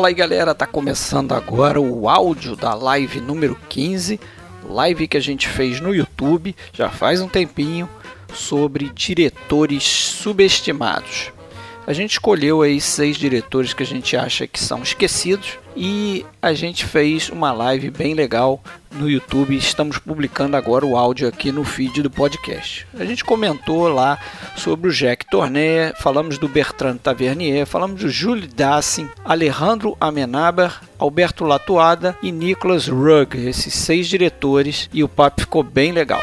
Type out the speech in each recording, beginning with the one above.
Fala aí galera, tá começando agora o áudio da live número 15, live que a gente fez no YouTube já faz um tempinho sobre diretores subestimados. A gente escolheu aí seis diretores que a gente acha que são esquecidos e a gente fez uma live bem legal no YouTube. Estamos publicando agora o áudio aqui no feed do podcast. A gente comentou lá sobre o Jack Tourneur, falamos do Bertrand Tavernier, falamos do Jules Dassin, Alejandro Amenábar, Alberto Latuada e Nicholas Rugg, esses seis diretores, e o papo ficou bem legal.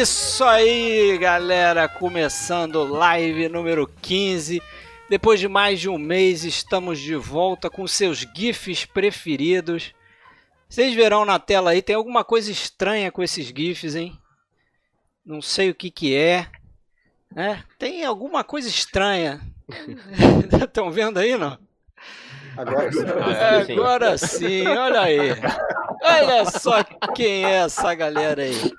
Isso aí, galera. Começando live número 15. Depois de mais de um mês, estamos de volta com seus GIFs preferidos. Vocês verão na tela aí, tem alguma coisa estranha com esses GIFs, hein? Não sei o que que é. é tem alguma coisa estranha. Estão vendo aí, não? Agora sim. É, agora sim, olha aí. Olha só quem é essa galera aí.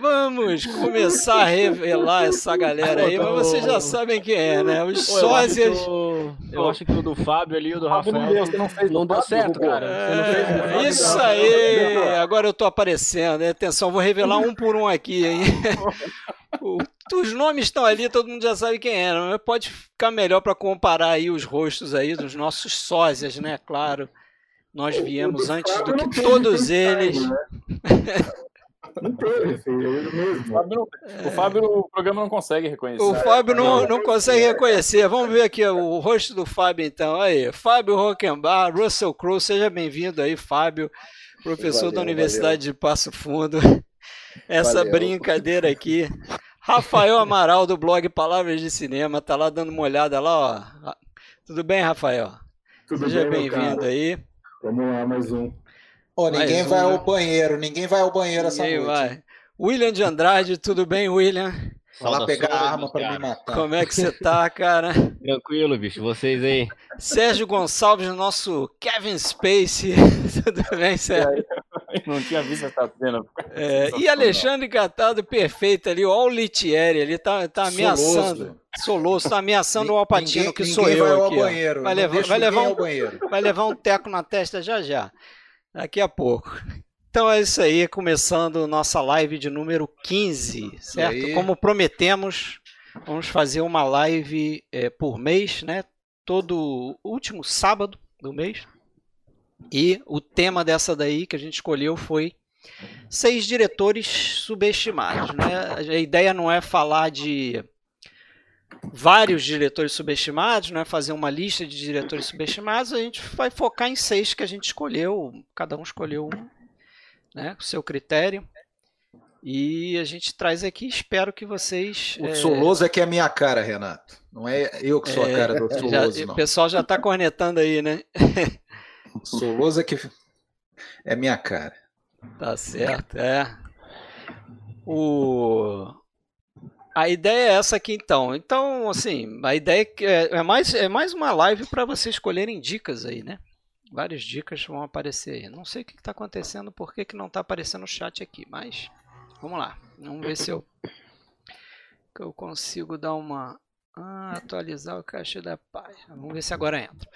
Vamos começar a revelar essa galera aí, mas vocês já sabem quem é, né? Os Pô, sósias. acho que o- Eu acho que o do Fábio ali e o do Rafael não não fez deu certo, cara. Você não fez o É, Fábio. isso aí! Agora eu tô aparecendo. né? Atenção, vou revelar um por um aqui, hein? Os nomes estão ali, todo mundo já sabe quem é. Mas pode ficar melhor para comparar aí os rostos aí dos nossos sósias, né? Claro. Nós viemos do antes do que todos eles. né? Não teve, filho, ele O mesmo. Fábio, o Fábio o programa não consegue reconhecer. O Fábio não, não consegue reconhecer. Vamos ver aqui o rosto do Fábio, então. Aí, Fábio Rockenbach, Russell Crowe, seja bem-vindo aí, Fábio, professor Valeu, da Universidade de Passo Fundo. Essa Valeu. brincadeira aqui. Rafael Amaral, do blog Palavras de Cinema, tá lá dando uma olhada lá, ó. Tudo bem, Rafael? Tudo Seja bem-vindo cara? aí. Vamos lá, mais um. Ô, ninguém Mais um, vai né? ao banheiro, ninguém vai ao banheiro essa Ninguém noite. vai. William de Andrade, tudo bem, William? Vai lá pegar a arma pra cara. me matar. Como é que você tá, cara? Tranquilo, bicho. Vocês aí. Sérgio Gonçalves, nosso Kevin Spacey. Tudo bem, Sérgio? Não tinha visto essa cena. É, e Alexandre Catado, perfeito ali. Olha o Litieri, ele tá, tá ameaçando. Soloso, tá ameaçando o Alpatino, que sou eu vai ao aqui. ó. banheiro. Vai levar- vai levar um- ao banheiro. Vai levar um teco na testa já já. Daqui a pouco. Então é isso aí, começando nossa live de número 15, certo? Como prometemos, vamos fazer uma live é, por mês, né? Todo último sábado do mês. E o tema dessa daí que a gente escolheu foi seis diretores subestimados, né? A ideia não é falar de vários diretores subestimados, não é fazer uma lista de diretores subestimados, a gente vai focar em seis que a gente escolheu, cada um escolheu um, né, o seu critério. E a gente traz aqui, espero que vocês. O é, Soloso é que é a minha cara, Renato. Não é eu que sou a É, cara do já- Soloso, o não. pessoal já está cornetando aí, né? Soloso é que é minha cara. Tá certo, é. O... A ideia é essa aqui então. Então, assim, a ideia é, que é, é mais, é mais uma live para vocês escolherem dicas aí, né? Várias dicas vão aparecer aí. Não sei o que está acontecendo, por que, que não está aparecendo o chat aqui, mas vamos lá. Vamos ver se eu, eu consigo dar uma. Ah, atualizar o caixa da página. Vamos ver se agora entra.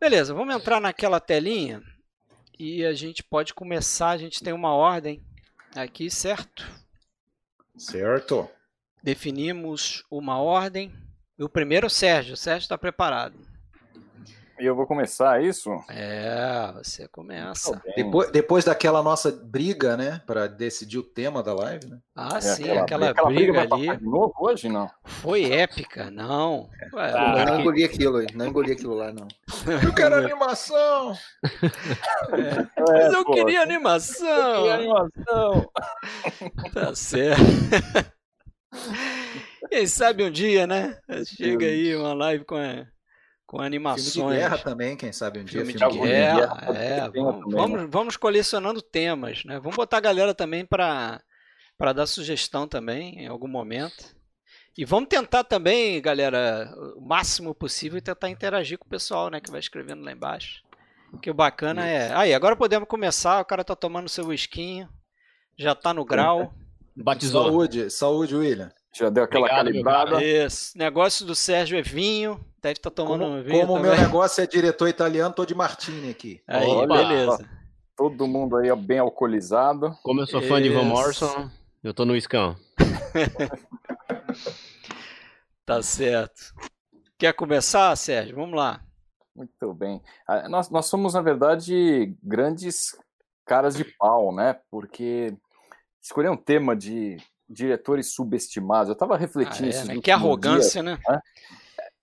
Beleza, vamos entrar naquela telinha e a gente pode começar. A gente tem uma ordem aqui, certo? Certo? Definimos uma ordem. E o primeiro, é o Sérgio. O Sérgio está preparado. E eu vou começar isso? É, você começa. Depois, depois daquela nossa briga, né, Pra decidir o tema da live, né? Ah, é sim, aquela, aquela briga, vai ali de novo hoje, não? foi épica, não. Ué, Ah, Eu não engoli aquilo, não engoli aquilo lá, não. Eu quero animação! mas eu pô, queria animação. Que animação! Tá certo. Quem sabe um dia, né? Chega aí uma live com, a- com Filme animações. de guerra também, quem sabe um dia. Filme de filme de guerra. guerra, pode é, ter tema vamos, também, vamos, vamos colecionando temas, né? Vamos botar a galera também para para dar sugestão também em algum momento. E vamos tentar também, galera, o máximo possível tentar interagir com o pessoal, né, que vai escrevendo lá embaixo. Que o bacana é. Aí, agora podemos começar. O cara tá tomando seu whiskinho, já tá no grau. Batizou. Saúde, saúde, William. Já deu aquela Obrigado, calibrada. Esse negócio do Sérgio é vinho, deve estar tomando Como, um vinho como o meu negócio é diretor italiano, tô de Martini aqui. Aí, Opa. beleza. Todo mundo aí bem alcoolizado. Como eu sou fã de Van Isso. Morrison, eu tô no escão. Tá certo. Quer começar, Sérgio? Vamos lá. Muito bem. Ah, Nós, nós somos, na verdade, grandes caras de pau, né? Porque escolher um tema de diretores subestimados, eu estava refletindo Ah, é, esses né? Que arrogância, né? dias.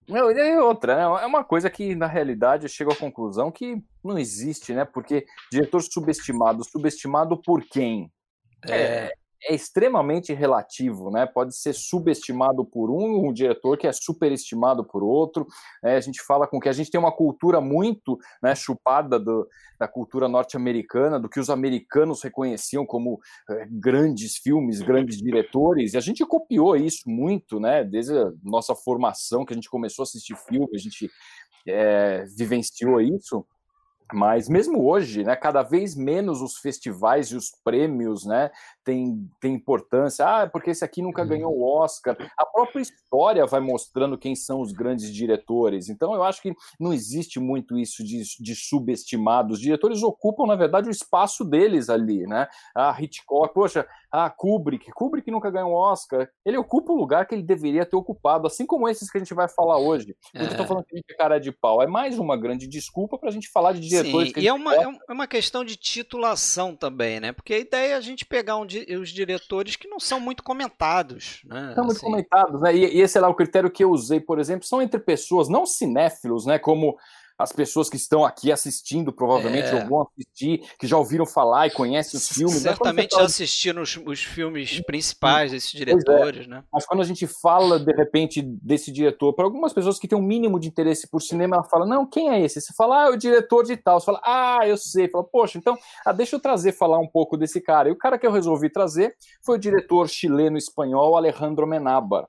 Não, aí outra, né? É uma coisa que, na realidade, eu chego à conclusão que não existe, né? Porque diretor subestimado, subestimado por quem? É, é extremamente relativo, né? Pode ser subestimado por um, um diretor que é superestimado por outro. né? A gente fala com que a gente tem uma cultura muito né, chupada do- da cultura norte-americana, do que os americanos reconheciam como eh, grandes filmes, grandes diretores, e a gente copiou isso muito, né? Desde a nossa formação, que a gente começou a assistir filme, a gente eh, vivenciou isso. Mas mesmo hoje, né, cada vez menos os festivais e os prêmios, né, tem, tem importância. Ah, porque esse aqui nunca ganhou o Oscar. A própria história vai mostrando quem são os grandes diretores. Então, eu acho que não existe muito isso de, de subestimado. Os diretores ocupam, na verdade, o espaço deles ali, né? Ah, Hitchcock, poxa, ah, Kubrick. Kubrick nunca ganhou um Oscar. Ele ocupa o lugar que ele deveria ter ocupado, assim como esses que a gente vai falar hoje. Não É. estou falando que a gente é cara de pau. É mais uma grande desculpa para a gente falar de diretores Sim, que a e é uma, é é uma questão de titulação também, né? Porque a ideia é a gente pegar um di- os diretores que não são muito comentados, né? São muito Assim, comentados, né? E, e esse é lá o critério que eu usei, por exemplo, são entre pessoas, não cinéfilos, né? Como as pessoas que estão aqui assistindo, provavelmente, É. ou vão assistir, que já ouviram falar e conhecem os filmes. né? Certamente já fala- assistiram os, os filmes principais desses diretores, né? Mas quando a gente fala, de repente, desse diretor, para algumas pessoas que têm um mínimo de interesse por cinema, ela fala, não, quem é esse? Você fala, ah, é o diretor de tal. Você fala, ah, eu sei. Fala, poxa, então, ah, deixa eu trazer, falar um pouco desse cara. E o cara que eu resolvi trazer foi o diretor chileno-espanhol Alejandro Menábar.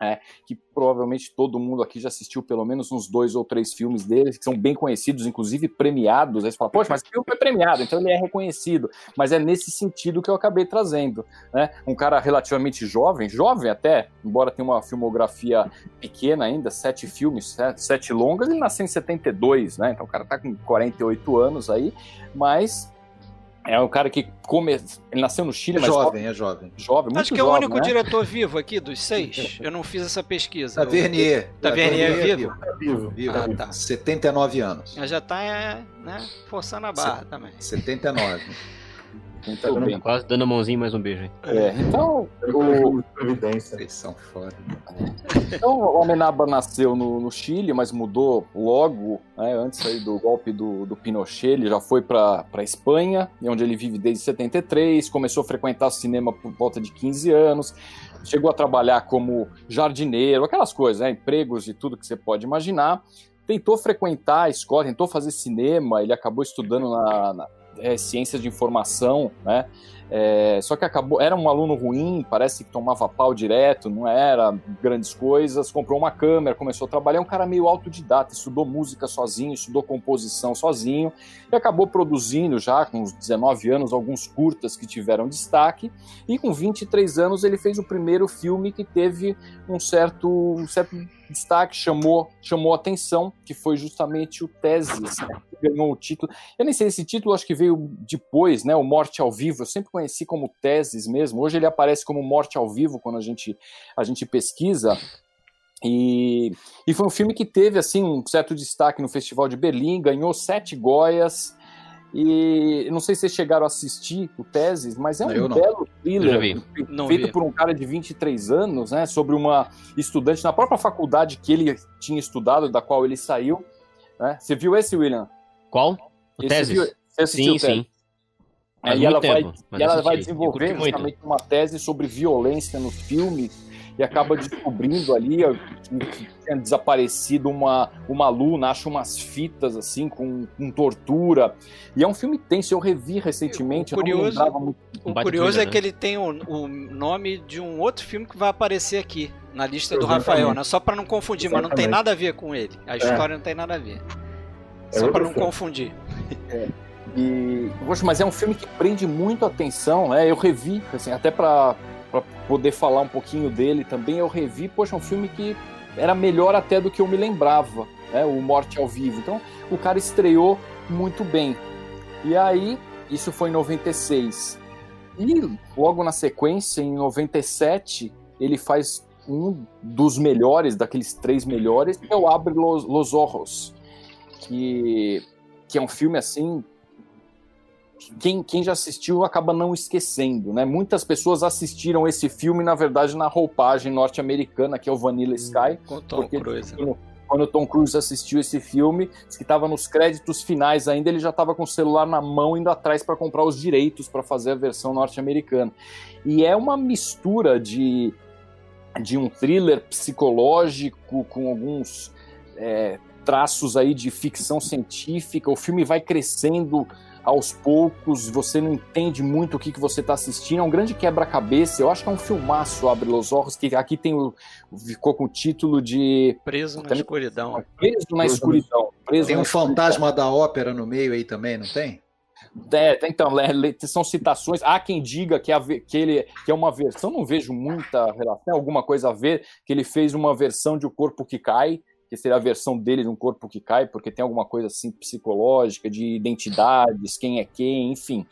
É, que provavelmente todo mundo aqui já assistiu pelo menos uns dois ou três filmes dele, que são bem conhecidos, inclusive premiados. Aí você fala, poxa, mas o filme foi premiado, então ele é reconhecido. Mas é nesse sentido que eu acabei trazendo né? Um cara relativamente jovem, jovem até, embora tenha uma filmografia pequena ainda, sete filmes, sete, sete longas, ele nasceu em 72, né? Então o cara tá com 48 anos aí, mas é um cara que come... ele nasceu no Chile, É mas jovem, é jovem. jovem, muito Acho que é o jovem, único né? diretor vivo aqui dos seis. Eu não fiz essa pesquisa. Eu- Tavernier. Tavernier é vivo? Tá vivo. Vivo. Ah, tá. 79 anos. Já tá é, né, forçando a barra também. 79. Muito bem. Quase dando a mãozinha mais um beijo aí. É, então, o. Vocês são foda. Então, o Amenábar nasceu no, no Chile, mas mudou logo, né, antes aí do golpe do, do Pinochet, ele já foi para a Espanha, onde ele vive desde 73, começou a frequentar cinema por volta de 15 anos, chegou a trabalhar como jardineiro, aquelas coisas, né, empregos e tudo que você pode imaginar, tentou frequentar a escola, tentou fazer cinema, ele acabou estudando na, na é, ciência de informação, né, é, só que acabou, era um aluno ruim, parece que tomava pau direto, não era grandes coisas. Comprou uma câmera, começou a trabalhar. É um cara meio autodidata, estudou música sozinho, estudou composição sozinho e acabou produzindo já com uns 19 anos alguns curtas que tiveram destaque. E com 23 anos ele fez o primeiro filme que teve um certo, um certo destaque, chamou, chamou atenção, que foi justamente o Teses, né, que ganhou o título. Eu nem sei esse título, acho que veio depois, né? O Morte ao Vivo. Eu sempre conheci como Teses mesmo. Hoje ele aparece como Morte ao Vivo quando a gente, a gente pesquisa. E, e foi um filme que teve assim um certo destaque no Festival de Berlim, ganhou sete Goias. E não sei se vocês chegaram a assistir o Teses, mas é um Eu não. belo Eu thriller. Não feito vi. por um cara de 23 anos, né, sobre uma estudante na própria faculdade que ele tinha estudado, da qual ele saiu. Né? Você viu esse, William? Qual? O Esse Teses? viu- Você assistiu Sim, o Teses? sim. É, e ela vai, tempo, mas e ela vai desenvolver justamente uma tese sobre violência no filme e acaba descobrindo ali que, tinha desaparecido uma, uma aluna, acha umas fitas assim com, com tortura. E é um filme tenso, eu revi recentemente, O curioso- eu não lembrava muito. O curioso é que ele tem o, o nome de um outro filme que vai aparecer aqui, na lista do Exatamente. Rafael, né? Só pra não confundir, mas não tem Exatamente. nada a ver com ele. A história não tem nada a ver. É Só pra outro não filme. confundir. E, poxa, mas é um filme que prende muito a atenção, né? Eu revi, assim, até pra pra poder falar um pouquinho dele também, eu revi, poxa, um filme que era melhor até do que eu me lembrava, né? O Morte ao Vivo. Então, o cara estreou muito bem. E aí, isso foi em 96. E logo na sequência, em 97, ele faz um dos melhores, daqueles três melhores, que é o Abre Los Ojos, que, que é um filme assim. Quem, quem já assistiu acaba não esquecendo, né? Muitas pessoas assistiram esse filme, na verdade, na roupagem norte-americana, que é o Vanilla Sky. Com Tom Porque- Cruise. Quando o Tom Cruise assistiu esse filme, que estava nos créditos finais ainda, ele já estava com o celular na mão, indo atrás para comprar os direitos para fazer a versão norte-americana. E é uma mistura de, de um thriller psicológico com alguns é, traços aí de ficção científica. O filme vai crescendo aos poucos, você não entende muito o que, que você está assistindo. É um grande quebra-cabeça. Eu acho que é um filmaço, Abre Los Ojos, que aqui tem o, ficou com o título de Preso na escuridão. Preso na escuridão. Preso Tem na um escuridão. fantasma da ópera no meio aí também, não tem? É, tem- então, le- são citações. Há quem diga que, a que ele que é uma versão, não vejo muita relação, tem alguma coisa a ver, que ele fez uma versão de O Corpo que Cai, que seria a versão dele de Um Corpo que Cai, porque tem alguma coisa assim psicológica, de identidades, quem é quem, enfim.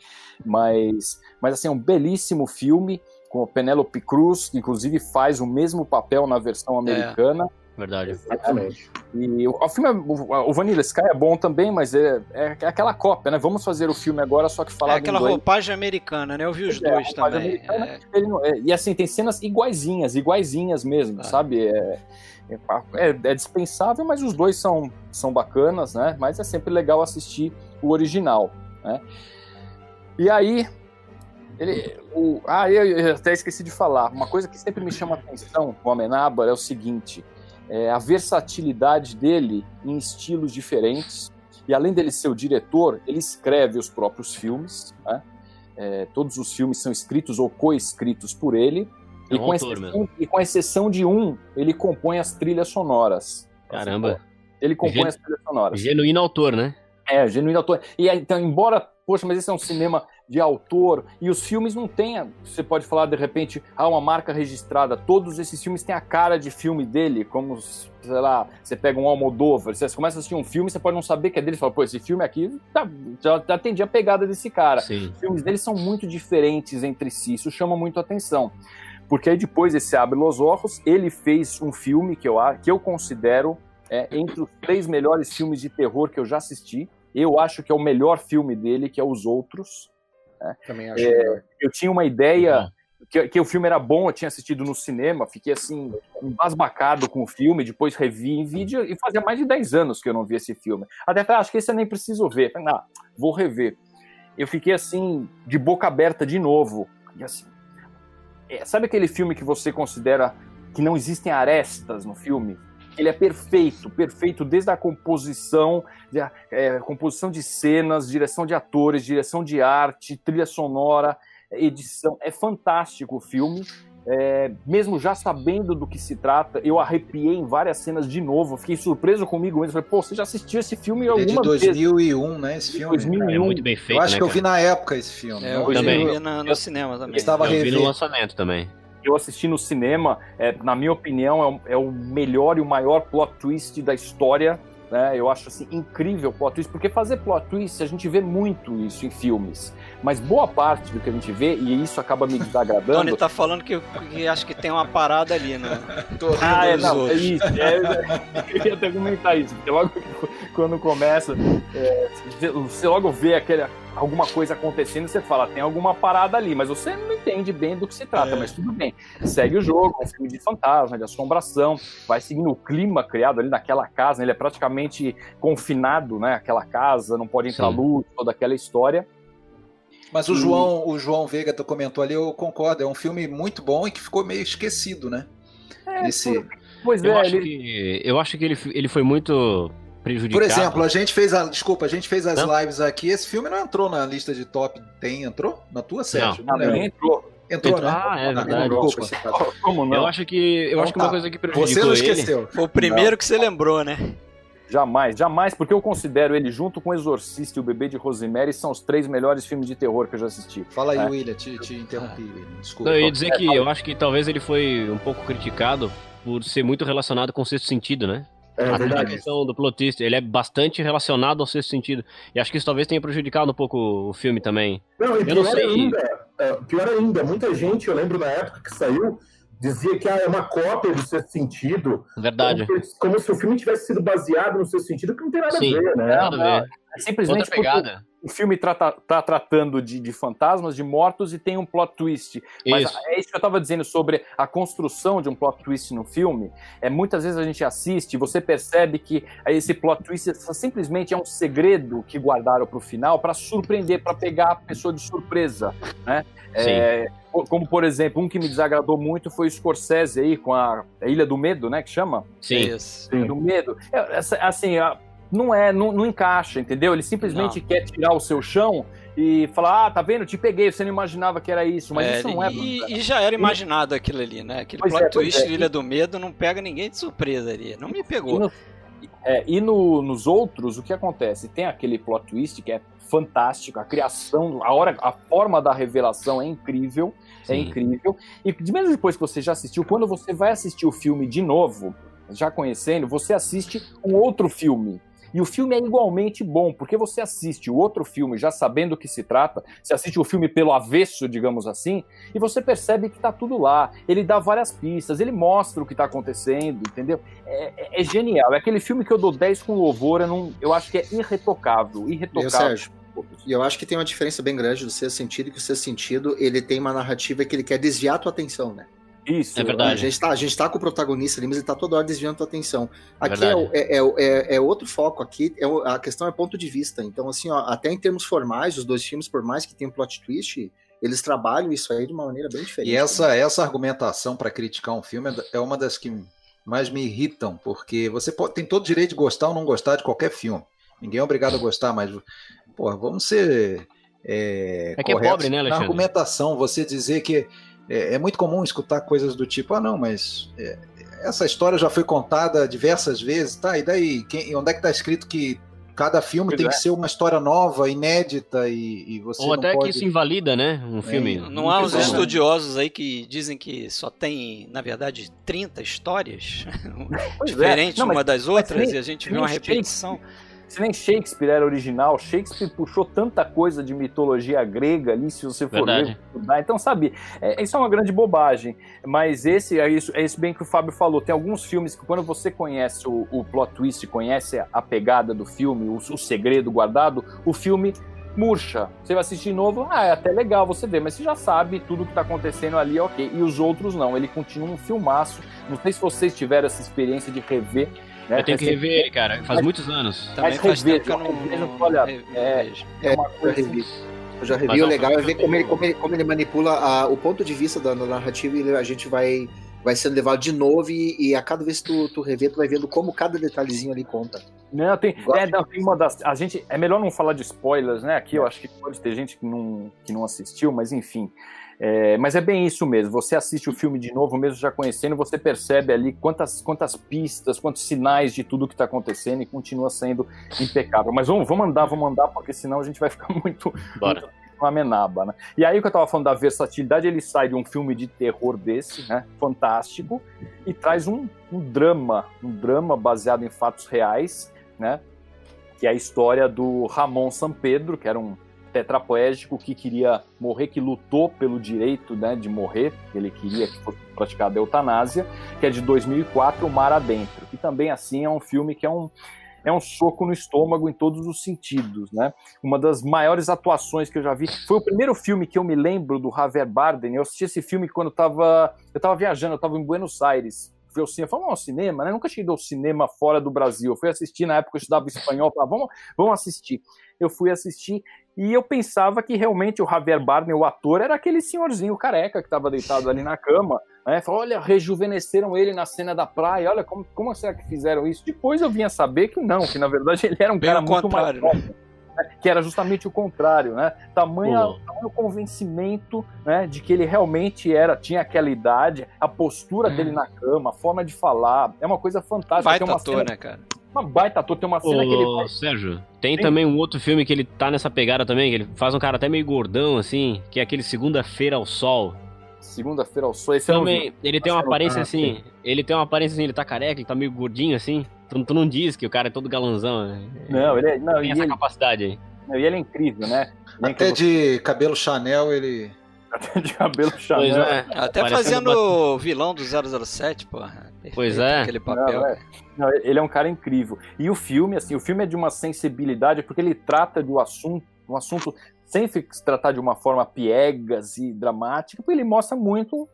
Mas, mas assim, é um belíssimo filme com a Penélope Cruz, que inclusive faz o mesmo papel na versão americana. Verdade. Exatamente. E o, o filme, é- o, o Vanilla Sky é bom também, mas é, é aquela cópia, né? Vamos fazer o filme agora, só que É falar do aquela inglês. roupagem americana, né? Eu vi os É, dois também. É, ele é, e assim, tem cenas iguaizinhas, iguaizinhas mesmo, Ah. sabe? É, é, é- é dispensável, mas os dois são, são bacanas, né? Mas é sempre legal assistir o original, né? E aí, ele, o, ah, eu, eu até esqueci de falar. Uma coisa que sempre me chama atenção o Amenábar é o seguinte: é a versatilidade dele em estilos diferentes. E além dele ser o diretor, ele escreve os próprios filmes. Né? É, todos os filmes são escritos ou co-escritos por ele. É E um com, autor exceção, e com exceção de um, ele compõe as trilhas sonoras. Caramba. Ele compõe Gen- as trilhas sonoras. Genuíno autor, né? É, genuíno autor. E então, embora, poxa, mas esse é um cinema de autor, e os filmes não têm, você pode falar de repente, ah, uma marca registrada. Todos esses filmes têm a cara de filme dele, como, sei lá, você pega um Almodóvar, você começa a assistir um filme, você pode não saber que é dele, você fala, pô, esse filme aqui tá, já, já atendi a pegada desse cara. Sim. Os filmes dele são muito diferentes entre si, isso chama muito atenção. Porque aí depois desse Abre Los Ojos, ele fez um filme que eu, que eu considero é, entre os três melhores filmes de terror que eu já assisti. Eu acho que é o melhor filme dele, que é Os Outros. Também acho É. Eu tinha uma ideia Bom. que, que o filme era bom, eu tinha assistido no cinema, fiquei assim, embasbacado com o filme, depois revi em vídeo, e fazia mais de 10 anos que eu não vi esse filme. Até falei, "Ah, acho que esse eu nem preciso ver. Falei, ah, vou rever. Eu fiquei assim, de boca aberta de novo. E assim, é, sabe aquele filme que você considera que não existem arestas no filme? Ele é perfeito, perfeito desde a composição, é, composição de cenas, direção de atores, direção de arte, trilha sonora, edição. É fantástico o filme. É, mesmo já sabendo do que se trata, eu arrepiei em várias cenas de novo. Fiquei surpreso comigo mesmo. Falei, pô, você já assistiu esse filme Ele é de alguma vez? 2001, né? Esse filme. 2001. É muito bem feito, Eu acho né, que eu vi na época esse filme. É, eu também. vi na- no cinema também. Estava Eu vi rever. no lançamento também. eu assisti no cinema, é, na minha opinião, é o, é o melhor e o maior plot twist da história. Né? Eu acho assim, incrível o plot twist, porque fazer plot twist, a gente vê muito isso em filmes. Mas boa parte do que a gente vê, e isso acaba me Tony desagradando. tá falando que, que acho que tem uma parada ali, né? Tô Ah, é, não, é isso. É, eu ia até comentar isso, porque logo quando começa, é, você- logo vê aquele, alguma coisa acontecendo, você fala, tem alguma parada ali, mas você não entende bem do que se trata, É. mas tudo bem. Segue o jogo, é um filme de fantasma, de assombração, vai seguindo o clima criado ali naquela casa, né? ele é praticamente confinado, né? Aquela casa, não pode entrar Sim. luz, toda aquela história. Mas o João, o João Veiga comentou ali, eu concordo, é um filme muito bom e que ficou meio esquecido, né? nesse... Pois Eu é, acho ele, que, eu acho que ele, ele foi muito prejudicado. Por exemplo, a gente fez a. Desculpa, a gente fez as Não. lives aqui. Esse filme não entrou na lista de top. Tem? Entrou? Na tua, Sérgio? Ah, lembro. nem entrou. Entrou, né? Ah, é verdade. desculpa. Como não? Eu acho que, eu Então acho que tá. uma coisa que Você prejudicou não ele... esqueceu. Foi o primeiro que você lembrou, né? Jamais, jamais, porque eu considero ele junto com Exorcista e o Bebê de Rosemary são os três melhores filmes de terror que eu já assisti. Fala aí, É. William, te, te interrompi, William. Desculpa. Não, eu ia dizer que eu acho que talvez ele foi um pouco criticado por ser muito relacionado com o sexto sentido, né? É a verdade. questão do plot twist, ele é bastante relacionado ao sexto sentido. E acho que isso talvez tenha prejudicado um pouco o filme também. Não, e Eu não pior sei. ainda, é, pior ainda, muita gente, eu lembro na época que saiu, dizia que ah, é uma cópia do Sexto Sentido. Verdade. Como, se- como se o filme tivesse sido baseado no Sexto Sentido, que não tem nada Sim. a ver, né? Nada a ver. É simplesmente pegada. o filme trata, tá tratando de, de fantasmas, de mortos e tem um plot twist. Mas Isso. é isso que eu tava dizendo sobre a construção de um plot twist no filme. É muitas vezes a gente assiste e você percebe que esse plot twist simplesmente é um segredo que guardaram pro final para surpreender, para pegar a pessoa de surpresa, né? Sim. É, co- como por exemplo, um que me desagradou muito foi o Scorsese aí com a, a Ilha do Medo, né, que chama? Sim. Isso. Sim. do medo. É, Assim, a- não é, não, não encaixa, entendeu? Ele simplesmente quer tirar o seu chão e falar, ah, tá vendo? Te peguei, você não imaginava que era isso, mas É, isso não é. e, e já era imaginado aquilo ali, né? Aquele Pois plot é, twist é. Ilha do Medo não pega ninguém de surpresa ali. Não me E, pegou. no- é, e no- nos outros, o que acontece? Tem aquele plot twist que é fantástico, a criação, a hora, a forma da revelação é incrível, é Sim. incrível. E de mesmo depois que você já assistiu, quando você vai assistir o filme de novo, já conhecendo, você assiste um outro filme. E o filme é igualmente bom, porque você assiste o outro filme já sabendo do que se trata, você assiste o filme pelo avesso, digamos assim, e você percebe que tá tudo lá. Ele dá várias pistas, ele mostra o que tá acontecendo, entendeu? É, é- é genial. É aquele filme que eu dou 10 com louvor, eu, não, eu acho que é irretocável. Irretocável. Sérgio, e eu acho que tem uma diferença bem grande do sexto sentido, que o sexto sentido ele tem uma narrativa que ele quer desviar a tua atenção, né? Isso. É verdade. A gente, tá, a gente tá com o protagonista ali, mas ele tá toda hora desviando a tua atenção. Aqui é, é, é é- é outro foco, aqui é a questão é ponto de vista. Então, assim, ó, até em termos formais, os dois filmes, por mais que tenham plot twist, eles trabalham isso aí de uma maneira bem diferente. E essa, essa argumentação para criticar um filme é é uma das que mais me irritam, porque você pode, tem todo o direito de gostar ou não gostar de qualquer filme. Ninguém é obrigado a gostar, mas pô, vamos ser é, É que é corretos pobre, né, na Alexandre? argumentação. Você dizer que é, é muito comum escutar coisas do tipo, ah, não, mas é, essa história já foi contada diversas vezes, tá? E daí, quem, onde é que está escrito que cada filme Pois tem é. que ser uma história nova, inédita e, e você Ou não até pode... que isso invalida, né? Um filme. Não há uns bom, né? estudiosos aí que dizem que só tem, na verdade, 30 histórias é. diferentes Não, mas uma das outras e a gente vê uma repetição. Se nem Shakespeare era original, Shakespeare puxou tanta coisa de mitologia grega ali, se você for ler, estudar. Então, sabe, é, isso é uma grande bobagem. Mas esse é isso, é isso bem que o Fábio falou. Tem alguns filmes que, quando você conhece o, o plot twist, conhece a pegada do filme, o, o segredo guardado, o filme murcha. Você vai assistir de novo, ah, é até legal você ver, mas você já sabe tudo que tá acontecendo ali, ok. E os outros não, ele continua um filmaço. Não sei se vocês tiveram essa experiência de rever. Né? Eu tenho que rever ele, cara. Faz Mas- muitos anos. Também Mas faz tempo que eu não, olha, é- revejo. É uma Eu já coisa revi. Eu já revi, Mas o não, legal é ver como ele, como ele, como ele manipula a- o ponto de vista da, da narrativa e a gente vai, vai sendo levado de novo e, e a cada vez que tu, tu revê, tu vai vendo como cada detalhezinho ali conta. Não, tem, é, não, tem uma das. A gente, é melhor não falar de spoilers, né? Aqui eu acho que pode ter gente que não, que não assistiu, mas enfim. É, mas é bem isso mesmo. Você assiste o filme de novo, mesmo já conhecendo, você percebe ali quantas, quantas pistas, quantos sinais de tudo que está acontecendo e continua sendo impecável. Mas vamos, vamos andar, vamos andar, porque senão a gente vai ficar muito, Bora. uma menaba, né? E aí o que eu tava falando da versatilidade, ele sai de um filme de terror desse, né? Fantástico, e traz um, um drama, um drama baseado em fatos reais, né? Que é a história do Ramon San Pedro, que era um tetraplégico que queria morrer, que lutou pelo direito né, de morrer, ele queria que fosse praticada a eutanásia, que é de 2004, O Mar Adentro, que também assim é um filme que é um é um soco no estômago em todos os sentidos, né? Uma das maiores atuações que eu já vi. Foi o primeiro filme que eu me lembro do Javier Bardem. Eu assisti esse filme quando eu tava, eu tava viajando, eu tava em Buenos Aires. Fui ao cinema, vamos ao cinema, né? Nunca tinha ido ao cinema fora do Brasil. Eu fui assistir na época eu estudava espanhol, falei, vamos, vamos assistir. Eu fui assistir e eu pensava que realmente o Javier Bardem, o ator, era aquele senhorzinho careca que estava deitado ali na cama. Né? Olha, rejuvenesceram ele na cena da praia, olha como, como será que fizeram isso? Depois eu vinha saber que não, que na verdade ele era um Bem cara muito mais? que era justamente o contrário, né? Tamanho, Pô. tamanho convencimento né, de que ele realmente era, tinha aquela idade, a postura dele na cama, a forma de falar, é uma coisa fantástica. Vai Tem uma ator, cena, né, cara? uma baita ator, tem uma cena que ele Ô, vai Sérgio, tem Sim. também um outro filme que ele tá nessa pegada também, que ele faz um cara até meio gordão, assim, que é aquele Segunda-feira ao Sol. segunda-feira ao sol, esse vi. Também, ele tem uma que eu- aparência assim, ele tem uma aparência assim, ele tá careca, ele tá meio gordinho assim. Tu, tu não diz que o cara é todo galanzão, né? Não, ele é, não, Tem e essa ele, capacidade aí. não, e ele é incrível, né? Ele Até de cabelo Chanel ele. de cabelo Pois Chanel. é. Até parecendo fazendo uma- o vilão do 007, porra. Pois é. Aquele papel. Não, é. Não, ele é um cara incrível. E o filme, assim, o filme é de uma sensibilidade, porque ele trata de um assunto, um assunto sem se tratar de uma forma piegas e dramática, porque ele mostra muito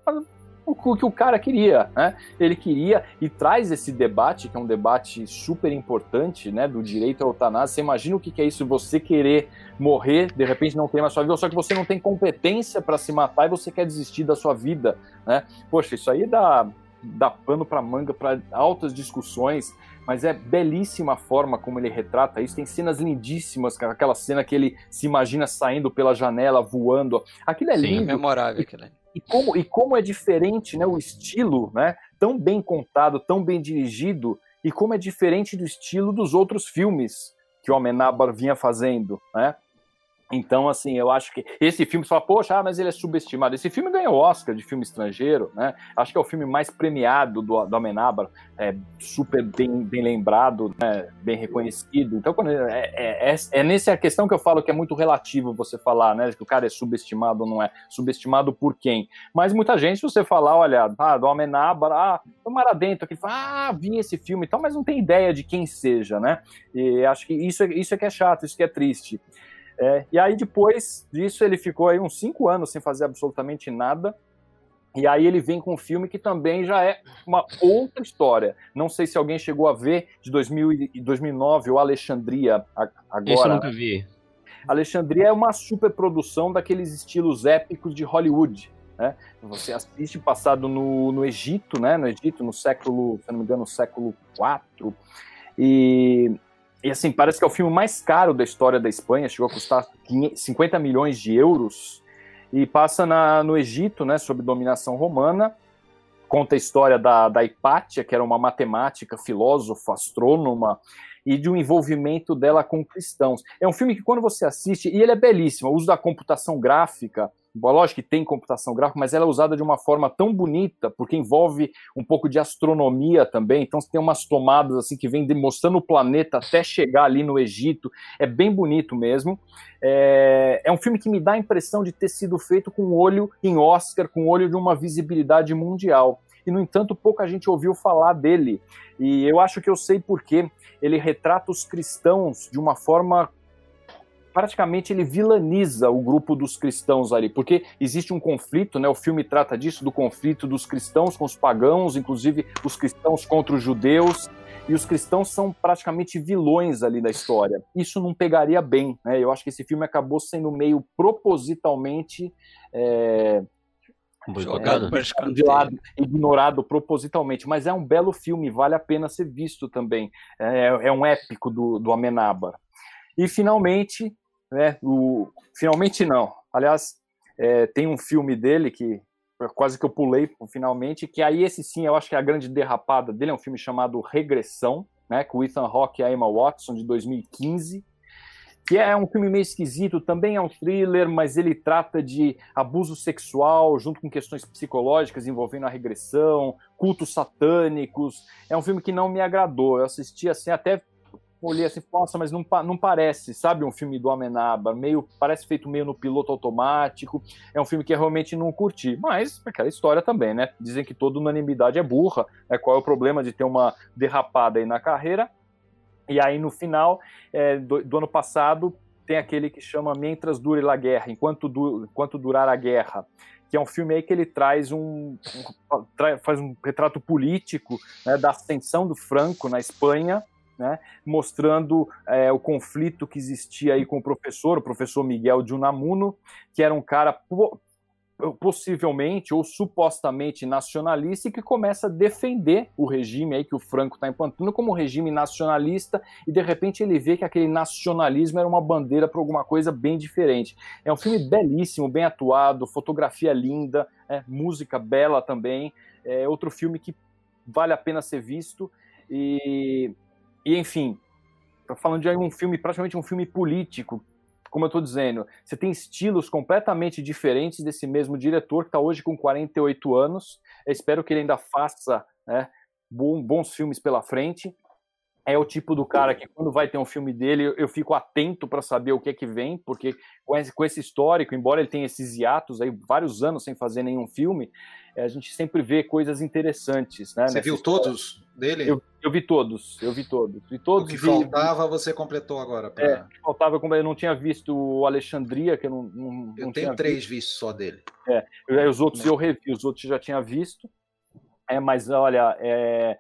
o que o cara queria, né? Ele queria e traz esse debate, que é um debate super importante, né, do direito à eutanásia. Você imagina o que que é isso, você querer morrer, de repente não tem mais sua vida, só que você não tem competência para se matar e você quer desistir da sua vida, né? Poxa, isso aí dá, dá pano para manga para altas discussões, mas é belíssima a forma como ele retrata isso. Tem cenas lindíssimas, aquela cena que ele se imagina saindo pela janela, voando. Aquilo é Sim, lindo. Memorável aquele. E como, e como é diferente né, o estilo, né? Tão bem contado, tão bem dirigido, e como é diferente do estilo dos outros filmes que o Amenábar vinha fazendo, né? Então, assim, eu acho que esse filme, você fala, poxa, ah, mas ele é subestimado. Esse filme ganhou Oscar de filme estrangeiro, né? Acho que é o filme mais premiado do, do Amenábar, é super bem, bem lembrado, né? bem reconhecido. Então, quando, é, é, é, é nessa questão que eu falo que é muito relativo você falar, né? Que o cara é subestimado ou não é. Subestimado por quem? Mas muita gente, se você falar, olha, ah, do Amenábar, ah, o Mar Dentro, que fala, ah, vi esse filme e tal, mas não tem ideia de quem seja, né? E acho que isso, é- isso é que é chato, isso que é triste. É, e aí, depois disso, ele ficou aí uns cinco anos sem fazer absolutamente nada. E aí ele vem com um filme que também já é uma outra história. Não sei se alguém chegou a ver de 2000 e 2009 o Alexandria a- Esse eu agora. nunca vi. Alexandria é uma superprodução daqueles estilos épicos de Hollywood. Né? Você assiste passado no, no Egito, né? No Egito, no século, se não me engano, no século IV. E, e assim, parece que é o filme mais caro da história da Espanha, chegou a custar 500 50 milhões de euros. E passa na, no Egito, né? Sob dominação romana. Conta a história da, da Hipátia, que era uma matemática, filósofa, astrônoma, e de um envolvimento dela com cristãos. É um filme que quando você assiste, e ele é belíssimo, o uso da computação gráfica, lógico que tem computação gráfica, mas ela é usada de uma forma tão bonita, porque envolve um pouco de astronomia também, então tem umas tomadas assim que vem mostrando o planeta até chegar ali no Egito, é bem bonito mesmo. É, é um filme que me dá a impressão de ter sido feito com olho em Oscar, com olho de uma visibilidade mundial. E, no entanto, pouca gente ouviu falar dele. E eu acho que eu sei por quê. Ele retrata os cristãos de uma forma praticamente ele vilaniza o grupo dos cristãos ali, porque existe um conflito, né? O filme trata disso, do conflito dos cristãos com os pagãos, inclusive os cristãos contra os judeus, e os cristãos são praticamente vilões ali da história. Isso não pegaria bem, né? Eu acho que esse filme acabou sendo meio propositalmente é, Jogado para de lado, ignorado propositalmente, mas é um belo filme, vale a pena ser visto também. É, é um épico do, do Amenábar. E finalmente, né, o, finalmente não, aliás, é, tem um filme dele que quase que eu pulei finalmente, que aí esse sim eu acho que é a grande derrapada dele, é um filme chamado Regressão, né, com Ethan Hawke e a Emma Watson, de 2015, que é um filme meio esquisito, também é um thriller, mas ele trata de abuso sexual junto com questões psicológicas envolvendo a regressão, cultos satânicos. É um filme que não me agradou. Eu assisti assim, até olhei assim, nossa, mas não, não parece, sabe, um filme do Amenábar, meio, parece feito meio no piloto automático. É um filme que eu realmente não curti, mas aquela história também, né? Dizem que toda unanimidade é burra, né? Qual é o problema de ter uma derrapada aí na carreira? E aí no final é, do, do ano passado tem aquele que chama Mientras Dure la Guerra, Enquanto, du Enquanto Durar a Guerra, que é um filme aí que ele traz um, um faz um retrato político né, da ascensão do Franco na Espanha, né, mostrando é, o conflito que existia aí com o professor, o professor Miguel de Unamuno, que era um cara possivelmente ou supostamente nacionalista e que começa a defender o regime aí que o Franco está implantando como regime nacionalista e de repente ele vê que aquele nacionalismo era uma bandeira para alguma coisa bem diferente. É um filme belíssimo, bem atuado, fotografia linda, é, música bela também. É outro filme que vale a pena ser visto e, e enfim, falando de um filme, praticamente um filme político, como eu estou dizendo, você tem estilos completamente diferentes desse mesmo diretor, que está hoje com 48 anos. Eu espero que ele ainda faça né, bons filmes pela frente. É o tipo do cara que, quando vai ter um filme dele, eu fico atento para saber o que é que vem, porque com esse histórico, embora ele tenha esses hiatos aí, vários anos sem fazer nenhum filme, a gente sempre vê coisas interessantes. Né, Você viu história. todos dele? Eu, eu vi todos, eu vi todos. Vi todos o que vi, faltava você completou agora. Pra... É, faltava, eu não tinha visto o Alexandria, que eu não, não Eu não tenho três vistos só dele. É, eu, os outros eu revi, os outros eu já tinha visto. É, mas olha, é,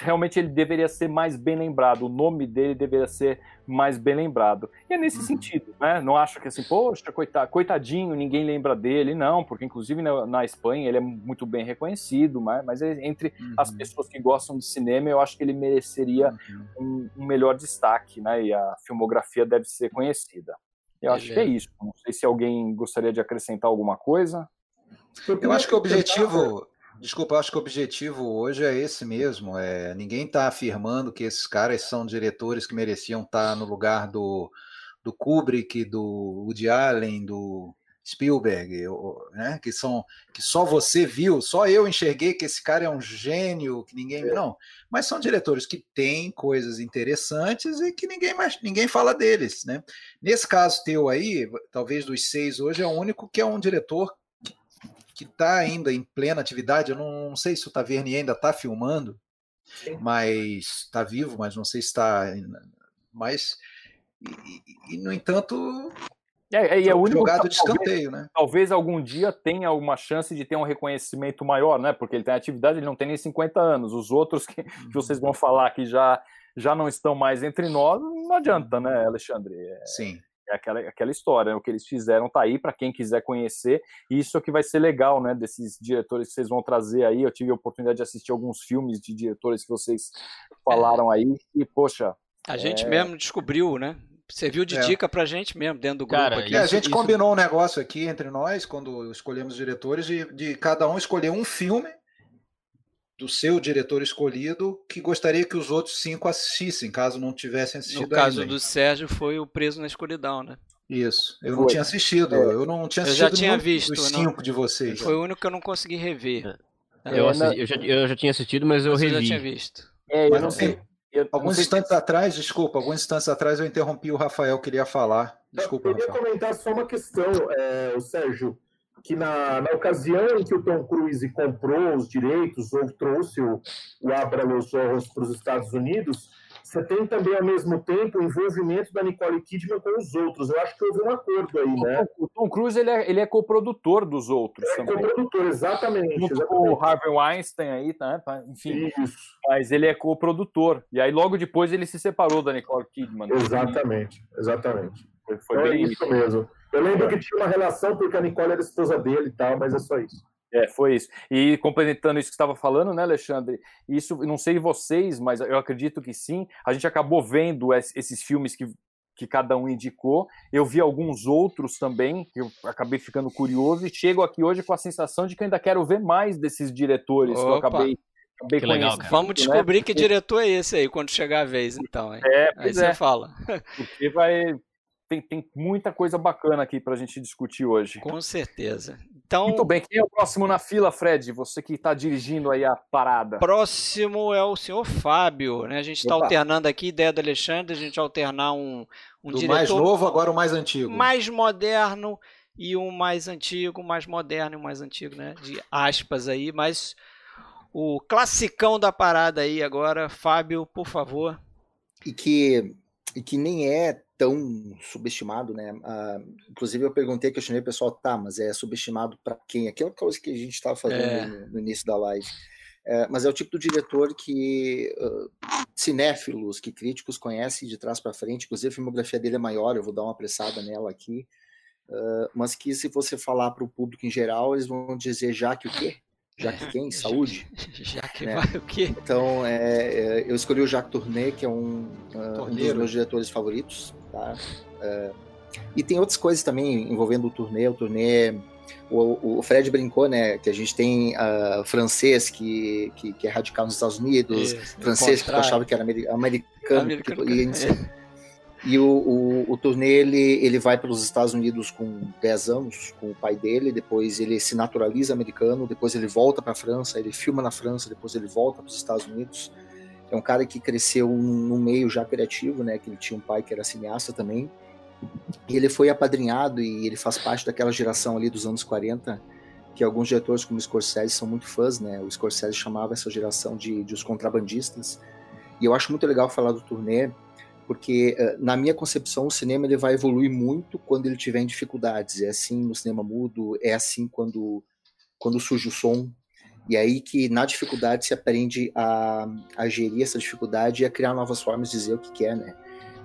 realmente ele deveria ser mais bem lembrado, o nome dele deveria ser mais bem lembrado. E é nesse uhum. sentido, né? Não acho que assim, poxa, coitadinho, ninguém lembra dele, não, porque inclusive na, na Espanha ele é muito bem reconhecido, mas, mas é entre uhum. as pessoas que gostam de cinema, eu acho que ele mereceria uhum. um, um, melhor destaque, né? E a filmografia deve ser conhecida. Eu acho que é isso. Não sei se alguém gostaria de acrescentar alguma coisa. Eu acho que o objetivo Desculpa, eu acho que o objetivo hoje é esse mesmo. É, ninguém está afirmando que esses caras são diretores que mereciam estar tá no lugar do, do Kubrick, do Woody Allen, do Spielberg, né? Que são que só você viu, só eu enxerguei que esse cara é um gênio, que ninguém é. não. Mas são diretores que têm coisas interessantes e que ninguém mais ninguém fala deles, né? Nesse caso teu aí, talvez dos seis hoje é o único que é um diretor que está ainda em plena atividade. Eu não, não sei se o Taverni ainda está filmando, Sim. mas está vivo, mas não sei se está. Mas, e, e, no entanto, é, é, é o único jogado de escanteio, talvez, né? Talvez algum dia tenha alguma chance de ter um reconhecimento maior, né? Porque ele tem atividade, ele não tem nem 50 anos. Os outros que, que uhum. vocês vão falar que já, já não estão mais entre nós, não adianta, né, Alexandre? É, Sim. É aquela, aquela história, né? o que eles fizeram tá aí para quem quiser conhecer, e isso é que vai ser legal, né, desses diretores que vocês vão trazer aí. Eu tive a oportunidade de assistir alguns filmes de diretores que vocês falaram aí, e poxa. A gente é... mesmo descobriu, né? Você viu de é. dica pra gente mesmo, dentro do grupo Cara, aqui. É, a gente isso... combinou um negócio aqui entre nós, quando escolhemos diretores, de, de cada um escolher um filme do seu diretor escolhido que gostaria que os outros cinco assistissem, caso não tivessem assistido No caso ainda. do Sérgio foi o Preso na Escuridão, né? Isso. Eu foi. não tinha assistido. É. Eu não tinha assistido eu já tinha visto, os cinco não... de vocês. Foi o único que eu não consegui rever. É. Eu, assisti, eu, já, eu, já, tinha assistido, mas eu mas revi. Eu já tinha visto. É, eu não sei. Eu, alguns não instantes atrás, desculpa, alguns instantes atrás eu interrompi o Rafael, queria falar. Desculpa. Eu queria Rafael. comentar só uma questão, é, o Sérgio que na, na ocasião em que o Tom Cruise comprou os direitos ou trouxe o, o Abra Los Ojos para os Estados Unidos, você tem também, ao mesmo tempo, o envolvimento da Nicole Kidman com os outros. Eu acho que houve um acordo aí, né? O Tom Cruise ele é, ele é coprodutor dos outros. É também. coprodutor, exatamente. Junto com o Harvey Weinstein aí, tá? Enfim. Isso. Mas ele é coprodutor. E aí, logo depois, ele se separou da Nicole Kidman. Exatamente, exatamente. Foi, foi então, bem é isso mesmo. Eu lembro que tinha uma relação porque a Nicole era esposa dele e tal, mas é só isso. É, foi isso. E complementando isso que estava falando, né, Alexandre? Isso, não sei vocês, mas eu acredito que sim. A gente acabou vendo esses filmes que, que cada um indicou. Eu vi alguns outros também, que eu acabei ficando curioso, e chego aqui hoje com a sensação de que ainda quero ver mais desses diretores Opa. que eu acabei. acabei que legal, cara. Vamos descobrir né? que diretor é esse aí quando chegar a vez, então. Hein? É, aí é. você fala. Porque vai, tem, tem muita coisa bacana aqui para a gente discutir hoje. Com certeza. Então, Muito bem, quem é o próximo na fila, Fred? Você que está dirigindo aí a parada. Próximo é o senhor Fábio, né? A gente está alternando aqui, ideia do Alexandre, a gente alternar um, um do diretor... mais novo, agora o mais antigo. Mais moderno e um mais antigo, mais moderno e um mais antigo, né? De aspas aí, mas o classicão da parada aí agora, Fábio, por favor. E que, e que nem é tão subestimado, né? Uh, inclusive eu perguntei, questionei o pessoal, tá, mas é subestimado para quem? Aquela coisa que a gente estava fazendo é. no, no, início da live. É, mas é o tipo do diretor que uh, cinéfilos, que críticos conhecem de trás para frente. Inclusive a filmografia dele é maior, eu vou dar uma apressada nela aqui. Uh, mas que se você falar para o público em geral, eles vão dizer já que o quê? Já que quem? Saúde? Já que né? vai o quê? Então, é, é, eu escolhi o Jacques Tourneur, que é um, uh, um dos meus diretores favoritos. Tá? Uh, e tem outras coisas também envolvendo o Tourneur. O Tourneur, o, o Fred brincou, né, que a gente tem uh, francês que, que, que, é radical nos Estados Unidos, Isso, francês que achava que era americano, americano que, e, e o, o, o turnê, ele, ele vai para os Estados Unidos com 10 anos, com o pai dele, depois ele se naturaliza americano, depois ele volta para a França, ele filma na França, depois ele volta para os Estados Unidos. É um cara que cresceu no meio já criativo, né, que ele tinha um pai que era cineasta também. E ele foi apadrinhado e ele faz parte daquela geração ali dos anos 40, que alguns diretores como Scorsese são muito fãs, né? O Scorsese chamava essa geração de, de os contrabandistas. E eu acho muito legal falar do turnê, porque eh, na minha concepção o cinema ele vai evoluir muito quando ele tiver em dificuldades. É assim no cinema mudo, é assim quando quando surge o som. E é aí que na dificuldade se aprende a, a gerir essa dificuldade e a criar novas formas de dizer o que quer, né?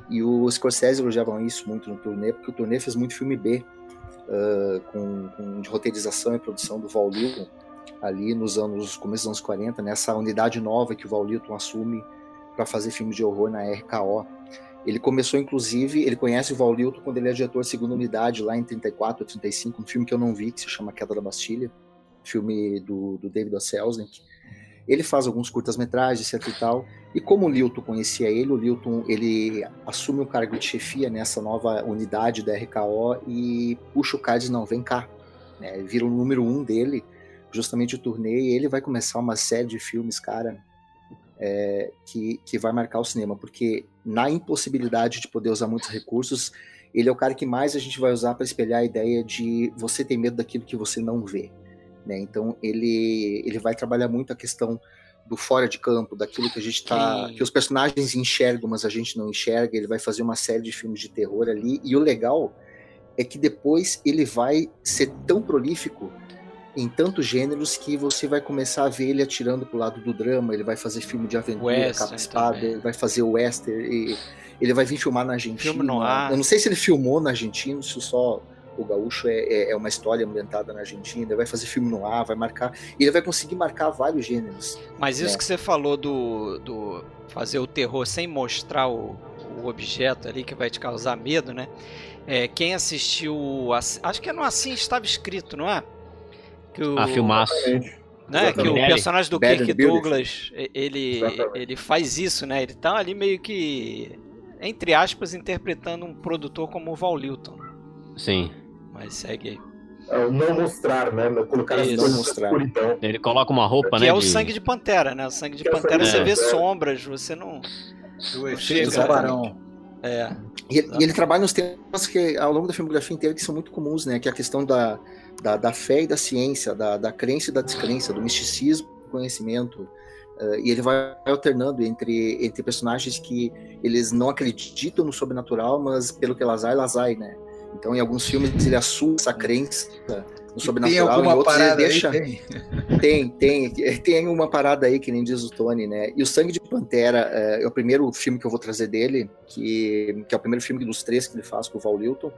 E o Scorsese elogiavam isso muito no turnê, porque o turnê fez muito filme B, uh, com, com, de roteirização e produção do Val Lilton, ali nos anos, começo dos anos 40, nessa unidade nova que o Val Lilton assume para fazer filme de horror na RKO. Ele começou, inclusive, ele conhece o Val Lilton quando ele é diretor segunda unidade, lá em 34 ou 35, um filme que eu não vi, que se chama Queda da Bastilha, filme do, do David O. Selznick. Ele faz alguns curtas-metragens, etc e tal. E como o Lilton conhecia ele, o Lilton ele assume um cargo de chefia nessa nova unidade da RKO e puxa o cara e diz, não, vem cá. É, vira o número um dele, justamente o turnê, e ele vai começar uma série de filmes, cara, é, que, que vai marcar o cinema, porque na impossibilidade de poder usar muitos recursos, ele é o cara que mais a gente vai usar para espelhar a ideia de você ter medo daquilo que você não vê. Né? Então ele, ele vai trabalhar muito a questão do fora de campo, daquilo que a gente tá. que os personagens enxergam, mas a gente não enxerga. Ele vai fazer uma série de filmes de terror ali. E o legal é que depois ele vai ser tão prolífico em tantos gêneros que você vai começar a ver ele atirando pro lado do drama, ele vai fazer filme de aventura, capa espada, ele vai fazer o western, ele vai vir filmar na Argentina. Filme no ar. Eu não sei se ele filmou na Argentina, se só o Gaúcho é, é, é, uma história ambientada na Argentina, ele vai fazer filme no ar, vai marcar, e ele vai conseguir marcar vários gêneros. Mas isso né? que você falou do, do fazer o terror sem mostrar o, o objeto ali que vai te causar medo, né? É, quem assistiu, acho que é no Assim Estava Escrito, não é? Que o, ah, filmaço. Né? Que o personagem do Bad Kirk Douglas, ele, ele faz isso, né? Ele tá ali meio que, entre aspas, interpretando um produtor como o Val Lilton. Sim. Mas segue aí. É, não mostrar, né? Colocar as coisas mostrar. Escuridão. Ele coloca uma roupa, que né? Que é o de... sangue de pantera, né? O sangue de que pantera é você vê é. sombras, você não. Do efeito tubarão. É. E ele, e ele, trabalha nos temas que ao longo da filmografia inteira que são muito comuns, né? Que é a questão da, da, da fé e da ciência, da, da crença e da descrença, do misticismo do conhecimento. Uh, e ele vai alternando entre, entre personagens que eles não acreditam no sobrenatural, mas pelo que elas há, elas né? Então, em alguns filmes ele assume essa crença no sobrenatural, tem em outros ele deixa. Aí, tem? tem, tem, tem uma parada aí que nem diz o Tony, né? E o Sangue de Pantera é, é, o primeiro filme que eu vou trazer dele, que, que é o primeiro filme dos três que ele faz com o Val Lilton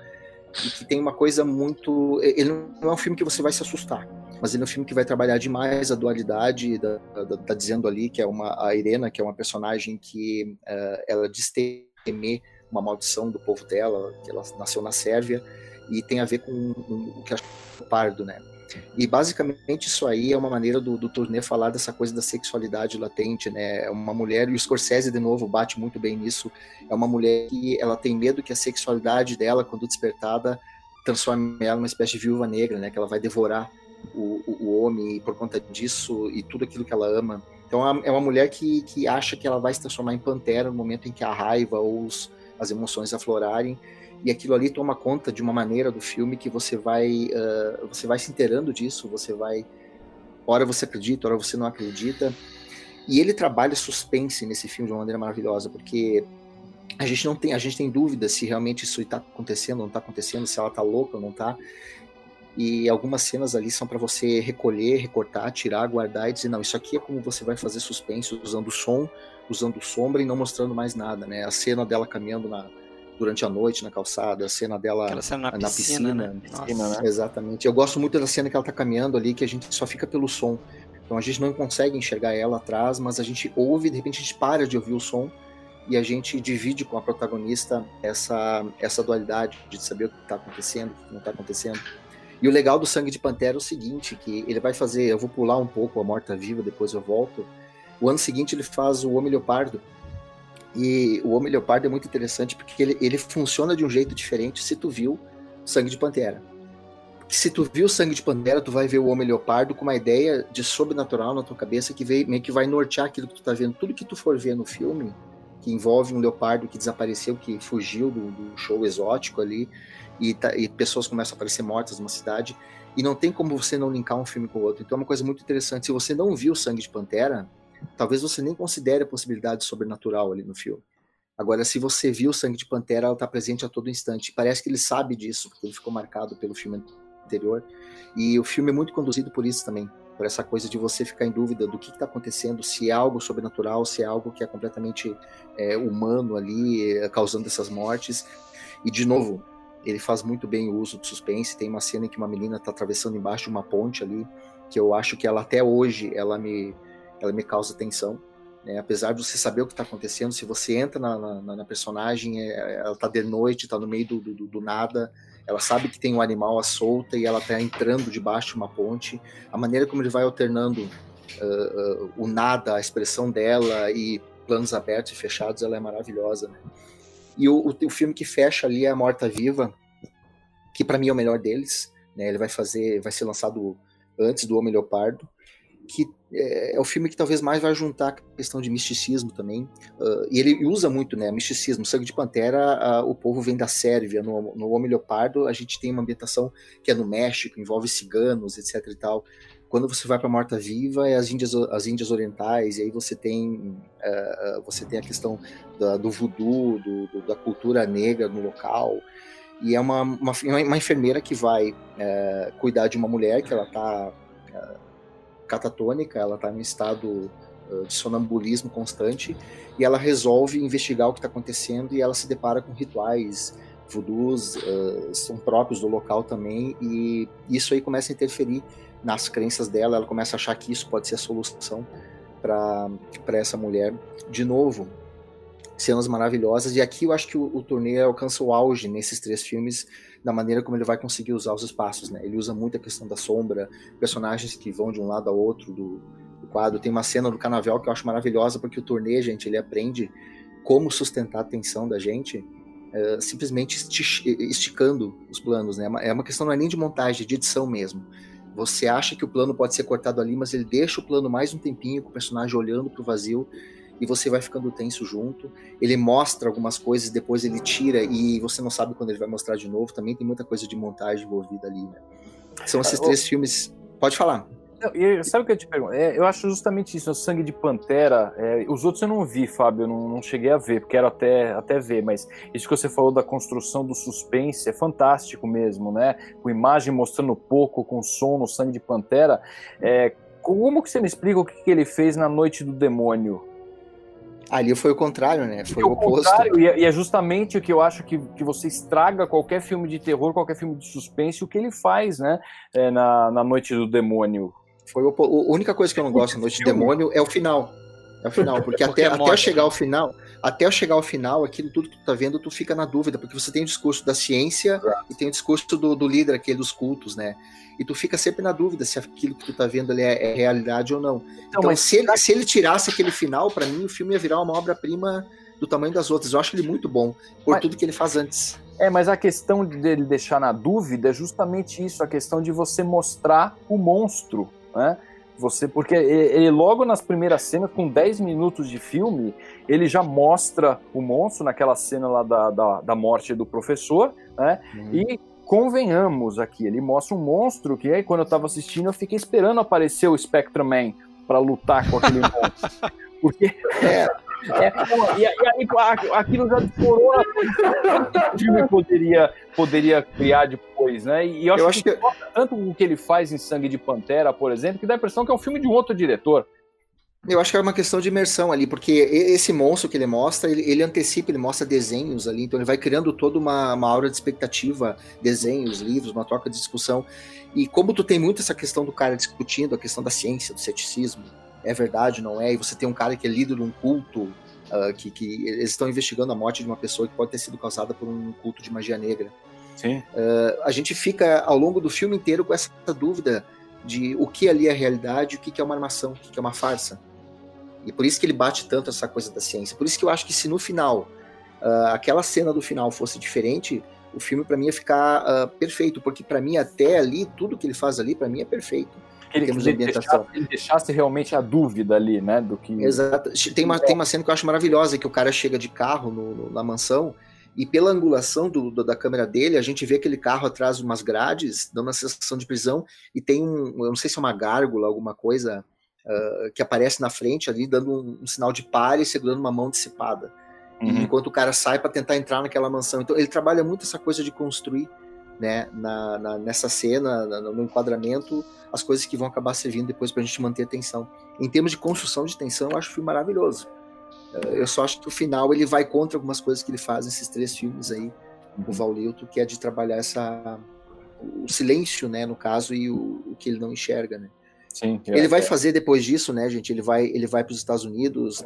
e que tem uma coisa muito. Ele não é um filme que você vai se assustar, mas ele é um filme que vai trabalhar demais a dualidade. Da, da, tá dizendo ali que é uma a Irena, que é uma personagem que uh, ela diz temer uma maldição do povo dela, que ela nasceu na Sérvia e tem a ver com o que é o pardo, né? E basicamente isso aí é uma maneira do, do turnê falar dessa coisa da sexualidade latente, né? É uma mulher, e o Scorsese de novo bate muito bem nisso, é uma mulher que ela tem medo que a sexualidade dela, quando despertada, transforme ela numa espécie de viúva negra, né? Que ela vai devorar o, o, homem por conta disso e tudo aquilo que ela ama. Então é uma mulher que, que acha que ela vai se transformar em pantera no momento em que a raiva ou os, as emoções aflorarem e aquilo ali toma conta de uma maneira do filme que você vai uh, você vai se inteirando disso você vai hora você acredita hora você não acredita e ele trabalha suspense nesse filme de uma maneira maravilhosa porque a gente não tem, a gente tem dúvida se realmente isso está acontecendo ou não está acontecendo, se ela está louca ou não está. E algumas cenas ali são para você recolher, recortar, tirar, guardar e dizer, não, isso aqui é como você vai fazer suspense usando som, usando sombra e não mostrando mais nada, né? A cena dela caminhando na, durante a noite na calçada, a cena dela cena na, na, piscina. piscina, né? piscina né? Exatamente. Eu gosto muito da cena que ela tá caminhando ali, que a gente só fica pelo som. Então a gente não consegue enxergar ela atrás, mas a gente ouve, de repente a gente para de ouvir o som e a gente divide com a protagonista essa, essa dualidade de saber o que está acontecendo, o que não está acontecendo. E o legal do Sangue de Pantera é o seguinte, que ele vai fazer, eu vou pular um pouco a Morta Viva, depois eu volto. O ano seguinte ele faz o Homem Leopardo. E o Homem Leopardo é muito interessante porque ele, ele funciona de um jeito diferente se tu viu Sangue de Pantera. Se tu viu Sangue de Pantera, tu vai ver o Homem Leopardo com uma ideia de sobrenatural na tua cabeça que vem, meio que vai nortear aquilo que tu tá vendo. Tudo que tu for ver no filme, que envolve um leopardo que desapareceu, que fugiu do, do show exótico ali, e, tá, e, pessoas começam a aparecer mortas numa cidade, e não tem como você não linkar um filme com o outro. Então é uma coisa muito interessante. Se você não viu Sangue de Pantera, talvez você nem considere a possibilidade sobrenatural ali no filme. Agora, se você viu Sangue de Pantera, ela está presente a todo instante. Parece que ele sabe disso, porque ele ficou marcado pelo filme anterior. E o filme é muito conduzido por isso também por essa coisa de você ficar em dúvida do que está acontecendo, se é algo sobrenatural, se é algo que é completamente é, humano ali, é, causando essas mortes. E, de novo, ele faz muito bem o uso do suspense. Tem uma cena em que uma menina está atravessando embaixo de uma ponte ali, que eu acho que ela até hoje ela me, ela me causa tensão. Né? Apesar de você saber o que está acontecendo, se você entra na, na, na personagem, é, ela está de noite, está no meio do, do, do nada, ela sabe que tem um animal à solta e ela está entrando debaixo de uma ponte. A maneira como ele vai alternando uh, uh, o nada, a expressão dela e planos abertos e fechados, ela é maravilhosa. Né? E o, o, o, filme que fecha ali é a Morta Viva, que para mim é o melhor deles. Né? Ele vai fazer, vai ser lançado antes do Homem Leopardo que é, é, o filme que talvez mais vai juntar a questão de misticismo também. Uh, e ele usa muito, né, misticismo. Sangue de Pantera, uh, o povo vem da Sérvia. No, no Homem Leopardo, a gente tem uma ambientação que é no México, envolve ciganos, etc e tal. Quando você vai para Morta Viva, é as Índias, as Índias Orientais, e aí você tem, uh, você tem a questão da, do voodoo, do, do, da cultura negra no local. E é uma, uma, uma enfermeira que vai eh, cuidar de uma mulher que ela está catatônica, ela está em um estado de sonambulismo constante e ela resolve investigar o que está acontecendo e ela se depara com rituais voodoos, uh, são próprios do local também e isso aí começa a interferir nas crenças dela, ela começa a achar que isso pode ser a solução para essa mulher. De novo, cenas maravilhosas. E aqui eu acho que o, o turnê alcança o auge nesses três filmes da maneira como ele vai conseguir usar os espaços, né? Ele usa muito a questão da sombra, personagens que vão de um lado ao outro do, do quadro. Tem uma cena do Canavel que eu acho maravilhosa porque o turnê, gente, ele aprende como sustentar a atenção da gente é, simplesmente esticando os planos, né? É uma questão não é nem de montagem, é de edição mesmo. Você acha que o plano pode ser cortado ali, mas ele deixa o plano mais um tempinho com o personagem olhando para o vazio e você vai ficando tenso junto. Ele mostra algumas coisas, depois ele tira e você não sabe quando ele vai mostrar de novo. Também tem muita coisa de montagem envolvida ali. Né? São esses ah, três filmes. Pode falar. Eu, sabe o que eu te pergunto? É, eu acho justamente isso, o Sangue de Pantera. É, os outros eu não vi, Fábio, eu não, não, cheguei a ver, quero até, até ver, mas isso que você falou da construção do suspense é fantástico mesmo, né? Com imagem mostrando pouco, com som no Sangue de Pantera. É, como que você me explica o que, que ele fez na Noite do Demônio? Ali foi o contrário, né? Foi o, o oposto. E é, e é, justamente o que eu acho que, que você estraga qualquer filme de terror, qualquer filme de suspense, o que ele faz, né? É, na, na Noite do Demônio. Foi o, a única coisa que eu não gosto na Noite do Demônio é o final. É o final, porque, porque até, até chegar ao final, até chegar ao final, aquilo tudo que tu tá vendo, tu fica na dúvida, porque você tem o discurso da ciência e tem o discurso do, do líder, aquele dos cultos, né? E tu fica sempre na dúvida se aquilo que tu tá vendo ali é, é realidade ou não. Então, então se, ele, se ele tirasse aquele final, para mim, o filme ia virar uma obra-prima do tamanho das outras. Eu acho ele muito bom, por mas, tudo que ele faz antes. É, mas a questão dele deixar na dúvida é justamente isso, a questão de você mostrar o monstro, né? Você, porque ele logo nas primeiras cenas, com 10 minutos de filme, ele já mostra o monstro naquela cena lá da, da, da morte do professor, né? Uhum. E convenhamos aqui, ele mostra um monstro que aí quando eu tava assistindo eu fiquei esperando aparecer o Spectrum Man para lutar com aquele monstro. Porque é, É, e, e, aí aquilo já desmorona o filme poderia, poderia criar depois, né? E eu acho, eu acho que, que tanto o que ele faz em Sangue de Pantera, por exemplo, que dá a impressão que é um filme de um outro diretor. Eu acho que é uma questão de imersão ali, porque esse monstro que ele mostra, ele, ele, antecipa, ele mostra desenhos ali, então ele vai criando toda uma, uma aura de expectativa, desenhos, livros, uma troca de discussão. E como tu tem muito essa questão do cara discutindo a questão da ciência, do ceticismo, é verdade, não é? E você tem um cara que é líder de um culto, uh, que, que eles estão investigando a morte de uma pessoa que pode ter sido causada por um culto de magia negra. Sim. Uh, a gente fica ao longo do filme inteiro com essa dúvida de o que ali é realidade, o que é uma armação, o que é uma farsa. E por isso que ele bate tanto essa coisa da ciência. Por isso que eu acho que se no final, uh, aquela cena do final fosse diferente, o filme para mim ia ficar uh, perfeito, porque para mim até ali, tudo que ele faz ali, para mim é perfeito. Ele, ele, deixasse, ele deixasse realmente a dúvida ali, né, do que... Exato. Tem uma, tem uma cena que eu acho maravilhosa, que o cara chega de carro no, no, na mansão, e pela angulação do, do, da câmera dele, a gente vê aquele carro atrás de umas grades, dando uma sensação de prisão, e tem um, eu não sei se é uma gárgula, alguma coisa, uh, que aparece na frente ali, dando um, um, sinal de pare e segurando uma mão dissipada. Uhum. Enquanto o cara sai para tentar entrar naquela mansão. Então ele trabalha muito essa coisa de construir, né, na, na nessa cena, na, no enquadramento, as coisas que vão acabar servindo depois para a gente manter a tensão. Em termos de construção de tensão, eu acho o filme maravilhoso. Uh, eu só acho que o final ele vai contra algumas coisas que ele faz nesses três filmes aí, o Valilto, que é de trabalhar essa o silêncio, né, no caso, e o, o que ele não enxerga, né. Sim, ele é, vai fazer depois disso, né, gente? Ele vai, ele vai para os Estados Unidos.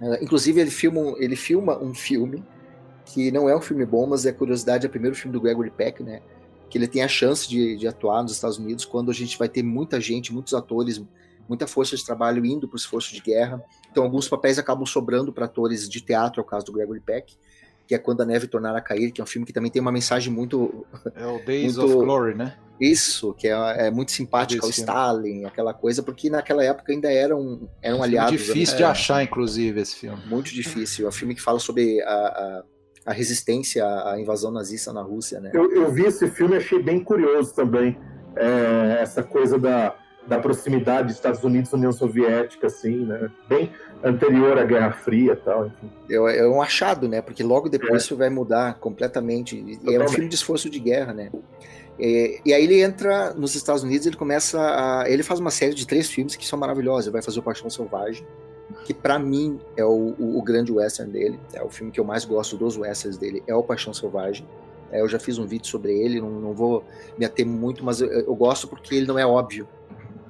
Uh, inclusive, ele filma, ele filma um filme que não é um filme bom, mas é curiosidade, é o primeiro filme do Gregory Peck, né? Que ele tem a chance de, de atuar nos Estados Unidos quando a gente vai ter muita gente, muitos atores, muita força de trabalho indo para o esforço de guerra. Então, alguns papéis acabam sobrando para atores de teatro, é o caso do Gregory Peck que é Quando a Neve Tornar a Cair, que é um filme que também tem uma mensagem muito. É o Days muito, of Glory, né? Isso, que é, é muito simpático ao Stalin, aquela coisa, porque naquela época ainda eram, eram é aliados. difícil né? de achar, inclusive, esse filme. Muito difícil. É um filme que fala sobre a, a, a resistência à invasão nazista na Rússia, né? Eu, eu vi esse filme e achei bem curioso também. É, essa coisa da, da proximidade Estados Unidos União Soviética, assim, né? Bem, anterior à Guerra Fria tal, enfim. É, é, um achado, né? Porque logo depois é. isso vai mudar completamente. E é um filme de esforço de guerra, né? E, e, aí ele entra nos Estados Unidos, ele começa a, ele faz uma série de três filmes que são maravilhosos. Ele vai fazer o Paixão Selvagem, que para mim é o, o, o, grande western dele, é o filme que eu mais gosto dos westerns dele, é o Paixão Selvagem. É, eu já fiz um vídeo sobre ele, não, não vou me ater muito, mas eu, eu gosto porque ele não é óbvio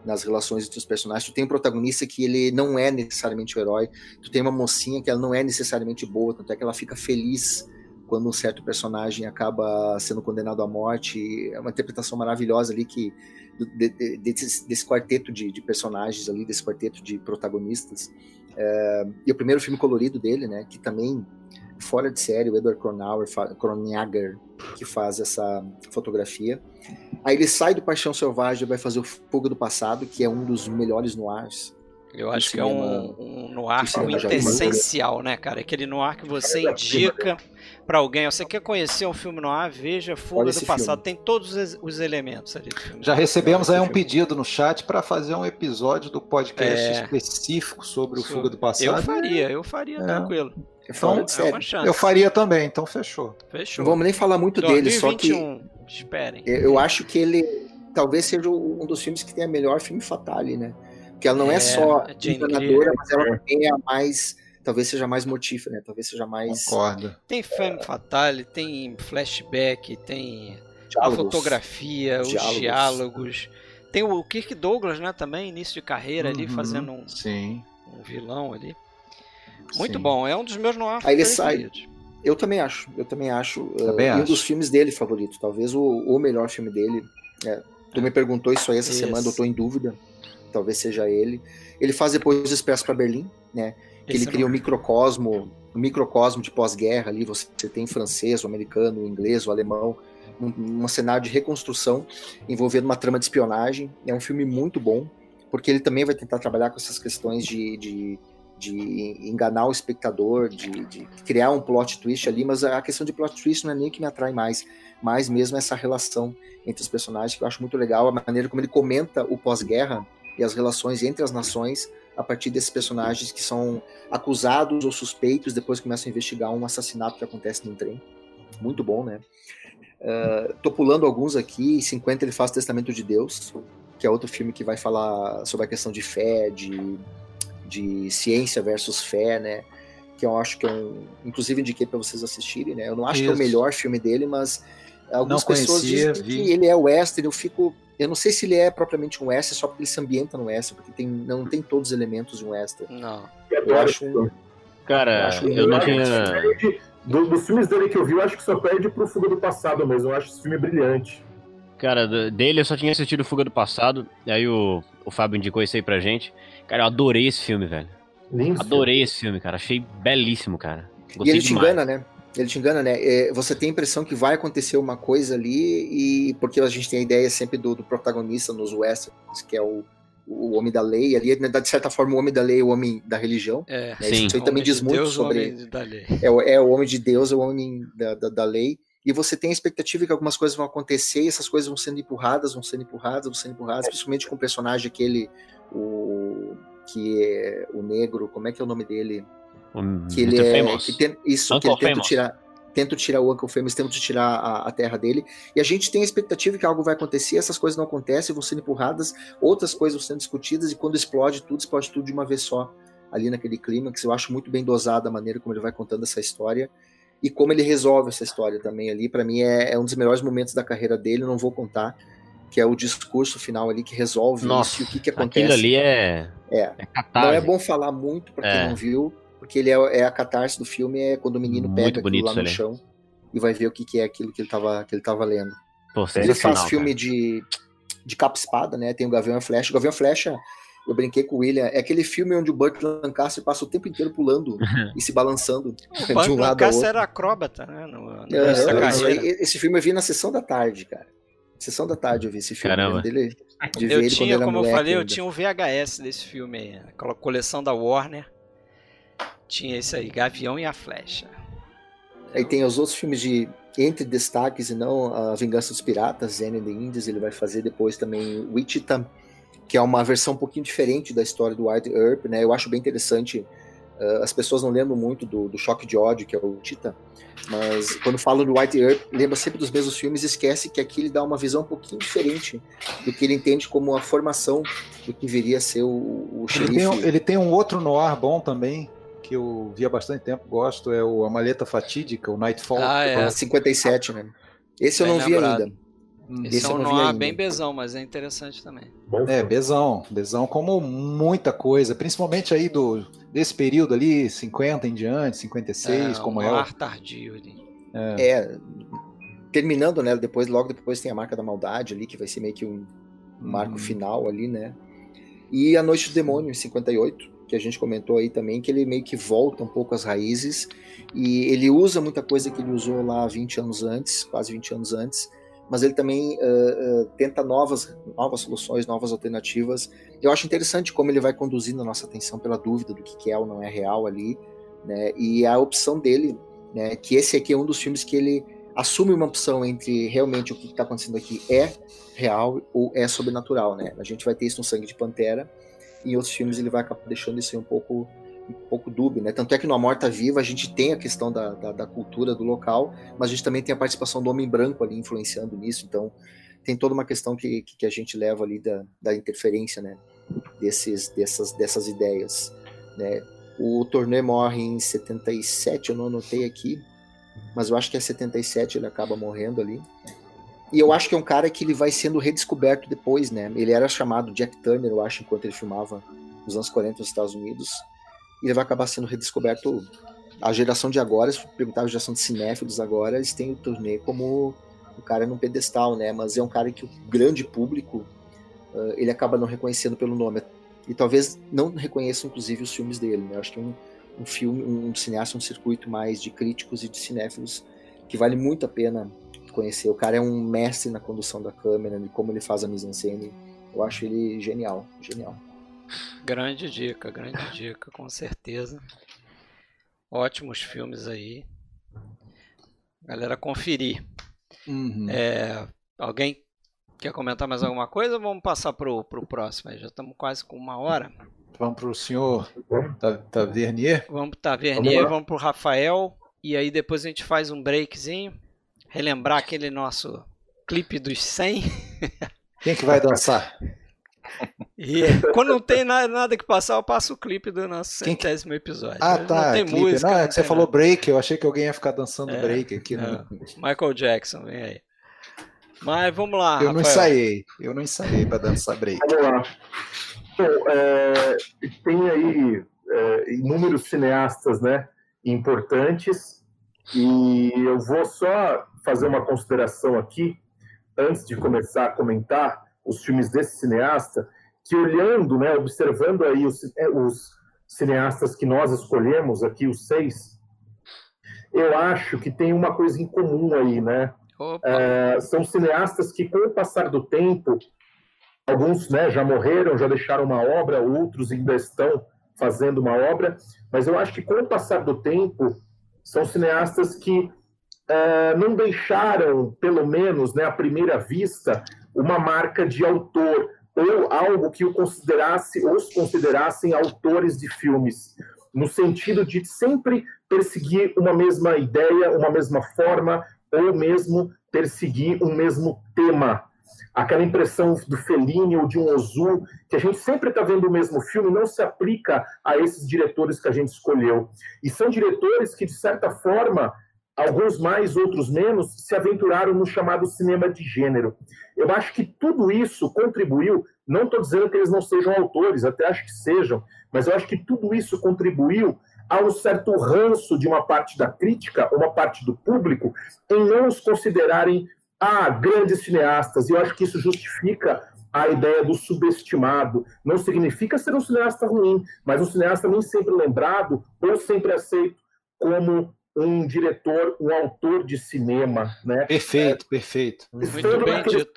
nas relações entre os personagens. Tu tem um protagonista que ele não é necessariamente o herói, tu tem uma mocinha que ela não é necessariamente boa, tanto é que ela fica feliz quando um certo personagem acaba sendo condenado à morte. É uma interpretação maravilhosa ali que de, de, desse, desse, quarteto de, de, personagens ali, desse quarteto de protagonistas. É, e o primeiro filme colorido dele, né, que também fora de série, o Edward Cronauer, Cronjager, que faz essa fotografia. Aí ele sai do Paixão Selvagem e vai fazer o Fogo do Passado, que é um dos melhores noirs. Eu acho que é um, um noir essencial, né, cara? Aquele noir que você indica para alguém. Você quer conhecer um filme noir? Veja Fuga do Passado. Filme. Tem todos os elementos ali. Já recebemos aí um pedido no chat para fazer um episódio do podcast é... específico sobre o Fuga do Passado. Eu faria, eu faria é. tranquilo. Então, é eu faria também, então fechou. Fechou. Não vamos nem falar muito 2021, dele, só que. Esperem. Eu acho que ele talvez seja um dos filmes que tem a melhor filme Fatale, né? Porque ela não é, é só enganadora, mas ela também é a mais. Talvez seja mais mortífera, né? Talvez seja mais. Concordo. Tem Femme Fatale, tem flashback, tem diálogos. a fotografia, os diálogos. diálogos. Tem o Kirk Douglas, né? Também, início de carreira uhum, ali, fazendo um, sim. um vilão ali. Muito Sim. bom, é um dos meus noirs Aí ele sai. Eu também acho, eu também acho. Também uh, acho. um dos filmes dele favorito, talvez o, o melhor filme dele. É, tu me perguntou isso aí essa isso. semana, eu tô em dúvida. Talvez seja ele. Ele faz depois o Expresso para Berlim, né? Que Esse ele cria um microcosmo, um microcosmo de pós-guerra ali. Você tem francês, o americano, o inglês, o alemão, um, um cenário de reconstrução envolvendo uma trama de espionagem. É um filme muito bom, porque ele também vai tentar trabalhar com essas questões de, de de enganar o espectador, de, de, criar um plot twist ali, mas a questão de plot twist não é nem que me atrai mais, mais mesmo essa relação entre os personagens, que eu acho muito legal, a maneira como ele comenta o pós-guerra e as relações entre as nações a partir desses personagens que são acusados ou suspeitos, depois começam a investigar um assassinato que acontece num trem. Muito bom, né? Uh, tô pulando alguns aqui. Em 50 ele faz Testamento de Deus, que é outro filme que vai falar sobre a questão de fé, de, de ciência versus fé, né? Que eu acho que é um. Inclusive indiquei para vocês assistirem, né? Eu não acho Isso. que é o melhor filme dele, mas algumas pessoas dizem vi. que ele é western. Eu fico eu não sei se ele é propriamente um western, só porque ele se ambienta no western, porque tem, não tem todos os elementos de um western. Não. Eu acho um, Cara, eu, acho eu não tinha. Do, dos filmes dele que eu vi, eu acho que só perde pro Fuga do Passado mesmo. Eu acho esse filme brilhante. Cara, dele eu só tinha assistido Fuga do Passado, e aí o, o Fábio indicou isso aí pra gente. Cara, eu adorei esse filme, velho. Lindo adorei esse filme, cara. Achei belíssimo, cara. Gostei e ele demais. te engana, né? Ele te engana, né? É, você tem a impressão que vai acontecer uma coisa ali, e porque a gente tem a ideia sempre do, do protagonista nos westerns, que é o, o homem da lei, ali, né, de certa forma, o homem da lei é o homem da religião. É, né? sim. Isso aí também diz de muito Deus, sobre. É, o, é o homem de Deus, é o homem da, da, da, lei. E você tem a expectativa que algumas coisas vão acontecer, e essas coisas vão sendo empurradas, vão sendo empurradas, vão sendo empurradas, principalmente com o personagem aquele, o que é o negro, como é que é o nome dele? Um, que ele é. Que tem, isso, Uncle que ele tenta tirar. Tenta tirar o Uncle Famous, tenta tirar a, a, terra dele. E a gente tem a expectativa que algo vai acontecer, essas coisas não acontecem, vão sendo empurradas, outras coisas vão sendo discutidas, e quando explode tudo, explode tudo de uma vez só, ali naquele clima, que eu acho muito bem dosada a maneira como ele vai contando essa história e como ele resolve essa história também ali. Para mim é, é, um dos melhores momentos da carreira dele, não vou contar, que é o discurso final ali que resolve Nossa, isso e o que, que acontece. Aquilo ali é, é. é não é bom falar muito para quem é. não viu, porque ele é, é, a catarse do filme, é quando o menino Muito pega aquilo lá no ali. chão e vai ver o que, que é aquilo que ele estava que ele tava lendo. Pô, ele faz filme de, de capa espada, né? Tem o Gavião e Flecha. O Gavião e Flecha, eu brinquei com o William, é aquele filme onde o Burt Lancaster passa o tempo inteiro pulando e se balançando o de um lado Lancaster era acróbata, né? No, no é, esse filme eu vi na sessão da tarde, cara. Sessão da tarde eu vi esse filme. Caramba. Dele, de eu tinha, como eu falei, ainda. eu tinha um VHS desse filme aí. Aquela coleção da Warner. Tinha esse aí, Gavião e a Flecha. Aí tem os outros filmes de entre destaques e não a Vingança dos Piratas, Zen and the Indies, ele vai fazer depois também Wichita, que é uma versão um pouquinho diferente da história do White Earp, né? Eu acho bem interessante. Uh, as pessoas não lembram muito do, do Choque de Ódio, que é o Tita, mas quando falam do White Earp, lembra sempre dos mesmos filmes e esquece que aqui ele dá uma visão um pouquinho diferente do que ele entende como a formação do que viria a ser o, o xerife. Ele tem, ele tem um outro noir bom também, que eu vi há bastante tempo, gosto, é o A Maleta Fatídica, o Nightfall. Ah, é. 57, né? Esse eu não vi ainda. Esse, Esse é um nó bem bezão, mas é interessante também. É, bezão. Bezão como muita coisa, principalmente aí do, desse período ali, 50 em diante, 56, é, como é. O tardio ali. É. é. terminando, né, depois, logo depois tem a Marca da Maldade ali, que vai ser meio que um marco hum. final ali, né. E A Noite do Demônio, em 58, que a gente comentou aí também, que ele meio que volta um pouco às raízes e ele usa muita coisa que ele usou lá 20 anos antes, quase 20 anos antes, mas ele também uh, uh, tenta novas, novas soluções, novas alternativas. Eu acho interessante como ele vai conduzindo a nossa atenção pela dúvida do que é ou não é real ali, né? E a opção dele, né? Que esse aqui é um dos filmes que ele assume uma opção entre realmente o que está acontecendo aqui é real ou é sobrenatural, né? A gente vai ter isso no Sangue de Pantera, em outros filmes ele vai acabar deixando isso um pouco um pouco dúbio, né? Tanto é que no A Morta Viva a gente tem a questão da, da, da, cultura do local, mas a gente também tem a participação do homem branco ali influenciando nisso, então tem toda uma questão que, que a gente leva ali da, da interferência, né? Desses, dessas, dessas ideias, né? O Tornê morre em 77, eu não anotei aqui, mas eu acho que é 77 ele acaba morrendo ali. E eu acho que é um cara que ele vai sendo redescoberto depois, né? Ele era chamado Jack Turner, eu acho, enquanto ele filmava nos anos 40 nos Estados Unidos. E ele vai acabar sendo redescoberto. A geração de agora, se perguntar a geração de cinéfilos agora, eles têm o turnê como o cara num pedestal, né? Mas é um cara que o grande público uh, ele acaba não reconhecendo pelo nome. E talvez não reconheça, inclusive, os filmes dele, né? Eu acho que um, um filme, um cineasta, um circuito mais de críticos e de cinéfilos que vale muito a pena conhecer. O cara é um mestre na condução da câmera, e como ele faz a mise-en-scène. Eu acho ele genial, genial. Grande dica, grande dica, com certeza. Ótimos filmes aí. Galera, conferir. Uhum. É, alguém quer comentar mais alguma coisa ou vamos passar pro, pro próximo? Já estamos quase com uma hora. Vamos para o senhor Tavernier? Vamos para Tavernier, vamos para o Rafael. E aí depois a gente faz um breakzinho. Relembrar aquele nosso clipe dos 100. Quem que vai dançar? E quando não tem nada, nada, que passar, eu passo o clipe do nosso centésimo que... episódio. Ah, tá. Não tem clipe. música. Não, é que você falou break, eu achei que alguém ia ficar dançando é, break aqui. No... Michael Jackson, vem aí. Mas vamos lá. Eu Rafael. não ensaiei, eu não ensaiei para dançar break. Vamos lá. Bom, é, tem aí é, inúmeros cineastas né, importantes, e eu vou só fazer uma consideração aqui, antes de começar a comentar os filmes desse cineasta, que olhando, né, observando aí os, é, os cineastas que nós escolhemos aqui, os seis, eu acho que tem uma coisa em comum aí, né? É, são cineastas que, com o passar do tempo, alguns né, já morreram, já deixaram uma obra, outros ainda estão fazendo uma obra, mas eu acho que, com o passar do tempo, são cineastas que é, não deixaram, pelo menos, né, à primeira vista, uma marca de autor ou algo que o considerasse ou os considerassem autores de filmes, no sentido de sempre perseguir uma mesma ideia, uma mesma forma, ou mesmo perseguir um mesmo tema. Aquela impressão do Fellini ou de um Ozu, que a gente sempre está vendo o mesmo filme, não se aplica a esses diretores que a gente escolheu. E são diretores que, de certa forma, alguns mais, outros menos, se aventuraram no chamado cinema de gênero. Eu acho que tudo isso contribuiu, não estou dizendo que eles não sejam autores, até acho que sejam, mas eu acho que tudo isso contribuiu há um certo ranço de uma parte da crítica, uma parte do público, em não os considerarem ah, grandes cineastas. E eu acho que isso justifica a ideia do subestimado. Não significa ser um cineasta ruim, mas um cineasta nem sempre lembrado ou sempre aceito como um diretor, um autor de cinema, né? Perfeito, é, perfeito. Muito bem dito.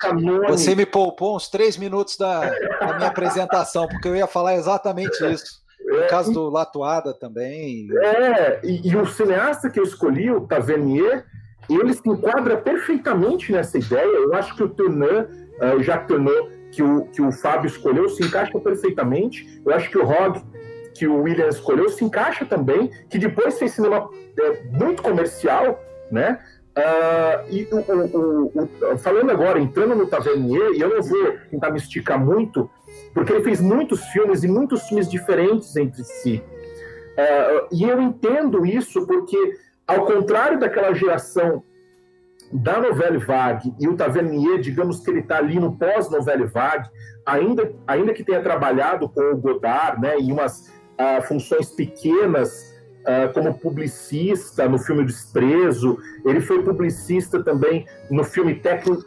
Você me poupou uns três minutos da, da minha apresentação, porque eu ia falar exatamente isso. No é, caso do Latuada também. É, e, e, o cineasta que eu escolhi, o Tavernier, ele se enquadra perfeitamente nessa ideia. Eu acho que o Tourneur, uh, Jacques Tourneur, que o, que o Fábio escolheu, se encaixa perfeitamente. Eu acho que o Rog, que o William escolheu, se encaixa também, que depois fez cinema é, muito comercial, né? Uh, e o, o, o, falando agora, entrando no Tavernier, e eu não vou tentar me esticar muito, porque ele fez muitos filmes e muitos filmes diferentes entre si. Uh, e eu entendo isso porque, ao contrário daquela geração da Novelle Vague e o Tavernier, digamos que ele está ali no pós-Novelle Vague, ainda, ainda que tenha trabalhado com o Godard né, em umas uh, funções pequenas uh, como publicista no filme Desprezo, ele foi publicista também no filme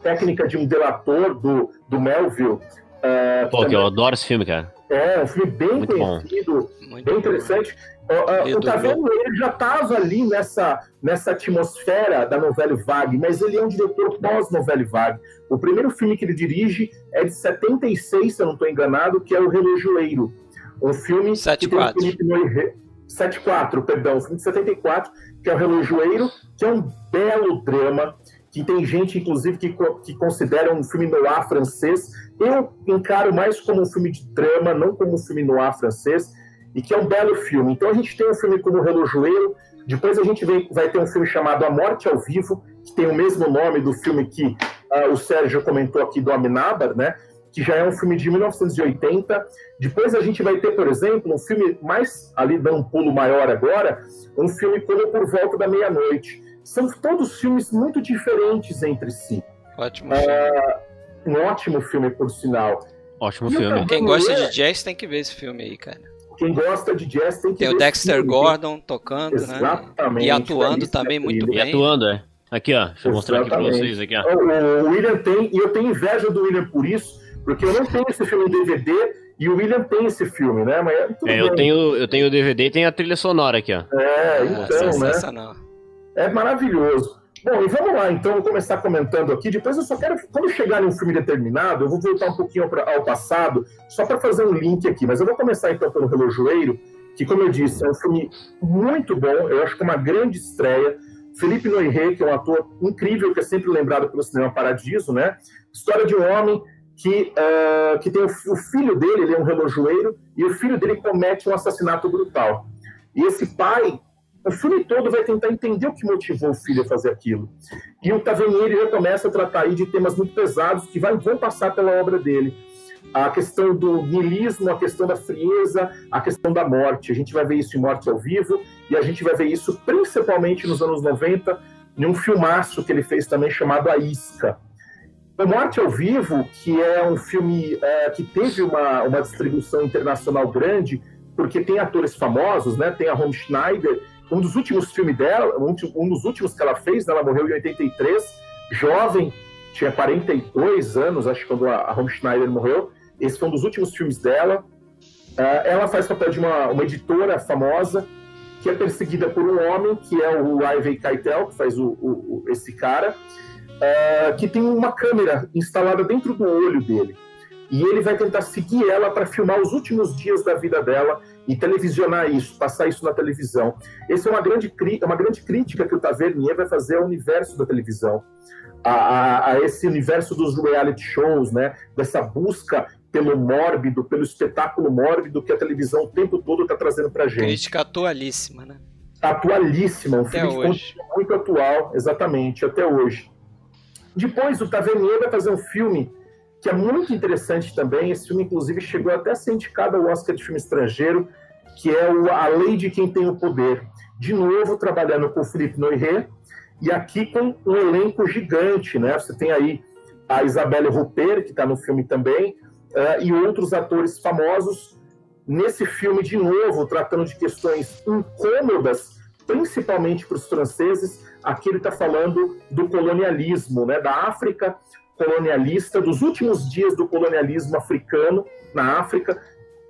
Técnica de um Delator, do, do Melville. Uh, Pô, também... eu adoro esse filme, cara. É, um filme bem Muito conhecido, bem interessante. Uh, o Taverno ele já estava ali nessa, nessa atmosfera da novela Vague, mas ele é um diretor pós-novela Vague. O primeiro filme que ele dirige é de 76, se eu não estou enganado, que é O Relojoeiro. Um filme 74. que tem 74, perdão, um filme de 74, que é O Relojoeiro, que é um belo drama, que tem gente, inclusive, que, que considera um filme noir francês. Eu encaro mais como um filme de drama, não como um filme noir francês, e que é um belo filme. Então a gente tem um filme como O Relojoeiro, depois a gente vem, vai ter um filme chamado A Morte ao Vivo, que tem o mesmo nome do filme que uh, o Sérgio comentou aqui do Amenábar, né? que já é um filme de 1980. Depois a gente vai ter, por exemplo, um filme mais ali dando um pulo maior agora, um filme como Por Volta da Meia-Noite. São todos filmes muito diferentes entre si. Ótimo filme. um ótimo filme, por sinal. Ótimo e filme. Quem gosta de jazz tem que ver esse filme aí, cara. Quem gosta de jazz tem que tem o Dexter Gordon tocando, Exatamente, né? E atuando também muito bem. E atuando, é. Aqui, ó. Deixa eu mostrar aqui pra vocês. Aqui, ó. O, o William tem, e eu tenho inveja do William por isso, porque eu não tenho esse filme em DVD e o William tem esse filme, né? Mas é, é eu, tenho, eu tenho o DVD e tem a trilha sonora aqui, ó. É, então, né? É maravilhoso. Bom, e vamos lá, então, vou começar comentando aqui. Depois eu só quero, quando chegar em um filme determinado, eu vou voltar um pouquinho ao passado, só para fazer um link aqui. Mas eu vou começar então pelo Relojoeiro, que, como eu disse, é um filme muito bom, eu acho que é uma grande estreia. Felipe Noiré, que é um ator incrível, que é sempre lembrado pelo cinema Paradiso, né? História de um homem que, uh, que tem o, o, filho dele, ele é um relojoeiro, e o filho dele comete um assassinato brutal. E esse pai, o filme todo vai tentar entender o que motivou o filho a fazer aquilo. E o Tavernier já começa a tratar aí de temas muito pesados que vão passar pela obra dele. A questão do niilismo, a questão da frieza, a questão da morte. A gente vai ver isso em Morte ao Vivo, e a gente vai ver isso principalmente nos anos 90, em um filmaço que ele fez também chamado A Isca o Morte ao Vivo, que é um filme é, que teve uma, uma distribuição internacional grande, porque tem atores famosos, né? Tem a Rom Schneider, um dos últimos filmes dela, um, um dos últimos que ela fez, ela morreu em 83, jovem, tinha 42 anos, acho que quando a, a Schneider morreu. Esse foi um dos últimos filmes dela. Uh, ela faz papel de uma, uma editora famosa que é perseguida por um homem, que é o Ivey Keitel, que faz o, o, esse cara é, que tem uma câmera instalada dentro do olho dele. E ele vai tentar seguir ela para filmar os últimos dias da vida dela e televisionar isso, passar isso na televisão. Essa é uma grande, é uma grande crítica que o Tavernier vai fazer ao universo da televisão, a, a, a esse universo dos reality shows, né? dessa busca pelo mórbido, pelo espetáculo mórbido que a televisão o tempo todo está trazendo para gente. Crítica atualíssima, né? Atualíssima, um até filme hoje. muito atual, exatamente, até hoje. Depois, o Tavernier vai fazer um filme que é muito interessante também. Esse filme, inclusive, chegou até a ser indicado ao Oscar de filme estrangeiro, que é A Lei de Quem Tem o Poder. De novo, trabalhando com o Philippe Noiret, e aqui com um elenco gigante, né? Você tem aí a Isabelle Rupert, que está no filme também, uh, e outros atores famosos. Nesse filme, de novo, tratando de questões incômodas, principalmente para os franceses, Aqui ele está falando do colonialismo, né, da África colonialista, dos últimos dias do colonialismo africano na África,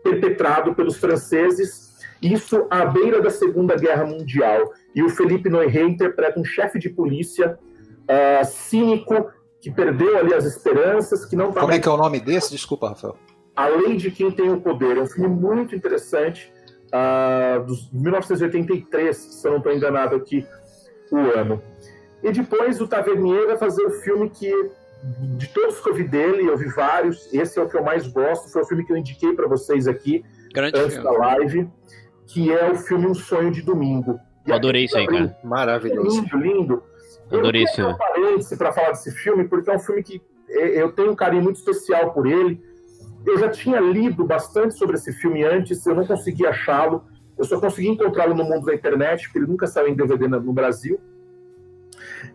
perpetrado pelos franceses, isso à beira da Segunda Guerra Mundial. E o Felipe Noiré interpreta um chefe de polícia uh, cínico, que perdeu ali as esperanças, que não tá Como é que é o nome desse? Desculpa, Rafael. A Lei de Quem Tem o Poder. É um filme muito interessante, uh, dos 1983, se eu não estou enganado aqui, o ano. E depois o Tavernier vai fazer o filme que, de todos que eu vi dele, eu vi vários, esse é o que eu mais gosto, foi o filme que eu indiquei para vocês aqui, Grande antes filme. da live, que é o filme Um Sonho de Domingo. Eu adorei isso aí, cara. Maravilhoso. Lindo, lindo. Adorei isso. Eu parêntese para falar desse filme, porque é um filme que eu tenho um carinho muito especial por ele. Eu já tinha lido bastante sobre esse filme antes, eu não consegui achá-lo. Eu só consegui encontrá-lo no mundo da internet, porque ele nunca saiu em DVD no Brasil.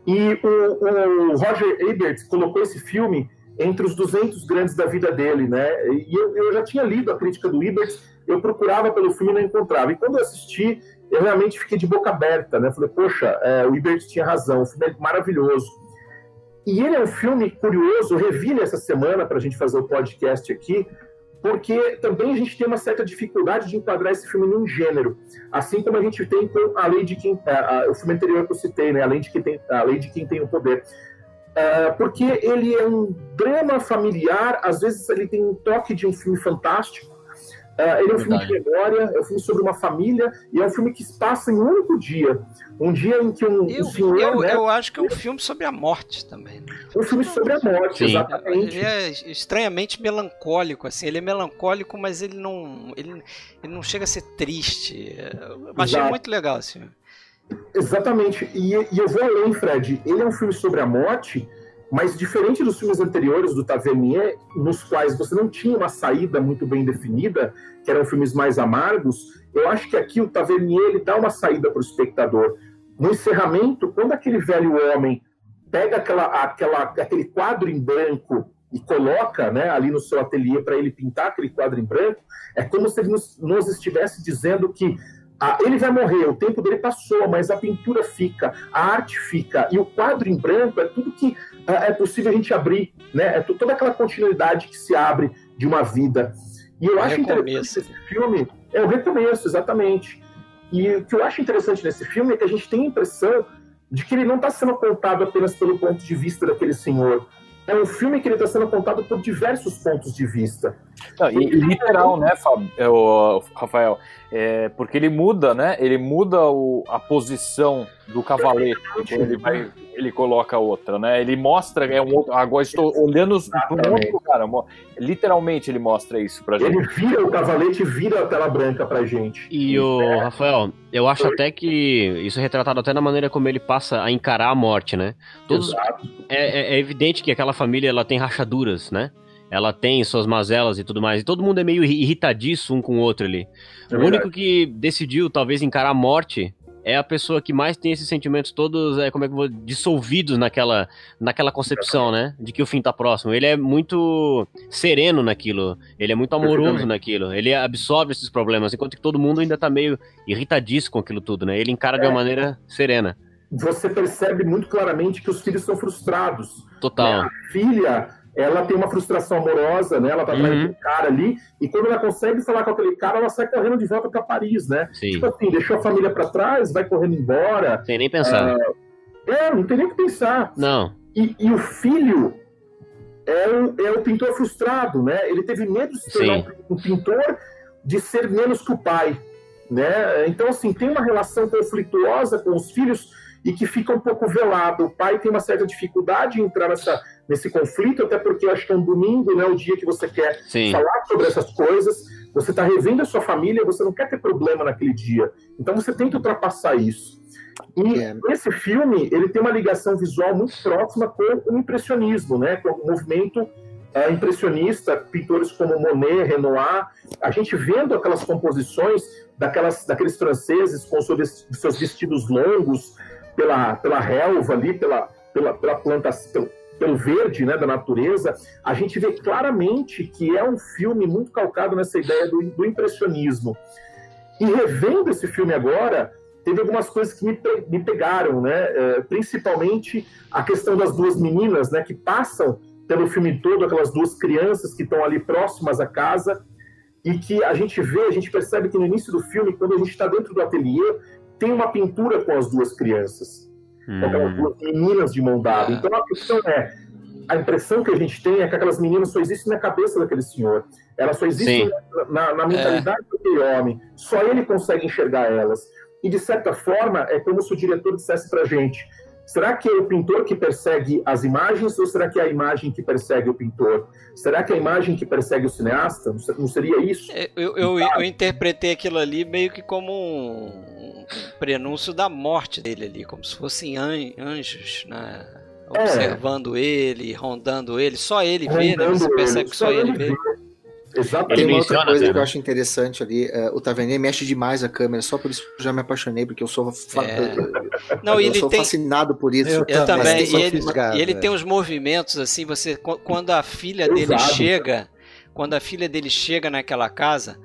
E o, o Roger Ebert colocou esse filme entre os 200 grandes da vida dele, né? E eu, eu, já tinha lido a crítica do Ebert, eu procurava pelo filme e não encontrava. E quando eu assisti, eu realmente fiquei de boca aberta, né? Falei, poxa, é, o Ebert tinha razão, o filme é maravilhoso. E ele é um filme curioso, eu revi nessa semana para a gente fazer o podcast aqui, porque também a gente tem uma certa dificuldade de enquadrar esse filme num gênero, assim como a gente tem com a lei de quem a, a, o filme anterior que eu citei, né, a lei de quem tem a lei de quem tem o poder, uh, porque ele é um drama familiar, às vezes ele tem um toque de um filme fantástico, Uh, ele é um filme de memória, é um filme sobre uma família e é um filme que se passa em um único dia. Um dia em que um, eu, um senhor. Eu, né, eu acho que é um filme sobre a morte também. Né? Um filme sobre a morte, Sim. exatamente. Ele é estranhamente melancólico, assim. Ele é melancólico, mas ele não. Ele, ele não chega a ser triste. Eu achei Exato. muito legal esse filme. Exatamente. E, e eu vou além, Fred. Ele é um filme sobre a morte, mas diferente dos filmes anteriores do Tavernier, nos quais você não tinha uma saída muito bem definida, que eram filmes mais amargos, eu acho que aqui o Tavernier ele dá uma saída para o espectador. No encerramento, quando aquele velho homem pega aquela, aquela, aquele quadro em branco e coloca né, ali no seu ateliê para ele pintar aquele quadro em branco, é como se ele nos, nos estivesse dizendo que ah, ele vai morrer, o tempo dele passou, mas a pintura fica, a arte fica, e o quadro em branco é tudo que é possível a gente abrir, né? É toda aquela continuidade que se abre de uma vida. E eu É acho interessante recomeço. esse filme, é o recomeço, exatamente. E o que eu acho interessante nesse filme é que a gente tem a impressão de que ele não está sendo contado apenas pelo ponto de vista daquele senhor. É um filme que ele está sendo contado por diversos pontos de vista. Não, e, e literal, né, Fábio, é, o, Rafael? É, porque ele muda, né? Ele muda o, a posição do cavalete quando ele vai, ele coloca outra, né? Ele mostra é um outro. Agora estou olhando para um outro cara. Literalmente ele mostra isso pra gente. Ele vira o cavalete e vira a tela branca pra gente. E o é. Rafael, eu acho até que isso é retratado até na maneira como ele passa a encarar a morte, né? Todos, é, é, é evidente que aquela família ela tem rachaduras, né? Ela tem suas mazelas e tudo mais. E todo mundo é meio irritadiço um com o outro ali. É o único que decidiu, talvez, encarar a morte é a pessoa que mais tem esses sentimentos todos, é, como é que eu vou, dissolvidos naquela, naquela concepção, né? De que o fim tá próximo. Ele é muito sereno naquilo, ele é muito amoroso naquilo, ele absorve esses problemas, enquanto que todo mundo ainda tá meio irritadíssimo com aquilo tudo, né? Ele encara é. de uma é. maneira serena. Você percebe muito claramente que os filhos são frustrados. Total. Né? A filha ela tem uma frustração amorosa, né? Ela tá atrás uhum. de um cara ali, e quando ela consegue falar com aquele cara, ela sai correndo de volta para Paris, né? Sim. Tipo assim, deixou a família para trás, vai correndo embora. Sem nem pensar. É, é não tem nem o que pensar. Não. E, e, o filho é o, é o pintor frustrado, né? Ele teve medo de ser um, um pintor de ser menos que o pai, né? Então, assim, tem uma relação conflituosa com os filhos e que fica um pouco velado. O pai tem uma certa dificuldade em entrar nessa nesse conflito, até porque acho que é um domingo, né, o dia que você quer Sim. falar sobre essas coisas, você está revendo a sua família, você não quer ter problema naquele dia. Então você tenta ultrapassar isso. E é. esse filme, ele tem uma ligação visual muito próxima com o impressionismo, né, com o movimento é, impressionista, pintores como Monet, Renoir, a gente vendo aquelas composições daquelas, daqueles franceses com seus, seus vestidos longos pela, pela relva ali, pela, pela, pela plantação, pelo verde né, da natureza, a gente vê claramente que é um filme muito calcado nessa ideia do, do impressionismo. E revendo esse filme agora, teve algumas coisas que me, me pegaram, né? É, principalmente a questão das duas meninas, né, que passam pelo filme todo, aquelas duas crianças que estão ali próximas à casa, e que a gente vê, a gente percebe que no início do filme, quando a gente está dentro do ateliê, tem uma pintura com as duas crianças hum. com aquelas duas meninas de mão dada. Então a questão é, a impressão que a gente tem é que aquelas meninas só existem na cabeça daquele senhor. Elas só existem na, na, mentalidade é. daquele homem. Só ele consegue enxergar elas. E de certa forma, é como se o diretor dissesse pra gente: Será que é o pintor que persegue as imagens ou será que é a imagem que persegue o pintor? Será que é a imagem que persegue o cineasta? Não seria isso? É, eu, eu, eu interpretei aquilo ali meio que como um prenúncio da morte dele ali, como se fossem anjos, né? Observando é. ele, rondando ele, só ele vê, né? Você percebe que só ele vê. Exatamente. Tem uma outra coisa que eu acho interessante ali. Uh, o Tavernier mexe demais a câmera, só por isso eu já me apaixonei, porque eu sou, fa é. Não, eu ele sou tem... fascinado por isso. Eu, eu também. E ele, e ele tem uns movimentos assim, você quando a filha dele chega, quando a filha dele chega naquela casa,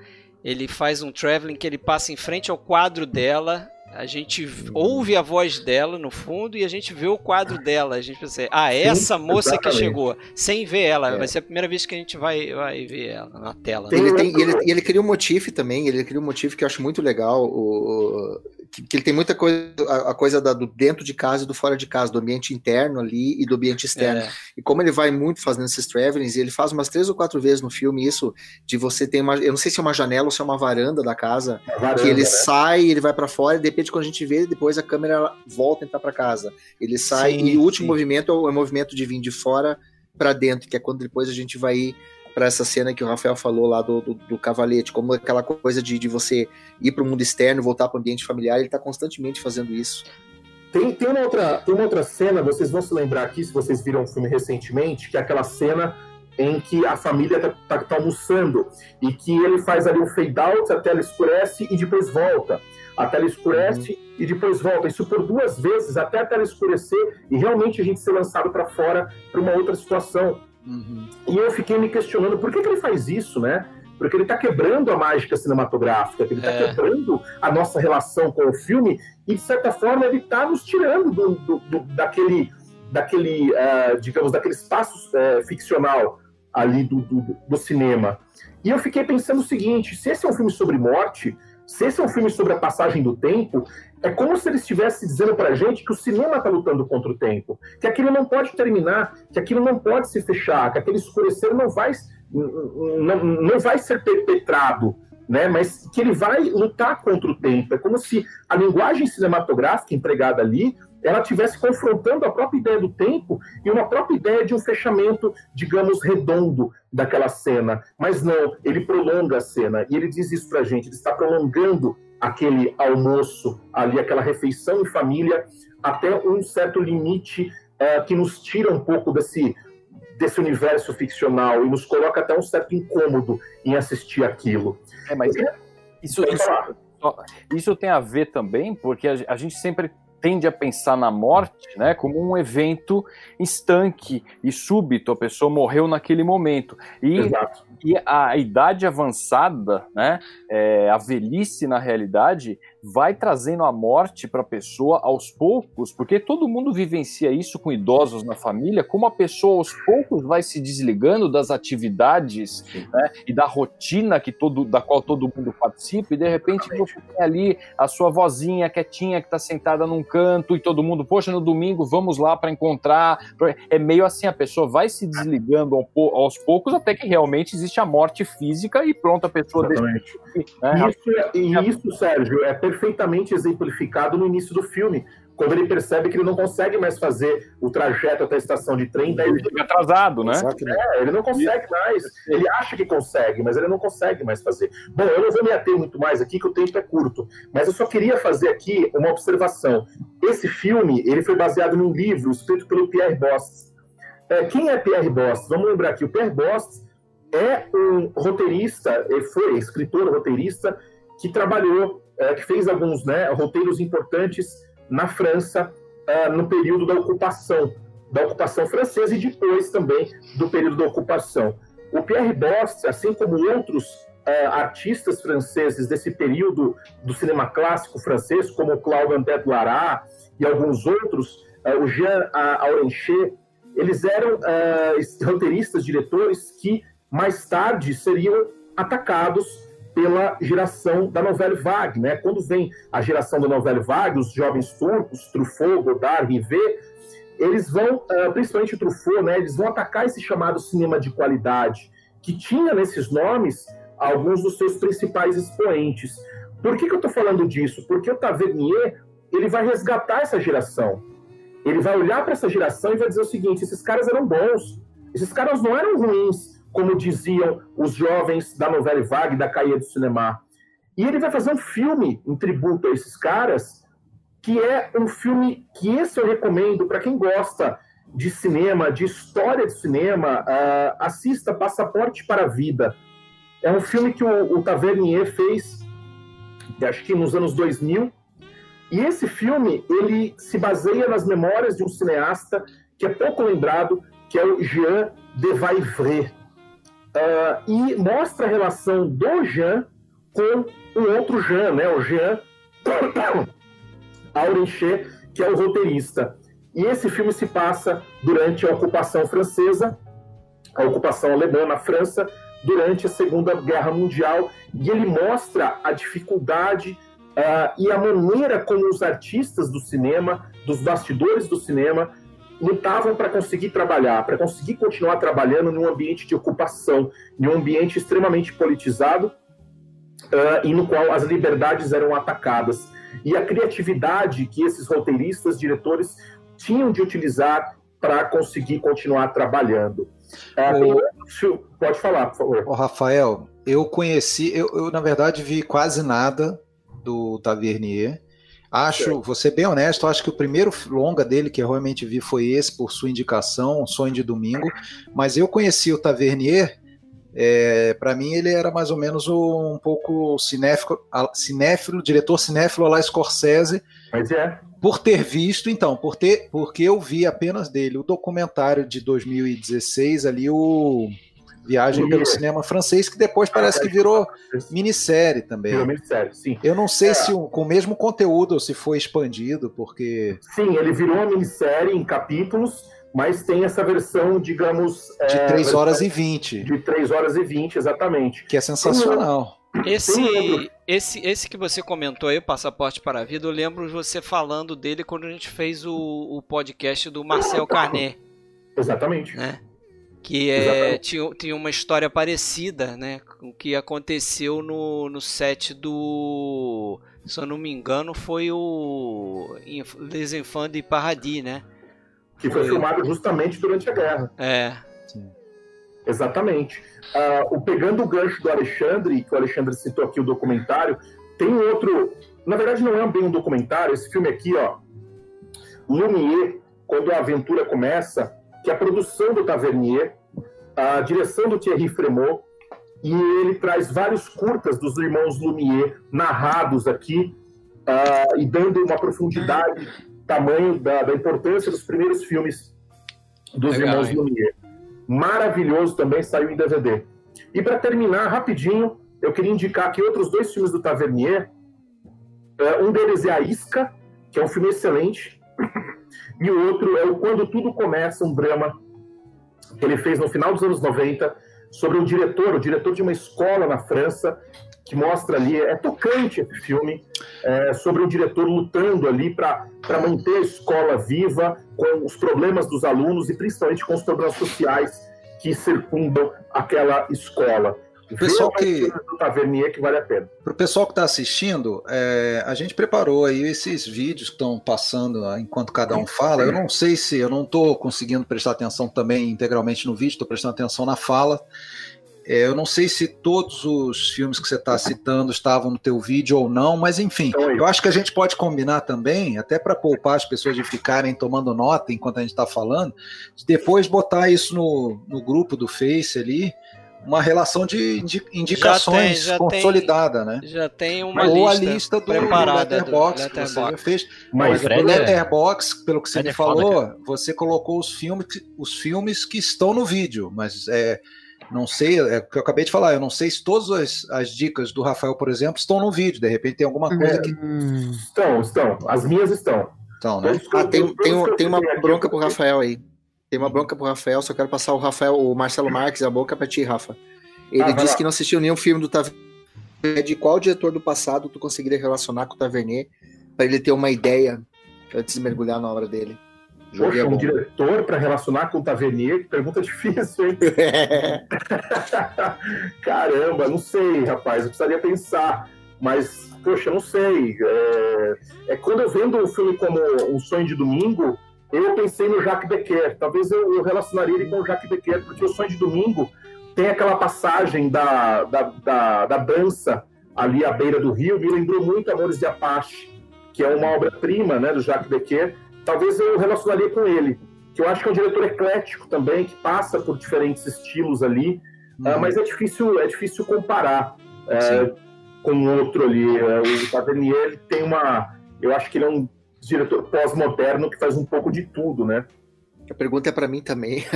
ele faz um traveling que ele passa em frente ao quadro dela a gente ouve a voz dela no fundo e a gente vê o quadro dela. A gente pensa, ah, essa Sim, moça exatamente. que chegou, sem ver ela. É. Vai ser a primeira vez que a gente vai, vai ver ela na tela. Ele, tem, ele, ele cria um motif também, ele cria um motif que eu acho muito legal. O, que, que, ele tem muita coisa, a, a coisa da, do dentro de casa e do fora de casa, do ambiente interno ali e do ambiente externo. É. E como ele vai muito fazendo esses travelings, ele faz umas três ou quatro vezes no filme isso, de você ter uma, eu não sei se é uma janela ou se é uma varanda da casa, varanda, que ele né? sai, ele vai para fora e de repente quando a gente vê, depois a câmera volta a entrar para casa. Ele sai sim, e o último sim. movimento é o, é o movimento de vir de fora para dentro, que é quando depois a gente vai para essa cena que o Rafael falou lá do, do, do cavalete, como aquela coisa de, de você ir para o mundo externo, voltar para o ambiente familiar, ele está constantemente fazendo isso. Tem, tem, uma outra, tem uma outra cena, vocês vão se lembrar aqui, se vocês viram o filme recentemente, que é aquela cena em que a família está tá, tá almoçando e que ele faz ali um fade out, a tela escurece e depois volta. A tela escurece uhum. e depois volta. Isso por duas vezes, até a tela escurecer e realmente a gente ser lançado para fora para uma outra situação. Uhum. E eu fiquei me questionando por que, que ele faz isso, né? Porque ele está quebrando a mágica cinematográfica, ele está é. quebrando a nossa relação com o filme e, de certa forma, ele está nos tirando do, do, do, daquele, daquele uh, digamos, daquele espaço uh, ficcional ali do, do cinema. E eu fiquei pensando o seguinte: se esse é um filme sobre morte, se esse é um filme sobre a passagem do tempo, é como se ele estivesse dizendo para a gente que o cinema está lutando contra o tempo, que aquilo não pode terminar, que aquilo não pode se fechar, que aquele escurecer não vai, não, não vai ser perpetrado né? Mas que ele vai lutar contra o tempo. É como se a linguagem cinematográfica empregada ali ela estivesse confrontando a própria ideia do tempo e uma própria ideia de um fechamento, digamos, redondo daquela cena. Mas não, ele prolonga a cena e ele diz isso pra gente, ele está prolongando aquele almoço ali, aquela refeição em família, até um certo limite uh, que nos tira um pouco desse, desse universo ficcional e nos coloca até um certo incômodo em assistir aquilo. É, mas isso, isso, isso, tem a ver também, porque a gente sempre tende a pensar na morte né, como um evento estanque e súbito, a pessoa morreu naquele momento. E, e a idade avançada, né, é, a velhice na realidade, vai trazendo a morte para a pessoa aos poucos, porque todo mundo vivencia isso com idosos na família, como a pessoa aos poucos vai se desligando das atividades né, e da rotina que todo, da qual todo mundo participa, e de repente você tem ali a sua vozinha quietinha que está sentada num canto e todo mundo, poxa, no domingo vamos lá para encontrar. É meio assim, a pessoa vai se desligando aos poucos até que realmente existe a morte física e pronto, a pessoa. Exatamente. né? Isso, é, e isso, Sérgio, é perfeitamente exemplificado no início do filme, quando ele percebe que ele não consegue mais fazer o trajeto até a estação de trem. Daí ele fica atrasado, né? É, ele não consegue mais. Ele acha que consegue, mas ele não consegue mais fazer. Bom, eu não vou me ater muito mais aqui, que o tempo é curto, mas eu só queria fazer aqui uma observação. Esse filme ele foi baseado num livro escrito pelo Pierre Bost. É, quem é Pierre Bost? Vamos lembrar aqui, o Pierre Bost é um roteirista, ele foi escritor, roteirista, que trabalhou, é, que fez alguns né, roteiros importantes na França é, no período da ocupação, da ocupação francesa e depois também do período da ocupação. O Pierre Bost, assim como outros é, artistas franceses desse período do cinema clássico francês, como Claude André Loirat e alguns outros, é, o Jean Aurenchet, eles eram roteiristas, diretores que mais tarde seriam atacados pela geração da novela vague, né? Quando vem a geração da novela vague, os jovens turcos, Truffaut, Godard, Rivet, eles vão, ah, principalmente Truffaut, né? Eles vão atacar esse chamado cinema de qualidade, que tinha nesses nomes alguns dos seus principais expoentes. Por que, que eu estou falando disso? Porque o Tavernier ele vai resgatar essa geração. Ele vai olhar para essa geração e vai dizer o seguinte: esses caras eram bons, esses caras não eram ruins, como diziam os jovens da novela vague, da Caia do Cinema. E ele vai fazer um filme em tributo a esses caras, que é um filme que esse eu recomendo para quem gosta de cinema, de história de cinema, uh, assista Passaporte para a Vida. É um filme que o, o Tavernier fez, acho que nos anos 2000, e esse filme ele se baseia nas memórias de um cineasta que é pouco lembrado, que é o Jean de Vaivre. Uh, e mostra a relação do Jean com o outro Jean, né? O Jean Aurenchet, que é o roteirista. E esse filme se passa durante a ocupação francesa, a ocupação alemã na França, durante a Segunda Guerra Mundial, e ele mostra a dificuldade uh, e a maneira como os artistas do cinema, dos bastidores do cinema, lutavam para conseguir trabalhar, para conseguir continuar trabalhando num ambiente de ocupação, em um ambiente extremamente politizado uh, e no qual as liberdades eram atacadas. E a criatividade que esses roteiristas, diretores tinham de utilizar para conseguir continuar trabalhando. Uh, o... Pode falar, por favor. O Rafael, eu conheci, eu, eu na verdade vi quase nada do Tavernier. Acho, vou ser bem honesto, acho que o primeiro longa dele que eu realmente vi foi esse, por sua indicação, Sonho de Domingo. Mas eu conheci o Tavernier, é, para mim ele era mais ou menos um, um pouco cinéfilo, cinéfilo, diretor cinéfilo lá Scorsese. Mas é. Por ter visto, então, por ter, porque eu vi apenas dele o documentário de 2016 ali, o Viagem pelo cinema francês, que depois parece que virou minissérie também. Virou minissérie, sim. Eu não sei é. se com o mesmo conteúdo ou se foi expandido, porque. Sim, ele virou uma minissérie em capítulos, mas tem essa versão, digamos. De é, 3 horas e 20. De 3 horas e 20, exatamente. Que é sensacional. Esse, esse, esse que você comentou aí, Passaporte para a Vida, eu lembro você falando dele quando a gente fez o, o podcast do Marcel Carnet. Exatamente. Né? Que é, tinha, tinha uma história parecida, né, com o que aconteceu no, no set do, se eu não me engano, foi o Les Enfants de Paradis, né? Que foi, foi filmado justamente durante a guerra. É. Sim. Exatamente. Uh, o Pegando o gancho do Alexandre, que o Alexandre citou aqui o documentário, tem outro. Na verdade, não é bem um documentário, esse filme aqui, ó. Lumière, quando a aventura começa, que é a produção do Tavernier, a direção do Thierry Fremont, e ele traz vários curtas dos irmãos Lumière narrados aqui, uh, e dando uma profundidade, tamanho da, da importância dos primeiros filmes dos Legal, irmãos hein? Lumière. Maravilhoso também saiu em DVD. E para terminar, rapidinho, eu queria indicar aqui outros dois filmes do Tavernier. Uh, um deles é A Isca, que é um filme excelente, e o outro é o Quando Tudo Começa, um drama que ele fez no final dos anos 90 sobre um diretor, o diretor de uma escola na França, que mostra ali, é tocante esse filme, é, sobre um diretor lutando ali para manter a escola viva, com os problemas dos alunos e principalmente com os problemas sociais que circundam aquela escola. O pessoal que do Tavernier que vale a pena. Para o pessoal que está assistindo, é, a gente preparou aí esses vídeos que estão passando enquanto cada um fala. Eu não sei se eu não estou conseguindo prestar atenção também integralmente no vídeo, estou prestando atenção na fala. É, eu não sei se todos os filmes que você está citando estavam no teu vídeo ou não, mas enfim, então, eu acho que a gente pode combinar também, até para poupar as pessoas de ficarem tomando nota enquanto a gente está falando, de depois botar isso no, no grupo do Face ali uma relação de indicações já tem, já consolidada, tem, né? Já tem uma Ou lista, a lista do preparada Letterbox, do Letterbox. que você já fez. Mas o Letterbox, pelo que você me falou, você colocou os filmes, os filmes que estão no vídeo, mas é, não sei, é o que eu acabei de falar, eu não sei se todas as, as dicas do Rafael, por exemplo, estão no vídeo, de repente tem alguma coisa que... Estão, estão, as minhas estão. Então, né? Ah, tem, tem, tem uma bronca pro Rafael aí. Tem uma bronca pro Rafael, só quero passar o Rafael, o Marcelo Marques, a boca pra ti, Rafa. Ele ah, disse que não assistiu nenhum filme do Tavernier. De qual diretor do passado tu conseguiria relacionar com o Tavernier para ele ter uma ideia antes de mergulhar na obra dele? Poxa, um diretor para relacionar com o Tavernier? Que pergunta difícil, hein? Caramba, não sei, rapaz. Eu precisaria pensar. Mas, poxa, não sei. É, é quando eu vendo um filme como Um Sonho de Domingo, eu pensei no Jacques Becker. Talvez eu, eu relacionaria ele com o Jacques Becker, porque o Sonho de Domingo tem aquela passagem da, da, da, da dança ali à beira do rio, me lembrou muito Amores de Apache, que é uma obra-prima né, do Jacques Becker. Talvez eu relacionaria com ele, que eu acho que é um diretor eclético também, que passa por diferentes estilos ali, uhum. uh, mas é difícil, é difícil comparar uh, com outro ali. Uh, o Tavernier tem uma. Eu acho que ele é um diretor pós-moderno que faz um pouco de tudo, né? A pergunta é para mim também.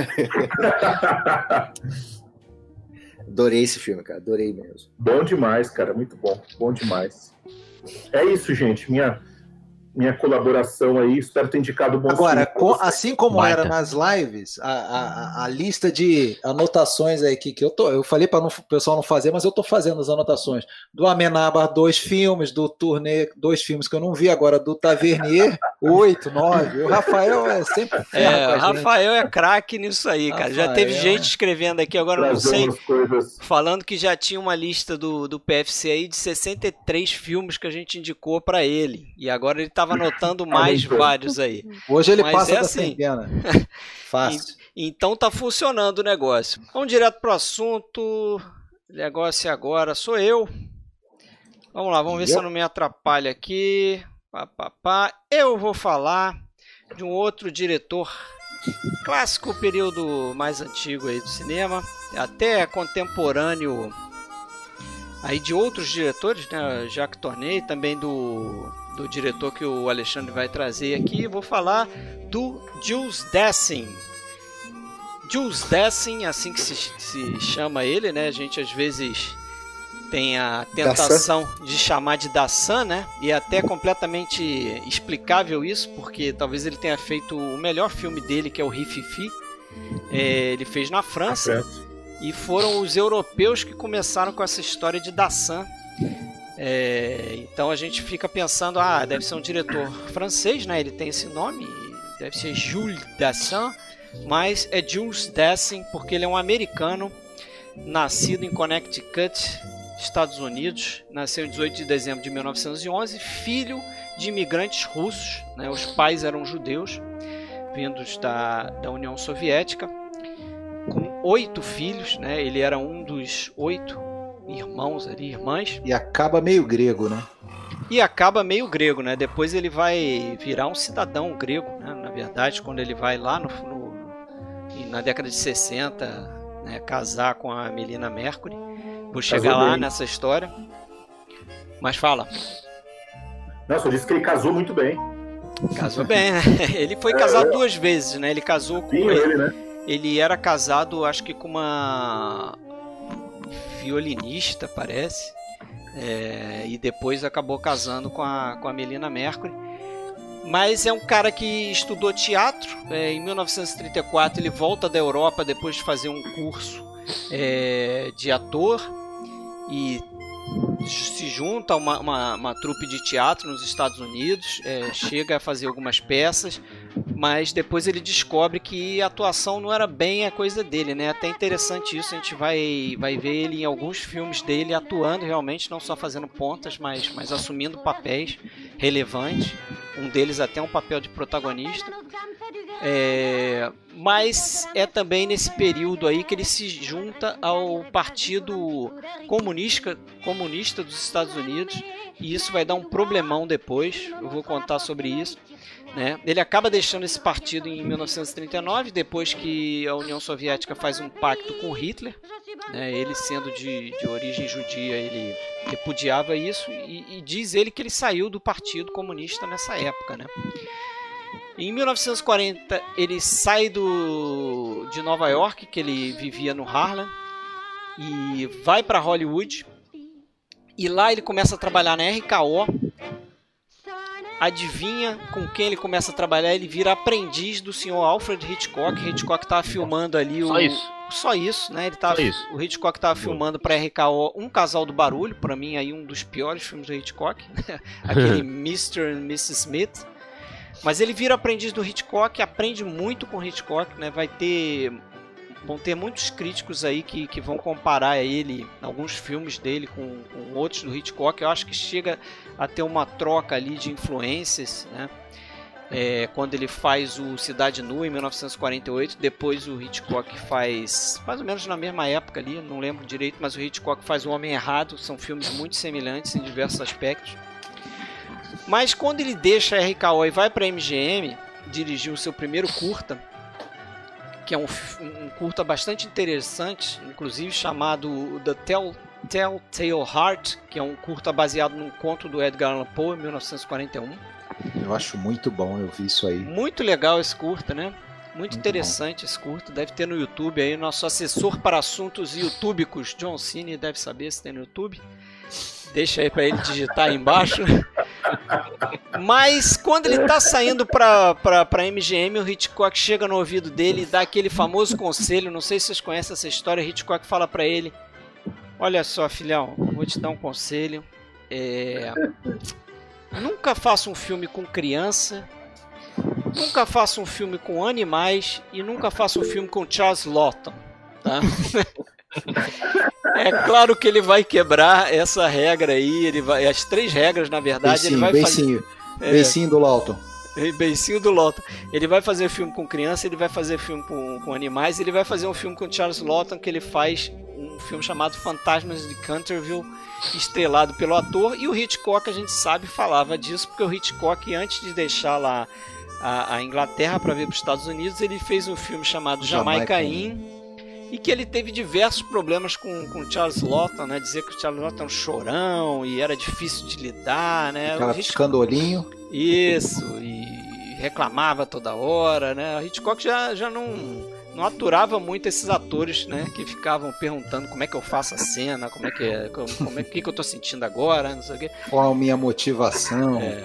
Adorei esse filme, cara. Adorei mesmo. Bom demais, cara. Muito bom. Bom demais. É isso, gente. Minha minha colaboração aí. Espero ter indicado bom Agora, com, assim como Baita. era nas lives, a, a, a, lista de anotações aí que, que eu tô. Eu falei para o pessoal não fazer, mas eu tô fazendo as anotações. Do Amenabar, dois filmes, do Turnê, dois filmes que eu não vi agora, do Tavernier, oito, nove. O Rafael é sempre. É, o Rafael é craque nisso aí, cara. Rafael, já teve gente escrevendo aqui, agora não sei. Falando que já tinha uma lista do, do PFC aí de 63 filmes que a gente indicou para ele. E agora ele tá estava anotando mais vários aí. Hoje ele Mas passa é da assim. centena. Fácil. então tá funcionando o negócio. Vamos direto pro assunto. O negócio agora sou eu. Vamos lá, vamos ver se eu não me atrapalho aqui. Pá, pá, pá. Eu vou falar de um outro diretor clássico período mais antigo aí do cinema, até contemporâneo aí de outros diretores, né? Jacques Tourneur, também do do diretor que o Alexandre vai trazer aqui, vou falar do Jules Dessin. Jules Dessin, assim que se, se chama ele, né? A gente às vezes tem a tentação Dassan. de chamar de Dassan, né? E é até completamente explicável isso, porque talvez ele tenha feito o melhor filme dele, que é o Rififi. É, ele fez na França. E foram os europeus que começaram com essa história de Dassan é, então a gente fica pensando, ah, deve ser um diretor francês, né? Ele tem esse nome, deve ser Jules Dassin. mas é Jules Dessen porque ele é um americano nascido em Connecticut, Estados Unidos, nasceu em 18 de dezembro de 1911, filho de imigrantes russos, né? os pais eram judeus, vindos da, da União Soviética, com oito filhos, né? ele era um dos oito irmãos ali, irmãs. E acaba meio grego, né? E acaba meio grego, né? Depois ele vai virar um cidadão grego, né? Na verdade, quando ele vai lá no, no na década de 60, né? casar com a Melina Mercury. Vou chegar casou lá bem. nessa história. Mas fala. Nossa, eu disse que ele casou muito bem. Casou bem, né? Ele foi é, casado é. duas vezes, né? Ele casou com. Sim, ele, né? ele era casado, acho que com uma violinista, parece. É, e depois acabou casando com a, com a Melina Mercury. Mas é um cara que estudou teatro. É, em 1934 ele volta da Europa depois de fazer um curso é, de ator e se junta a uma, uma, uma, trupe de teatro nos Estados Unidos, é, chega a fazer algumas peças, mas depois ele descobre que a atuação não era bem a coisa dele, né? Até interessante isso, a gente vai, vai ver ele em alguns filmes dele atuando realmente, não só fazendo pontas, mas, mas assumindo papéis relevantes. Um deles até um papel de protagonista. É, mas é também nesse período aí que ele se junta ao Partido Comunista, Comunista dos Estados Unidos e isso vai dar um problemão depois. Eu vou contar sobre isso. Né? Ele acaba deixando esse partido em 1939, depois que a União Soviética faz um pacto com Hitler. Né? Ele, sendo de, de origem judia, ele repudiava isso e, e, diz ele que ele saiu do Partido Comunista nessa época. Né? Em 1940 ele sai do, de Nova York, que ele vivia no Harlem, e vai para Hollywood. E lá ele começa a trabalhar na RKO, adivinha com quem ele começa a trabalhar? Ele vira aprendiz do senhor Alfred Hitchcock. Hitchcock estava filmando ali o. Só isso. Só isso, né? Ele tava, isso. O Hitchcock estava filmando para RKO Um Casal do Barulho, para mim aí um dos piores filmes do Hitchcock, aquele Mr. and Mrs. Smith. Mas ele vira aprendiz do Hitchcock, aprende muito com Hitchcock, né? Vai ter vão ter muitos críticos aí que, que vão comparar ele, alguns filmes dele com, com outros do Hitchcock. Eu acho que chega a ter uma troca ali de influências, né? É, quando ele faz o Cidade Nua em 1948, depois o Hitchcock faz mais ou menos na mesma época ali, não lembro direito, mas o Hitchcock faz O Homem Errado, são filmes muito semelhantes em diversos aspectos. Mas quando ele deixa a RKO e vai para a MGM, dirigir o seu primeiro curta, que é um, um curta bastante interessante, inclusive chamado The Tell, Telltale Heart, que é um curta baseado num conto do Edgar Allan Poe, em 1941. Eu acho muito bom, eu vi isso aí. Muito legal esse curta, né? Muito, muito interessante bom. esse curta. Deve ter no YouTube aí. Nosso assessor para assuntos youtubicos, John Cine, deve saber se tem no YouTube. Deixa aí para ele digitar aí embaixo. Mas quando ele tá saindo pra, pra, pra MGM, o Hitchcock chega no ouvido dele e dá aquele famoso conselho. Não sei se vocês conhecem essa história. O Hitchcock fala para ele: Olha só, filhão, vou te dar um conselho. É... Nunca faça um filme com criança. Nunca faça um filme com animais. E nunca faça um filme com Charles Lawton. Tá? É claro que ele vai quebrar essa regra aí, ele vai, as três regras, na verdade, beicinho, ele vai beicinho, fazer. Beicinho é, do Lawton. Beicinho do Lawton. Ele vai fazer filme com criança, ele vai fazer filme com, com animais, ele vai fazer um filme com Charles Lawton que ele faz filme chamado Fantasmas de Canterville, estrelado pelo ator. E o Hitchcock, a gente sabe, falava disso, porque o Hitchcock, antes de deixar lá a, a Inglaterra para vir para os Estados Unidos, ele fez um filme chamado Jamaica, Jamaica Inn e que ele teve diversos problemas com, com Charles Lawton, né? Dizer que o Charles Lawton era um chorão e era difícil de lidar, né? Ficava piscando olhinho. Isso, e reclamava toda hora, né? A Hitchcock já, já não, não aturava muito esses atores, né? Que ficavam perguntando como é que eu faço a cena, como é que é, como, como é que, que eu tô sentindo agora, não sei o quê. Qual a minha motivação? É.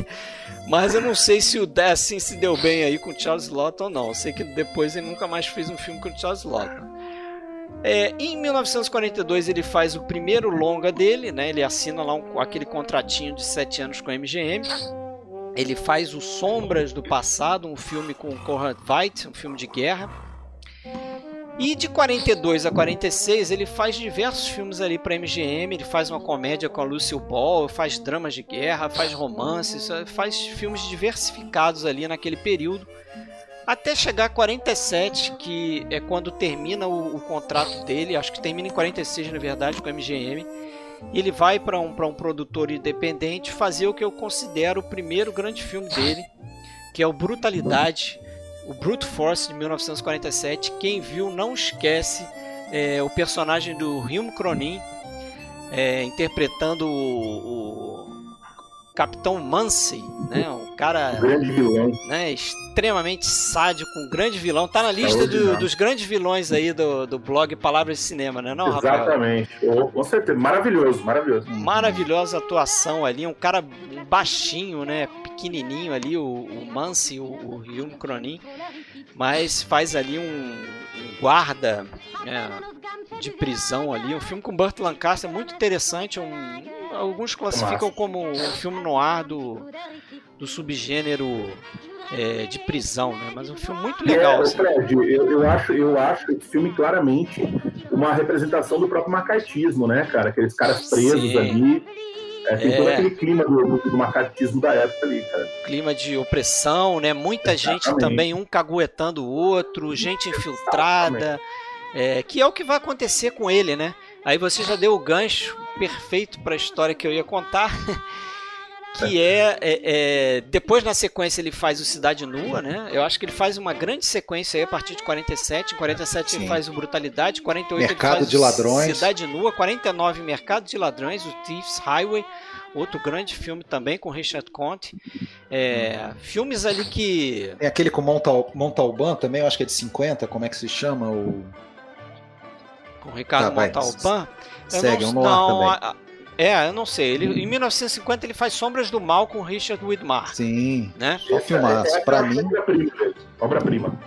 Mas eu não sei se o Destin se deu bem aí com o Charles Lawton ou não. Eu sei que depois ele nunca mais fez um filme com o Charles Lawton. É, em 1942 ele faz o primeiro longa dele, né? Ele assina lá um, aquele contratinho de sete anos com a MGM. Ele faz o Sombras do Passado, um filme com Conrad Veidt, um filme de guerra. E de 42 a 46 ele faz diversos filmes ali para MGM, ele faz uma comédia com a Lucille Ball, faz dramas de guerra, faz romances, faz filmes diversificados ali naquele período. Até chegar a 47, que é quando termina o, o contrato dele, acho que termina em 46 na verdade com a MGM. E ele vai para um, um produtor independente fazer o que eu considero o primeiro grande filme dele, que é o Brutalidade, o Brute Force de 1947. Quem viu não esquece é, o personagem do Hume Cronin é, interpretando o, o, Capitão Mansey, né? Um cara né? Extremamente sádico, um grande vilão. Tá na lista do, dos grandes vilões aí do, do blog Palavras de Cinema, né? Não, Exatamente. Oh, com certeza, maravilhoso, maravilhoso. Maravilhosa atuação ali, um cara baixinho, né? pequenininho ali, o, o o, o Cronin, mas faz ali um, um guarda né, de prisão ali. Um filme com Burt Lancaster muito interessante. Um, alguns classificam como um filme no ar do, do subgênero é, de prisão, né? Mas um filme muito legal. É, assim. Fred, eu, eu, acho, eu acho esse filme claramente uma representação do próprio macartismo, né, cara? Aqueles caras presos Sim. ali é, tem é. todo aquele clima do, do, macatismo da época ali, cara. Clima de opressão, né? Muita Exatamente. gente também, um caguetando o outro, gente infiltrada. É, que é o que vai acontecer com ele, né? Aí você já deu o gancho perfeito para a história que eu ia contar. que é, é, é, depois na sequência ele faz o Cidade Nua, né? Eu acho que ele faz uma grande sequência aí a partir de 47, em 47 Sim. ele faz o Brutalidade, 48 Mercado ele faz de Ladrões, Cidade Nua, 49 Mercado de Ladrões, o Thieves Highway, outro grande filme também com Richard Conte. É, filmes ali que Tem aquele com Montal, Montalban também, eu acho que é de 50, como é que se chama o com Ricardo tá, Montalban. Segue, não, um não, também. A, é, eu não sei. Ele, em 1950 ele faz Sombras do Mal com Richard Widmar. Sim. Né? Só filmaço. É, é, pra mim. Obra-prima.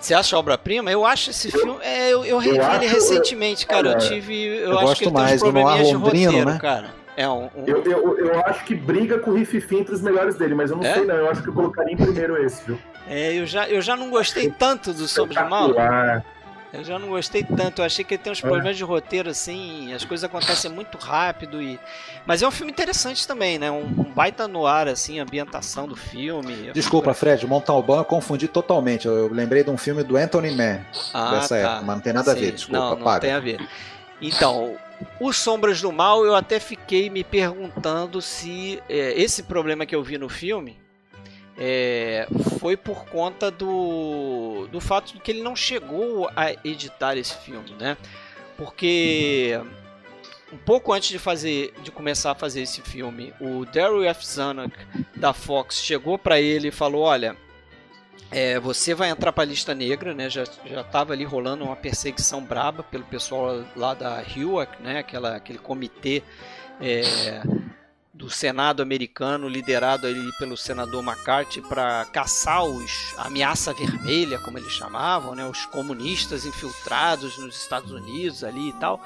Você acha obra-prima? Eu acho esse filme. É, eu, eu revi ele recentemente, cara. Eu tive. Eu, eu acho que ele mais, tem uns probleminhas de roteiro, né? cara. É um, um... Eu, eu, eu, acho que briga com o Riff Fim entre os melhores dele, mas eu não é? sei não. Eu acho que eu colocaria em primeiro esse, viu? É, eu já, eu já não gostei tanto do Sombras do Mal. Eu já não gostei tanto. Eu achei que ele tem uns é. problemas de roteiro, assim. As coisas acontecem muito rápido. e Mas é um filme interessante também, né? Um, um baita no ar, assim, a ambientação do filme. Desculpa, Fred, Montalban eu confundi totalmente. Eu lembrei de um filme do Anthony Mann ah, dessa tá. época, mas não tem nada Sim. a ver, desculpa. Não, não tem a ver. Então, o Sombras do Mal, eu até fiquei me perguntando se é, esse problema que eu vi no filme é, foi por conta do, do fato de que ele não chegou a editar esse filme, né? Porque um pouco antes de fazer, de começar a fazer esse filme, o Daryl F. Zanuck da Fox chegou para ele e falou: olha, é, você vai entrar para a lista negra, né? Já já estava ali rolando uma perseguição braba pelo pessoal lá da HUAC, né? Aquela, aquele comitê é, do Senado americano, liderado ali pelo senador McCarthy, para caçar os ameaça vermelha, como eles chamavam, né, os comunistas infiltrados nos Estados Unidos ali e tal.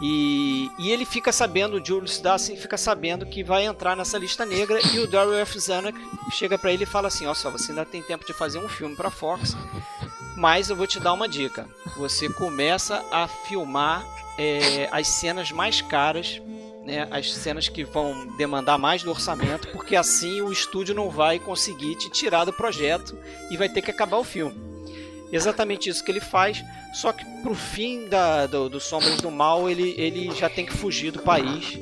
E, e ele fica sabendo, o Julius Dassin fica sabendo que vai entrar nessa lista negra e o Daryl F. Zanuck chega para ele e fala assim: "Ó, só você ainda tem tempo de fazer um filme para Fox, mas eu vou te dar uma dica. Você começa a filmar é, as cenas mais caras né, as cenas que vão demandar mais do orçamento, porque assim o estúdio não vai conseguir te tirar do projeto e vai ter que acabar o filme. Exatamente isso que ele faz, só que pro fim da, do, do Sombras do Mal ele, ele já tem que fugir do país.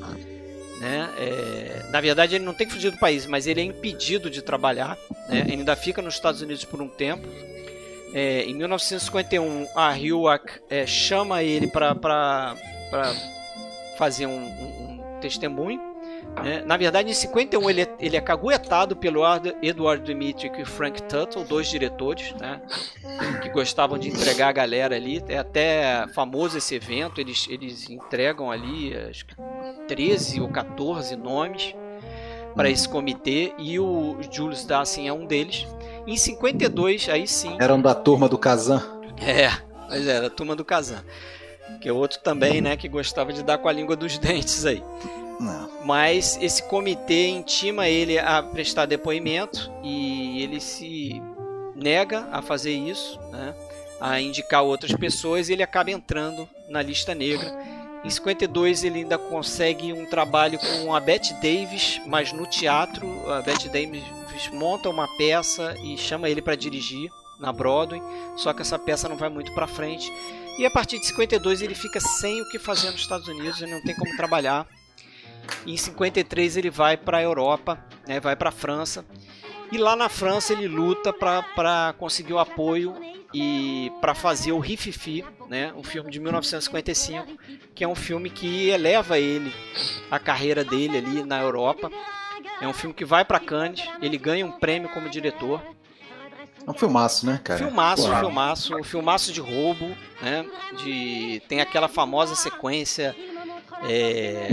Né? É, na verdade, ele não tem que fugir do país, mas ele é impedido de trabalhar. Né? Ele ainda fica nos Estados Unidos por um tempo. É, em 1951, a HUAC é, chama ele para fazer um, um, testemunho. Né? Na verdade, em 51 ele é, ele é caguetado pelo Edward Dmytryk e Frank Tuttle, dois diretores, né? que gostavam de entregar a galera ali. É até famoso esse evento, eles, eles entregam ali acho que 13 ou 14 nomes para esse comitê e o Julius Dassin é um deles. Em 52, aí sim. Eram da turma do Kazan. É, mas era a turma do Kazan. Que é outro também, né, que gostava de dar com a língua dos dentes aí. Não. Mas esse comitê intima ele a prestar depoimento e ele se nega a fazer isso, né, a indicar outras pessoas e ele acaba entrando na lista negra. Em 52 ele ainda consegue um trabalho com a Bette Davis, mas no teatro a Bette Davis monta uma peça e chama ele para dirigir na Broadway, só que essa peça não vai muito para frente. E a partir de 52 ele fica sem o que fazer nos Estados Unidos, ele não tem como trabalhar. E em 53 ele vai para a Europa, né, vai para a França. E lá na França ele luta para conseguir o apoio e para fazer o Rififi, né, um filme de 1955, que é um filme que eleva ele, a carreira dele ali na Europa. É um filme que vai para Cannes, ele ganha um prêmio como diretor. É um filmaço, né, cara? Filmaço, Porra. filmaço, um filmaço de roubo, né? De tem aquela famosa sequência é,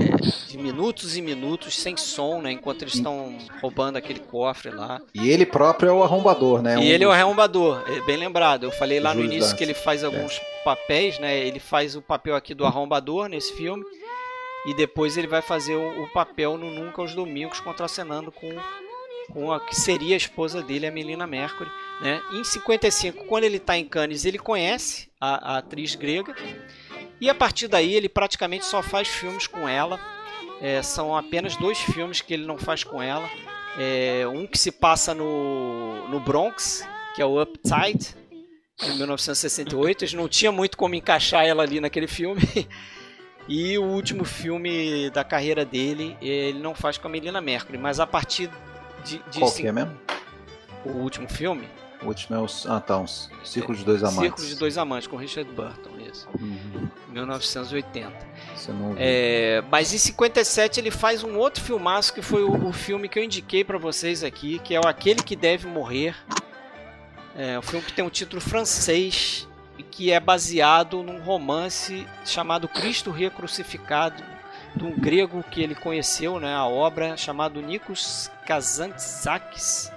de minutos e minutos sem som, né? Enquanto eles estão roubando aquele cofre lá. E ele próprio é o arrombador, né? E um ele dos... é o arrombador, é bem lembrado. Eu falei lá no início que ele faz alguns é. papéis, né? Ele faz o papel aqui do arrombador nesse filme. E depois ele vai fazer o, o papel no Nunca aos Domingos, contracenando com, com a que seria a esposa dele, a Melina Mercury. Né? Em 55, quando ele está em Cannes, ele conhece a, a, atriz grega. E a partir daí ele praticamente só faz filmes com ela. É, são apenas dois filmes que ele não faz com ela. É, um que se passa no, no Bronx, que é o Uptight, em 1968. Eles não tinha muito como encaixar ela ali naquele filme. E o último filme da carreira dele, ele não faz com a Melina Mercury, mas a partir de. de Qual que é mesmo? O último filme? O último é o. Ah, tá. Um Círculo de Dois Amantes. Círculo de Dois Amantes, com Richard Burton, isso. Uhum. 1980. Você não é, mas em 57 ele faz um outro filmaço que foi o, o filme que eu indiquei para vocês aqui, que é o Aquele que Deve Morrer. É um filme que tem um título francês que é baseado num romance chamado Cristo Recrucificado, de um grego que ele conheceu, né, a obra chamado Nikos Kazantzakis.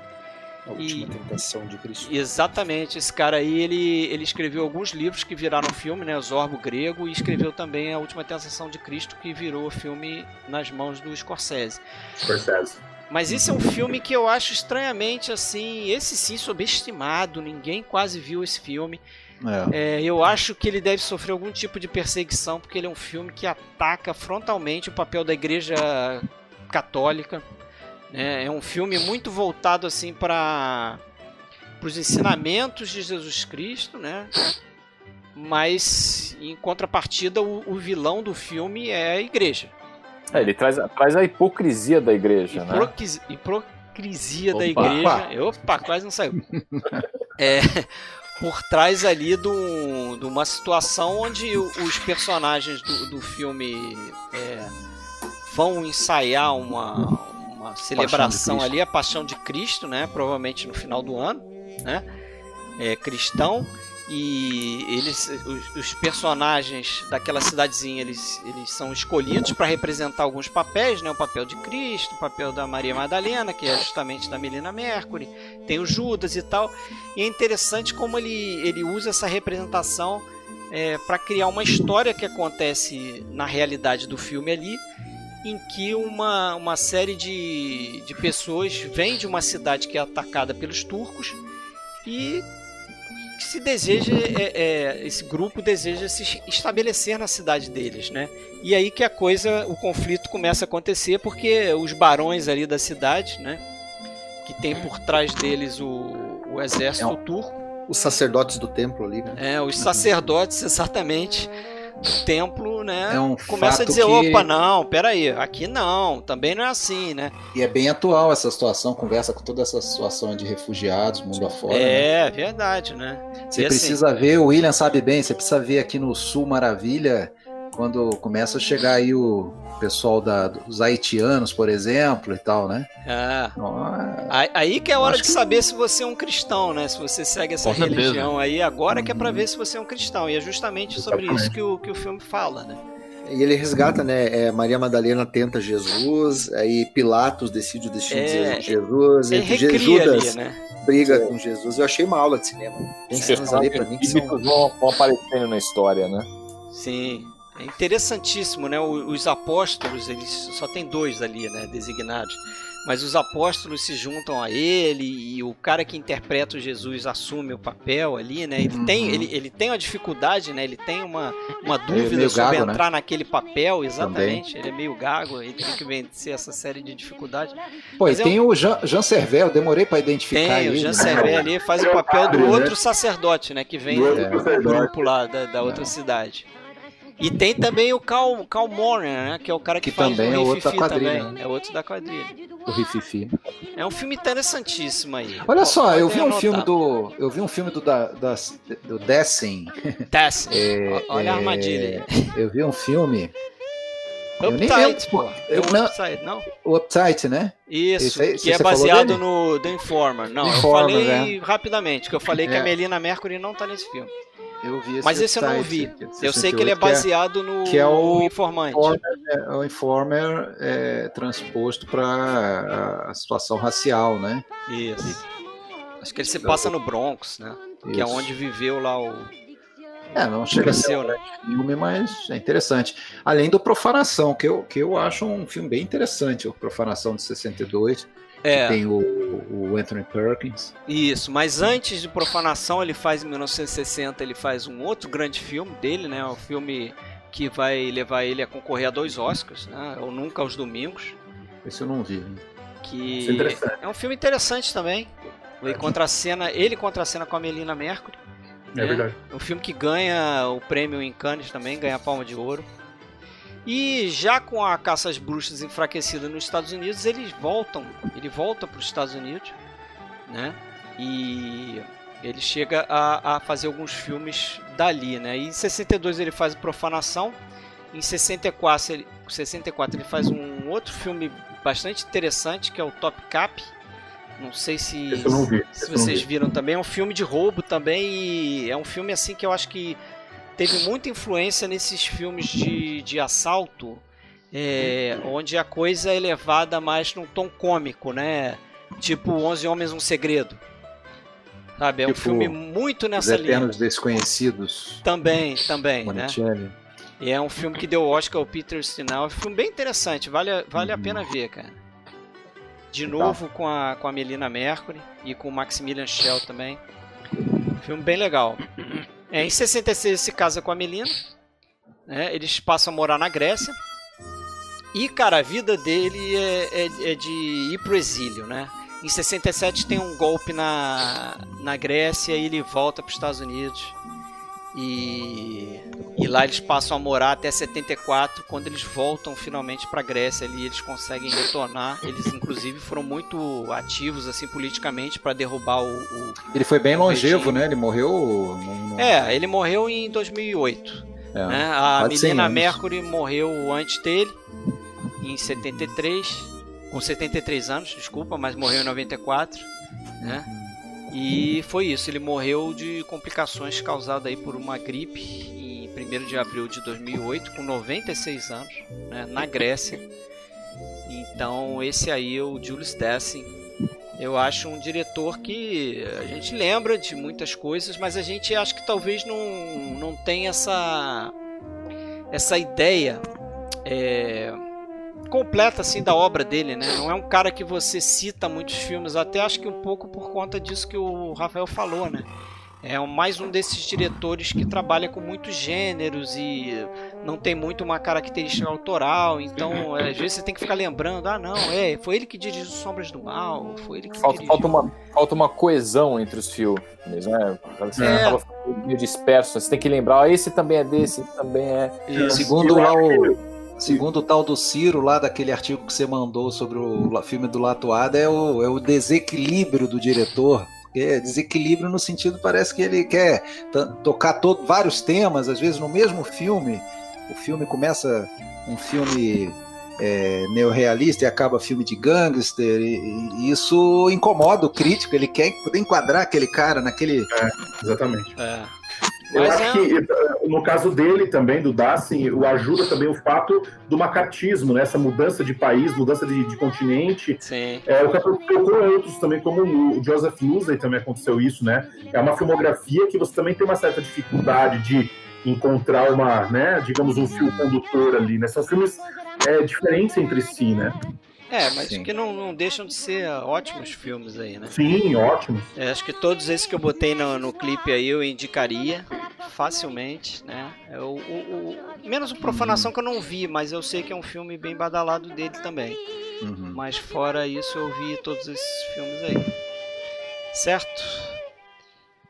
A última e, tentação de Cristo. Exatamente, esse cara aí ele, ele escreveu alguns livros que viraram filme, né, Zorbo grego, e escreveu também a última tentação de Cristo que virou filme nas mãos do Scorsese. Scorsese. Mas esse é um filme que eu acho estranhamente assim, esse sim subestimado, ninguém quase viu esse filme. É. É, eu acho que ele deve sofrer algum tipo de perseguição, porque ele é um filme que ataca frontalmente o papel da igreja católica. Né? É um filme muito voltado assim para os ensinamentos de Jesus Cristo, né? Mas em contrapartida, o, o vilão do filme é a igreja. É, ele traz, traz a hipocrisia da igreja, Hipocrisi né? Hipocrisia Opa. da igreja. Opa, quase não saiu. é, por trás ali do, de uma situação onde os personagens do, do filme é, vão ensaiar uma, uma celebração ali, a Paixão de Cristo, né? Provavelmente no final do ano, né? É, cristão e eles os, os, personagens daquela cidadezinha eles, eles são escolhidos para representar alguns papéis né? O papel de Cristo o papel da Maria Madalena que é justamente da Melina Mercury tem o Judas e tal. E é interessante como ele ele usa essa representação é, para criar uma história que acontece na realidade do filme ali em que uma, uma série de, de pessoas vem de uma cidade que é atacada pelos turcos e se deseja, é, é, esse grupo deseja se estabelecer na cidade deles, né? E aí que a coisa, o conflito começa a acontecer porque os barões ali da cidade, né? Que tem por trás deles o, o exército é turco. Os sacerdotes do templo ali, né? É, os sacerdotes, exatamente do templo, né? É um começa a dizer, que... opa, não, peraí, aqui não, também não é assim, né? E é bem atual essa situação, conversa com toda essa situação de refugiados, mundo afora. É, né? verdade, né? Você e assim, precisa assim... ver, o William sabe bem, você precisa ver aqui no Sul Maravilha, quando começa a chegar aí o pessoal da, dos haitianos, por exemplo, e tal, né? É. Aí que é a hora de saber que... se você é um cristão, né? Se você segue essa Com religião certeza. aí, agora que é para ver se você é um cristão. E é justamente sobre isso que o, que o filme fala, né? E ele resgata, né? É, Maria Madalena tenta Jesus, aí Pilatos decide o destino é, de Jesus, ele Judas ali, né? briga Sim. com Jesus. Eu achei uma aula de cinema. Tem cenas ali pra mim que são... vão aparecendo na história, né? Sim. É interessantíssimo, né? Os apóstolos, eles só tem dois ali, né? Designados mas os apóstolos se juntam a ele e o cara que interpreta o Jesus assume o papel ali, né? Ele uhum. tem ele, ele tem uma dificuldade, né? Ele tem uma, uma é dúvida é sobre gago, né? entrar né? naquele papel, exatamente. Também. Ele é meio gago, ele tem que vencer essa série de dificuldades. Pô, mas e tem o Jean, Jean Servel, demorei para identificar tem, ele. o Jean né? Servel ali faz o papel do outro sacerdote, né? Que vem do, do grupo lá da, da outra cidade. E tem também o Cal, Cal Moran, né? Que é o cara que, que faz também o é outro da quadrilha. Também. É outro da quadrilha. O Rififi. É um filme interessantíssimo aí. Olha só, eu vi um filme do. Eu vi um filme do, da, da do Dessen. Dessen. É, Olha é, a armadilha aí. Eu vi um filme. Uptight, pô. Eu, não, Uptight, não? O Uptight, né? Isso, aí, que é baseado no The Informer. Não, Informer, eu falei é. rapidamente, que eu falei que a é. Melina Mercury não tá nesse filme. Eu vi esse Mas esse eu não vi. Eu sei que ele é, é baseado no, que é o Informante. é, o Informer é, transposto para a situação racial, né? Isso. Acho que ele se passa no Bronx, né? Isso. Que é onde viveu lá o. É, não chega a ser um né? filme, mas é interessante. Além do Profanação, que eu, que eu acho um filme bem interessante, o Profanação de 62 é. Tem o, o, Anthony Perkins. Isso, mas antes de Profanação, ele faz em 1960, ele faz um outro grande filme dele, né? O um filme que vai levar ele a concorrer a dois Oscars, né? O Nunca aos Domingos. Esse eu não vi. Que é, é, um filme interessante também. Ele contra a cena, ele contra a cena com a Melina Mercury. É né? verdade. É um filme que ganha o prêmio em Cannes também, ganha a Palma de Ouro. E já com a caça às bruxas enfraquecida nos Estados Unidos, eles voltam, ele volta para os Estados Unidos, né? E ele chega a, a, fazer alguns filmes dali, né? E em 62 ele faz Profanação, em 64 ele, 64 ele faz um outro filme bastante interessante que é o Top Cap. Não sei se, não se vocês viram também. É um filme de roubo também e é um filme assim que eu acho que teve muita influência nesses filmes de, de assalto, é, onde a coisa é levada mais num tom cômico, né? Tipo Onze Homens um Segredo. Sabe? É tipo, um filme muito nessa linha. Eternos Desconhecidos. Também, também, né? E é um filme que deu Oscar ao Peter Stinell. É um filme bem interessante, vale, vale a uhum. pena ver, cara. De tá. novo com a, com a Melina Mercury e com o Maximilian Schell também. Filme bem legal. É, em 66 ele se casa com a Melina. Né? Eles passam a morar na Grécia. E, cara, a vida dele é, é, é de ir pro exílio, né? Em 67 tem um golpe na, na Grécia e ele volta para os Estados Unidos. E, e lá eles passam a morar até 74, quando eles voltam finalmente para a Grécia ali, eles conseguem retornar. Eles inclusive foram muito ativos assim politicamente para derrubar o, o, Ele foi bem longevo, regime. né? Ele morreu no... É, ele morreu em 2008. É, né? A menina Mercury morreu antes dele em 73, com 73 anos, desculpa, mas morreu em 94, né? E foi isso, ele morreu de complicações causadas aí por uma gripe em 1 de abril de 2008, com 96 anos, né, na Grécia. Então, esse aí é o Julius Dessen. Eu acho um diretor que a gente lembra de muitas coisas, mas a gente acha que talvez não, não tem essa, essa ideia. É, completa assim da obra dele, né? Não é um cara que você cita muitos filmes, até acho que um pouco por conta disso que o Rafael falou, né? É mais um desses diretores que trabalha com muitos gêneros e não tem muito uma característica autoral. Então, às vezes você tem que ficar lembrando: ah, não, é, foi ele que dirigiu Sombras do Mal, foi ele que falta, dirigiu. Falta uma, falta uma coesão entre os filmes, né? Você é. acaba meio disperso. Você tem que lembrar: ah, esse também é desse, esse também é. Segundo lá o Segundo o tal do Ciro, lá daquele artigo que você mandou sobre o filme do Latuada, é o, é o desequilíbrio do diretor. É desequilíbrio no sentido, parece que ele quer tocar todo, vários temas, às vezes no mesmo filme. O filme começa um filme é, neorrealista e acaba filme de gangster, e, e, isso incomoda o crítico, ele quer poder enquadrar aquele cara naquele. É, exatamente. É. Eu Mas acho é... que no caso dele também, do Dassin, o ajuda também o fato do macartismo, né? Essa mudança de país, mudança de, de continente. Sim. É, o que com outros também, como o Joseph Losey também aconteceu isso, né? É uma filmografia que você também tem uma certa dificuldade de encontrar uma, né, digamos, um fio condutor ali, né? São filmes é, diferentes entre si, né? É, mas Sim. que não, não deixam de ser ótimos filmes aí, né? Sim, ótimos. É, acho que todos esses que eu botei no, no clipe aí eu indicaria facilmente, né? É o, o, o, menos o Profanação que eu não vi, mas eu sei que é um filme bem badalado dele também. Uhum. Mas fora isso eu vi todos esses filmes aí. Certo?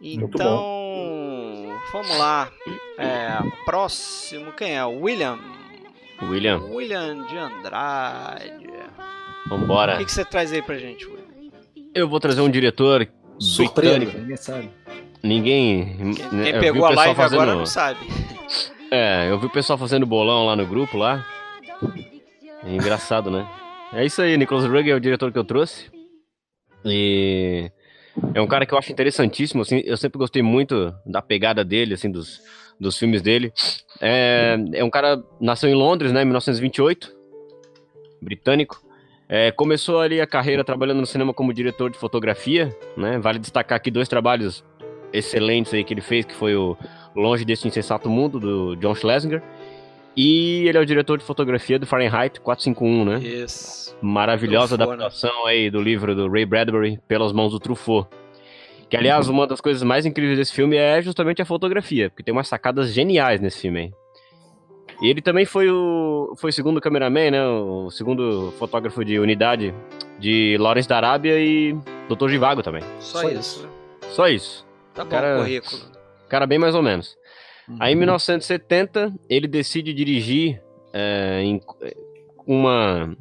Então, vamos lá. É, próximo, quem é? William. William. William de Andrade. Vambora. O que, que você traz aí pra gente, William? Eu vou trazer um diretor Surpresa, britânico. ninguém sabe. Ninguém. Quem, né, quem pegou a live fazendo... agora não sabe. É, eu vi o pessoal fazendo bolão lá no grupo lá. É engraçado, né? É isso aí, Nicholas Rugg é o diretor que eu trouxe. E é um cara que eu acho interessantíssimo, assim, eu sempre gostei muito da pegada dele, assim, dos, dos filmes dele. É, é um cara, nasceu em Londres, né, em 1928, britânico. É, começou ali a carreira trabalhando no cinema como diretor de fotografia, né, vale destacar aqui dois trabalhos excelentes aí que ele fez, que foi o Longe desse Insensato Mundo, do John Schlesinger, e ele é o diretor de fotografia do Fahrenheit 451, né? Isso. Maravilhosa Truffaut, né? adaptação né? aí do livro do Ray Bradbury, Pelas Mãos do Truffaut. Que, aliás, uma das coisas mais incríveis desse filme é justamente a fotografia, porque tem umas sacadas geniais nesse filme aí. E ele também foi o, foi o segundo cameraman, né? O segundo fotógrafo de unidade de Lawrence da Arábia e Doutor Givago também. Só, Só isso. isso. Só isso. Tá bom, cara, currículo. Cara, bem mais ou menos. Uhum. Aí em 1970 ele decide dirigir é, em uma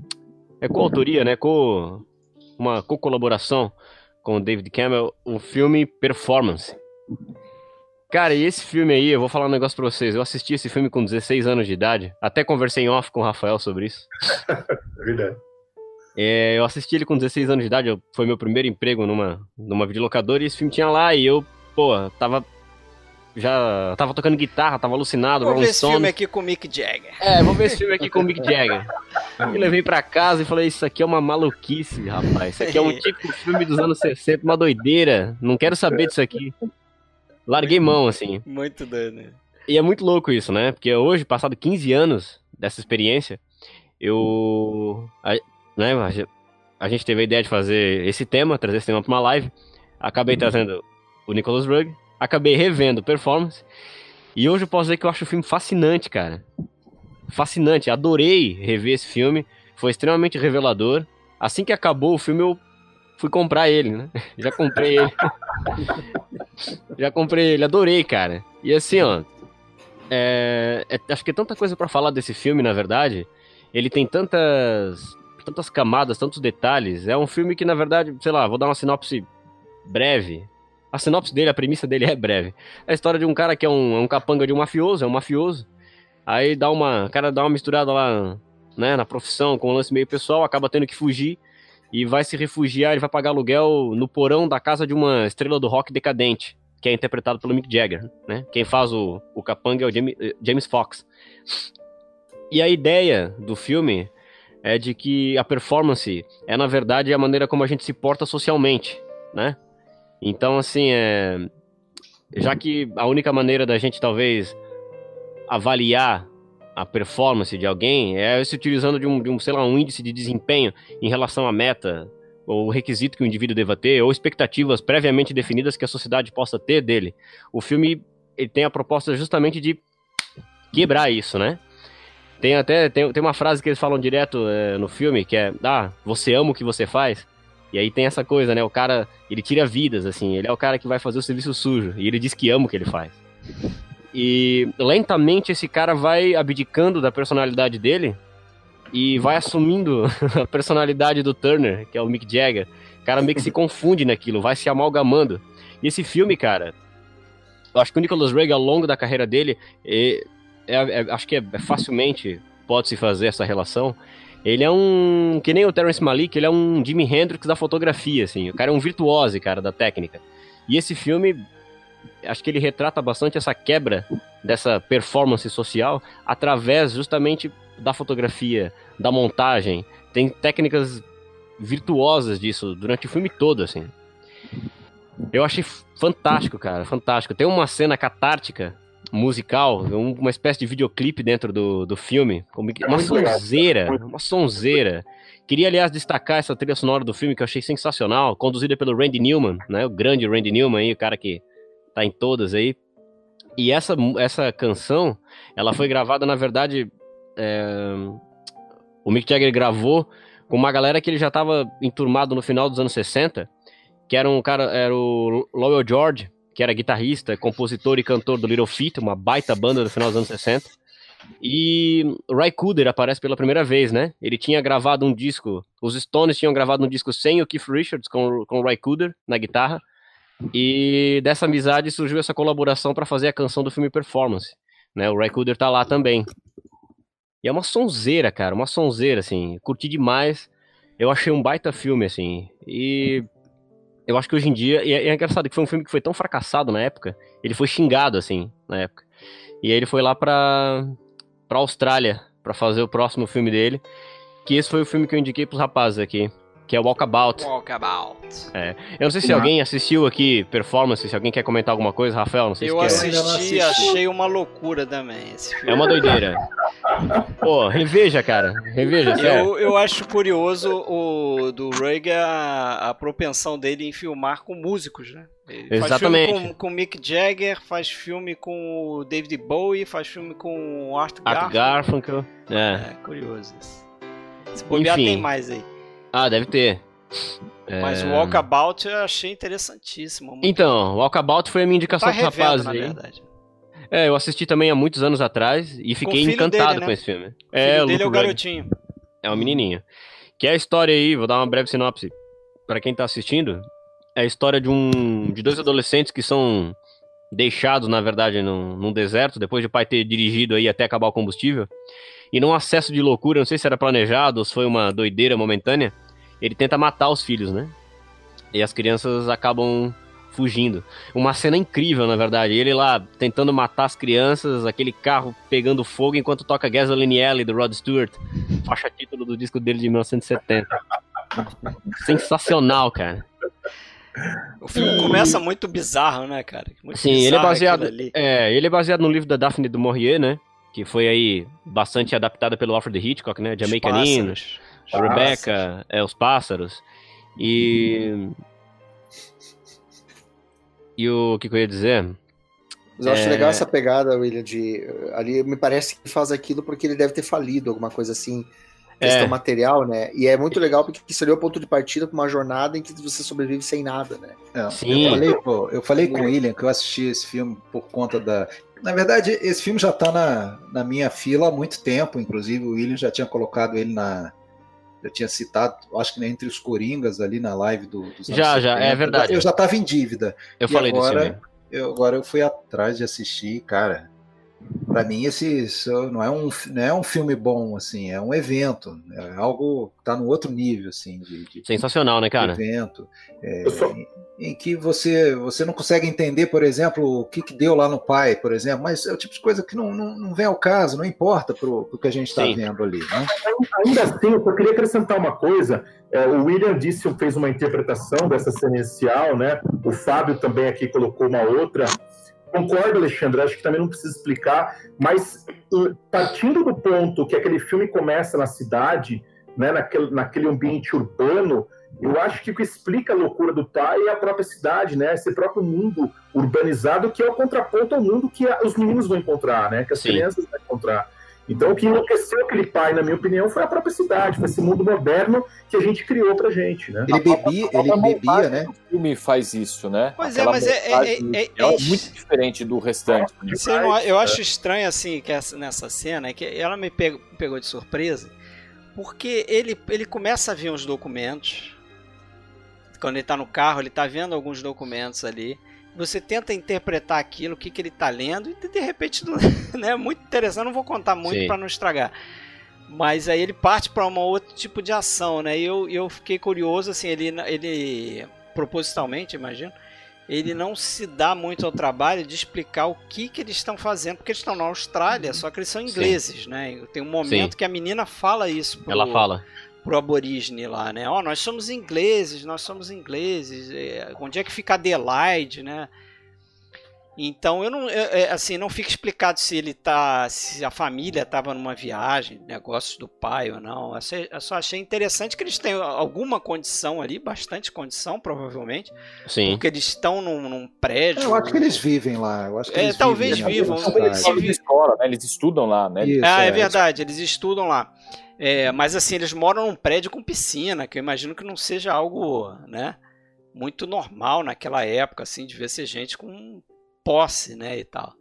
é coautoria, né? Co, uma co-colaboração com o David Campbell, o filme Performance. Cara, e esse filme aí, eu vou falar um negócio pra vocês. Eu assisti esse filme com 16 anos de idade. Até conversei em off com o Rafael sobre isso. é verdade. É, eu assisti ele com 16 anos de idade. Foi meu primeiro emprego numa, numa videolocadora e esse filme tinha lá. E eu, pô, tava já tava tocando guitarra, tava alucinado. Vou ver esse filme aqui com o Mick Jagger. É, vou ver esse filme aqui com o Mick Jagger. e levei pra casa e falei, isso aqui é uma maluquice, rapaz. Isso aqui é um tipo de filme dos anos 60, uma doideira. Não quero saber disso aqui. Larguei mão, assim. Muito doido, né? E é muito louco isso, né? Porque hoje, passado 15 anos dessa experiência, eu... A, né, a gente teve a ideia de fazer esse tema, trazer esse tema pra uma live. Acabei trazendo o Nicholas Rugg, acabei revendo Performance. E hoje eu posso dizer que eu acho o filme fascinante, cara. Fascinante. Adorei rever esse filme. Foi extremamente revelador. Assim que acabou o filme, eu fui comprar ele, né? Já comprei ele. Já comprei ele. Adorei, cara. E assim, ó. É, é, acho que é tanta coisa para falar desse filme, na verdade. Ele tem tantas tantas camadas, tantos detalhes. É um filme que, na verdade, sei lá, vou dar uma sinopse breve. A sinopse dele, a premissa dele é breve. É a história de um cara que é um, é um capanga de um mafioso, é um mafioso. Aí dá uma. O cara dá uma misturada lá, né, na profissão, com um lance meio pessoal, acaba tendo que fugir e vai se refugiar, ele vai pagar aluguel no porão da casa de uma estrela do rock decadente, que é interpretado pelo Mick Jagger, né? Quem faz o, o capanga é o James, James Fox. E a ideia do filme é de que a performance é, na verdade, a maneira como a gente se porta socialmente, né? Então, assim, é... já que a única maneira da gente talvez avaliar a performance de alguém é se utilizando de um, de um, sei lá, um índice de desempenho em relação à meta, ou requisito que o indivíduo deva ter, ou expectativas previamente definidas que a sociedade possa ter dele. O filme ele tem a proposta justamente de quebrar isso, né? Tem até tem, tem uma frase que eles falam direto é, no filme que é: Ah, você ama o que você faz? E aí tem essa coisa, né? O cara, ele tira vidas, assim. Ele é o cara que vai fazer o serviço sujo. E ele diz que ama o que ele faz. E lentamente esse cara vai abdicando da personalidade dele e vai assumindo a personalidade do Turner, que é o Mick Jagger. O cara meio que se confunde naquilo, vai se amalgamando. E esse filme, cara, eu acho que o Nicholas Ray, ao longo da carreira dele, é, é, é, acho que é, facilmente pode-se fazer essa relação. Ele é um. Que nem o Terence Malik, ele é um Jimi Hendrix da fotografia, assim. O cara é um virtuose, cara, da técnica. E esse filme, acho que ele retrata bastante essa quebra dessa performance social através justamente da fotografia, da montagem. Tem técnicas virtuosas disso durante o filme todo, assim. Eu achei fantástico, cara, fantástico. Tem uma cena catártica musical, uma espécie de videoclipe dentro do, do filme. Uma sonzeira, uma sonzeira. Queria, aliás, destacar essa trilha sonora do filme que eu achei sensacional, conduzida pelo Randy Newman, né? O grande Randy Newman aí, o cara que tá em todas aí. E essa, essa canção, ela foi gravada, na verdade, é... o Mick Jagger gravou com uma galera que ele já estava enturmado no final dos anos 60, que era um cara, era o Lowell George, que era guitarrista, compositor e cantor do Little Feat, uma baita banda do final dos anos 60. E Ray Cooder aparece pela primeira vez, né? Ele tinha gravado um disco, os Stones tinham gravado um disco sem o Keith Richards, com, com o Ray Cooder na guitarra. E dessa amizade surgiu essa colaboração para fazer a canção do filme Performance. Né? O Ray Cooder tá lá também. E é uma sonzeira, cara, uma sonzeira, assim. Curti demais. Eu achei um baita filme, assim. E eu acho que hoje em dia. E é, é engraçado que foi um filme que foi tão fracassado na época. Ele foi xingado, assim, na época. E aí ele foi lá pra, pra Austrália para fazer o próximo filme dele. Que esse foi o filme que eu indiquei pros rapazes aqui que é Walkabout. Walkabout. É. Eu não sei se alguém assistiu aqui Performance, se alguém quer comentar alguma coisa, Rafael, não sei eu se assisti, quer. assisti, achei uma loucura também esse filme. É uma doideira. Pô, reveja, cara. Reveja, sério. Eu, eu acho curioso o do Reagan a, a propensão dele em filmar com músicos, né? Ele Exatamente. Faz filme com, com Mick Jagger, faz filme com o David Bowie, faz filme com o Art, Art Garfunkel. É. é, curioso isso. Se bobear, Enfim. tem mais aí. Ah, deve ter. Mas é... o Walkabout eu achei interessantíssimo. Então, o Walkabout foi a minha indicação tá revendo, rapaz. Na verdade. É, eu assisti também há muitos anos atrás e fiquei encantado dele, né? com esse filme. O é, filho o dele é o garotinho. É o menininho. Que é a história aí, vou dar uma breve sinopse para quem tá assistindo. É a história de um de dois adolescentes que são deixados, na verdade, num, num deserto, depois de o pai ter dirigido aí até acabar o combustível. E num acesso de loucura, não sei se era planejado ou se foi uma doideira momentânea, ele tenta matar os filhos, né? E as crianças acabam fugindo. Uma cena incrível, na verdade. Ele lá tentando matar as crianças, aquele carro pegando fogo enquanto toca Gasoline Alley do Rod Stewart, faixa título do disco dele de 1970. Sensacional, cara. O filme começa muito bizarro, né, cara? Muito Sim, ele é baseado. É, ele é baseado no livro da Daphne du Maurier, né? Que foi aí bastante adaptada pelo Alfred Hitchcock, né? Jamaicaninos, Rebecca, é, Os Pássaros. E. E o que, que eu ia dizer? Mas eu acho é... legal essa pegada, William, de. Ali me parece que faz aquilo porque ele deve ter falido, alguma coisa assim. Questão é. material, né? E é muito legal porque seria o ponto de partida para uma jornada em que você sobrevive sem nada, né? É, Sim. Eu falei, pô, eu falei com o William que eu assisti esse filme por conta da. Na verdade, esse filme já está na, na minha fila há muito tempo, inclusive o William já tinha colocado ele na. Já tinha citado, acho que entre os Coringas ali na live do, dos Já, já, 70. é verdade. Eu já estava em dívida. Eu e falei agora, desse filme. Eu, agora eu fui atrás de assistir, cara para mim esse não é um não é um filme bom assim é um evento é algo que tá no outro nível assim de, de sensacional né cara evento é, em, em, que você você não consegue entender por exemplo o que, que deu lá no pai por exemplo mas é o tipo de coisa que não, não, não vem ao caso não importa pro, pro que a gente está vendo ali né? ainda assim eu queria acrescentar uma coisa é, o William disse fez uma interpretação dessa cena inicial né o Fábio também aqui colocou uma outra Concordo, Alexandre, acho que também não precisa explicar, mas partindo do ponto que aquele filme começa na cidade, né, naquele, naquele ambiente urbano, eu acho que o que explica a loucura do pai é a própria cidade, né? Esse próprio mundo urbanizado que é o contraponto ao mundo que os meninos vão encontrar, né? Que as Sim. crianças vão encontrar. Então, o que enlouqueceu aquele pai, na minha opinião, foi a própria cidade, foi esse mundo moderno que a gente criou pra gente, né? Ele bebia, ele bebia, né? O filme faz isso, né? Pois é, Aquela é, mas é, é, é, é, muito diferente do restante. Não, eu acho estranho, assim, que essa, nessa cena, é que ela me pegou, pegou de surpresa, porque ele, ele começa a ver uns documentos, quando ele tá no carro, ele tá vendo alguns documentos ali, você tenta interpretar aquilo, o que, que ele está lendo, e de repente né, é muito interessante. não vou contar muito para não estragar. Mas aí ele parte para um outro tipo de ação, né? E eu, eu fiquei curioso, assim, ele, ele propositalmente, imagino, ele não se dá muito ao trabalho de explicar o que, que eles estão fazendo, porque eles estão na Austrália, só que eles são ingleses, Sim. né? Tem um momento Sim. que a menina fala isso. Pro, Ela fala pro aborígene lá, né? Ó, oh, nós somos ingleses, nós somos ingleses. É, onde é que fica Adelaide, né? Então eu não, eu, assim, não fica explicado se ele tá, se a família estava numa viagem, negócios do pai ou não. Eu só achei interessante que eles têm alguma condição ali, bastante condição, provavelmente. Sim. Porque eles estão num, num prédio. Eu acho que eles vivem lá. Eu acho que é, talvez vivam. Eles, eles, escola, né? eles estudam lá, né? Isso, ah, é, é verdade, eles estudam lá. É, mas assim, eles moram num prédio com piscina, que eu imagino que não seja algo, né? Muito normal naquela época, assim, de ver ser gente com posse, né, e tal.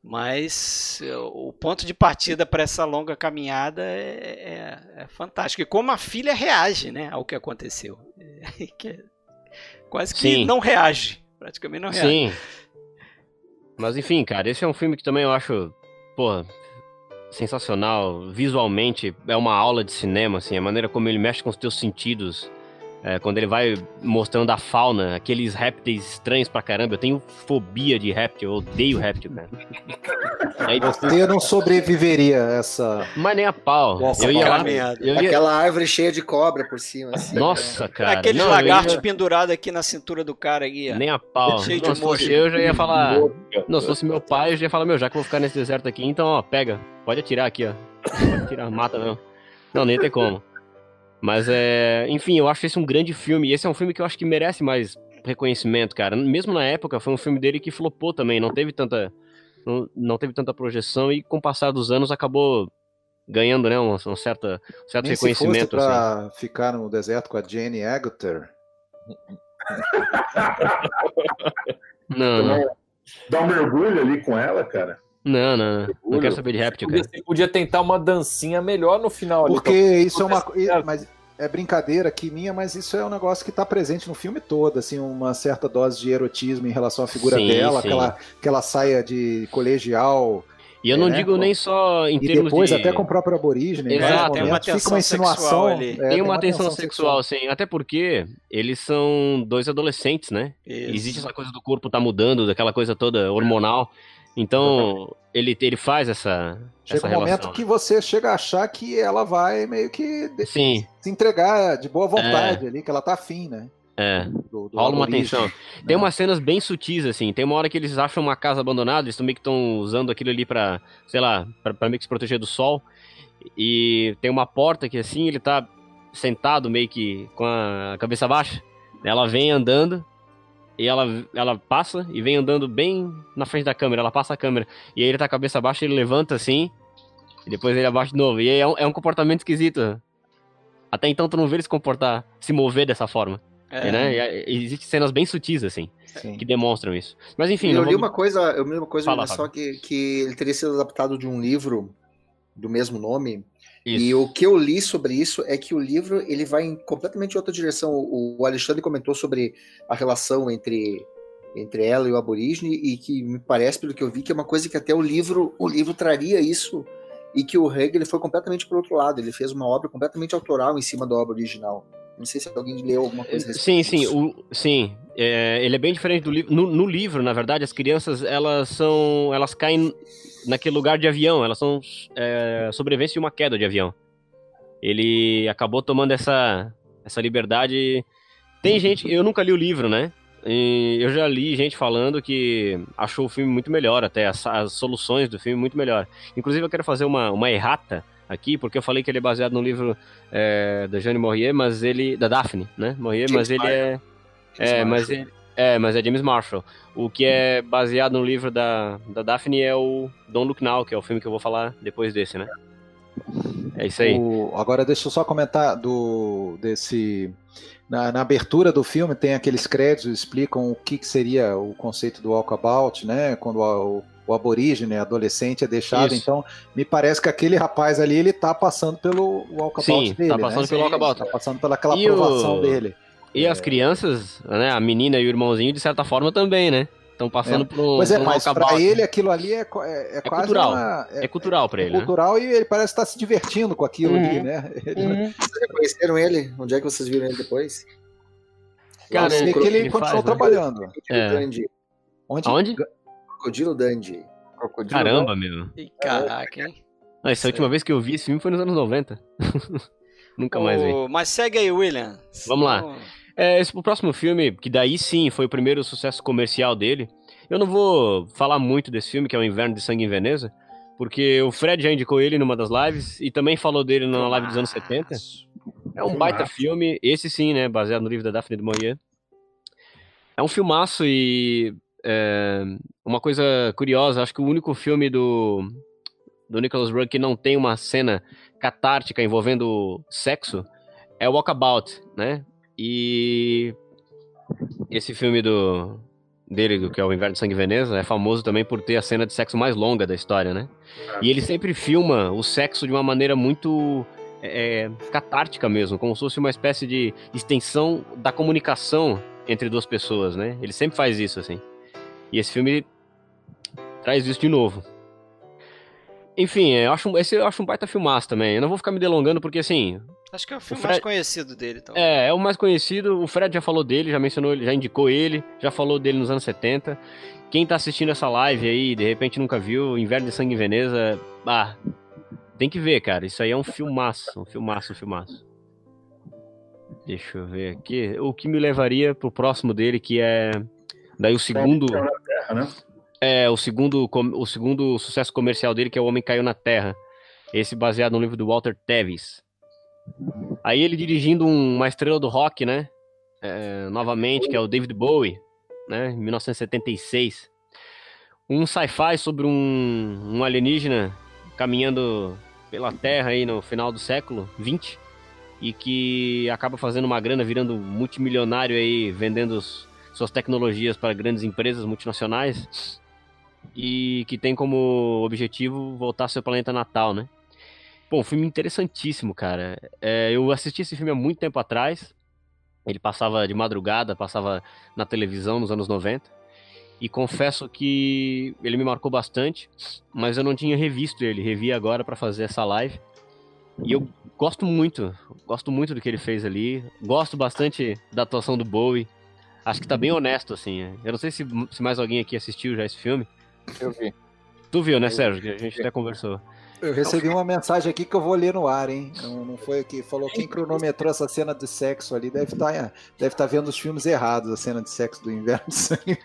Mas o ponto de partida para essa longa caminhada é, é, é, fantástico. E como a filha reage, né, ao que aconteceu. É, quase que Sim. não reage. Praticamente não reage. Sim. Mas enfim, cara, esse é um filme que também eu acho, pô, sensacional. Visualmente é uma aula de cinema, assim, a maneira como ele mexe com os teus sentidos. É, quando ele vai mostrando a fauna, aqueles répteis estranhos pra caramba. Eu tenho fobia de réptil, eu odeio réptil, cara. Aí, Você não sobreviveria a essa. Mas nem a pau. Nossa, eu ia lá, eu ia... Aquela árvore cheia de cobra por cima. Assim, Nossa, né? cara. Aquele lagarto ia... pendurado aqui na cintura do cara aí. Nem a pau. Cheio de fosse eu já ia falar. Não, se fosse meu pai, eu já ia falar, meu, já que eu vou ficar nesse deserto aqui, então, ó, pega. Pode atirar aqui, ó. Pode atirar, mata não. Não, nem tem como. Mas é. Enfim, eu acho esse um grande filme. E esse é um filme que eu acho que merece mais reconhecimento, cara. Mesmo na época, foi um filme dele que flopou também. Não teve tanta. Não, não teve tanta projeção e com o passar dos anos acabou ganhando, né? Um, um, certa, um certo Nem reconhecimento. Se fosse pra assim. ficar no deserto com a Jane Agutter. não, não. Dá um mergulho ali com ela, cara. Não, não, não quero saber de réptil, cara. Você podia tentar uma dancinha melhor no final. Porque ali, isso é uma mas é brincadeira aqui minha, mas isso é um negócio que está presente no filme todo, assim, uma certa dose de erotismo em relação à figura sim, dela, sim. Aquela, aquela saia de colegial. E eu não é, digo nem só em e termos depois de... até com o próprio aborígene. Exato, tem uma fica uma insinuação ali. É, tem, tem, uma tensão sexual, sexual, sim. Até porque eles são dois adolescentes, né? Isso. Existe essa coisa do corpo tá mudando, daquela coisa toda hormonal. Então, ele, ele faz essa. Chega essa um relação, momento né? que você chega a achar que ela vai meio que Sim. se entregar de boa vontade é. ali, que ela tá afim, né? É. Do, do Rola uma tensão. Né? Tem umas cenas bem sutis, assim. Tem uma hora que eles acham uma casa abandonada, eles também que estão usando aquilo ali pra, sei lá, pra, pra meio que se proteger do sol. E tem uma porta que assim, ele tá sentado meio que com a cabeça baixa. Ela vem andando, e ela, ela passa e vem andando bem na frente da câmera. Ela passa a câmera. E aí ele tá com a cabeça baixa, ele levanta assim. E depois ele abaixa de novo. E aí é um, é um comportamento esquisito. Até então tu não vê ele se comportar, se mover dessa forma. É. Né? Existem cenas bem sutis, assim, Sim. que demonstram isso. Mas enfim. Eu li vou... uma coisa, eu li uma coisa, fala, só que, que ele teria sido adaptado de um livro do mesmo nome. Isso. E o que eu li sobre isso é que o livro ele vai em completamente outra direção. O, Alexandre comentou sobre a relação entre entre ela e o aborígene e que me parece pelo que eu vi que é uma coisa que até o livro o livro traria isso e que o Hegel ele foi completamente para outro lado. Ele fez uma obra completamente autoral em cima da obra original. Não sei se alguém leu alguma coisa. Sim, sim, o, sim. É, ele é bem diferente do livro. No, no, livro, na verdade, as crianças elas são, elas caem naquele lugar de avião. Elas são é, sobrevivência de uma queda de avião. Ele acabou tomando essa essa liberdade. Tem gente, eu nunca li o livro, né? E eu já li gente falando que achou o filme muito melhor, até as, as soluções do filme muito melhor. Inclusive, eu quero fazer uma, uma errata aqui, porque eu falei que ele é baseado no livro é, da Jeanne Maurier, mas ele. da Daphne, né? Maurier, mas ele é. É, mas ele, é, mas é James Marshall. O que é baseado no livro da, da Daphne é o Don't Look Now, que é o filme que eu vou falar depois desse, né? É isso aí. O, agora deixa eu só comentar do desse. Na, na, abertura do filme tem aqueles créditos que explicam o que, que seria o conceito do walkabout, né? Quando o, o aborígene, adolescente, é deixado. Isso. Então, me parece que aquele rapaz ali, ele tá passando pelo walkabout Sim, dele. Tá passando né? pelo walkabout. Tá passando pelaquela aprovação o... dele. E é. as crianças, né? A menina e o irmãozinho, de certa forma, também, né? Estão passando é. por um. Pois é, mas pra ele aquilo ali é, é, é quase. Cultural. Uma, é, é, cultural pra ele. É cultural né? e ele parece estar se divertindo com aquilo uhum. ali, né? Ele... Uhum. Vocês reconheceram ele? Onde é que vocês viram ele depois? Cara, eu sei que ele, ele continuou faz, né? trabalhando. Né? É. Onde? Aonde? Crocodilo Dandy. Crocodilo Caramba, Dandy. meu. E caraca, hein? Não, essa última vez que eu vi esse filme foi nos anos 90. Nunca mais vi. Mas segue aí, William. Vamos lá. É, esse, o próximo filme, que daí sim foi o primeiro sucesso comercial dele, Eu não vou falar muito desse filme, que é o Inverno de Sangue em Veneza, porque o Fred já indicou ele numa das lives e também falou dele na live dos anos 70. É um baita filme, esse sim, né, baseado no livro da Daphne de Maurier. É um filmaço e é, uma coisa curiosa, acho que o único filme do, do Nicholas Roeg que não tem uma cena catártica envolvendo sexo é Walkabout, né? E esse filme do dele, que é o Inverno de Sangue Veneza, é famoso também por ter a cena de sexo mais longa da história, né? E ele sempre filma o sexo de uma maneira muito é, é, catártica mesmo, como se fosse uma espécie de extensão da comunicação entre duas pessoas, né? Ele sempre faz isso, assim. E esse filme traz isso de novo. Enfim, eu acho, esse eu acho um baita filmaço também. Eu não vou ficar me delongando porque, assim... Acho que é o filme o Fred... mais conhecido dele. Então. É, é o mais conhecido. O Fred já falou dele, já mencionou ele, já indicou ele, já falou dele nos anos 70. Quem tá assistindo essa live aí, de repente nunca viu, Inverno de Sangue em Veneza, ah, tem que ver, cara. Isso aí é um filmaço, um filmaço, um filmaço. Deixa eu ver aqui. O que me levaria pro próximo dele, que é. Daí o segundo. Terra, né? É, o segundo, o segundo sucesso comercial dele, que é O Homem Caiu na Terra. Esse baseado no livro do Walter Tevis. Aí ele dirigindo uma estrela do rock, né? É, novamente, que é o David Bowie, né? Em 1976. Um sci-fi sobre um, um alienígena caminhando pela Terra aí no final do século 20 e que acaba fazendo uma grana, virando multimilionário aí, vendendo suas tecnologias para grandes empresas multinacionais e que tem como objetivo voltar ao seu planeta natal, né? Bom, filme interessantíssimo, cara. É, eu assisti esse filme há muito tempo atrás. Ele passava de madrugada, passava na televisão nos anos 90. E confesso que ele me marcou bastante, mas eu não tinha revisto ele. Revi agora para fazer essa live. E eu gosto muito, gosto muito do que ele fez ali. Gosto bastante da atuação do Bowie. Acho que tá bem honesto, assim. Eu não sei se, se mais alguém aqui assistiu já esse filme. Eu vi. Tu viu, né, Sérgio? Que a gente até conversou. Eu recebi uma mensagem aqui que eu vou ler no ar, hein? Não, não foi aqui. Falou quem cronometrou essa cena de sexo ali deve estar tá, deve tá vendo os filmes errados, a cena de sexo do inverno de sangue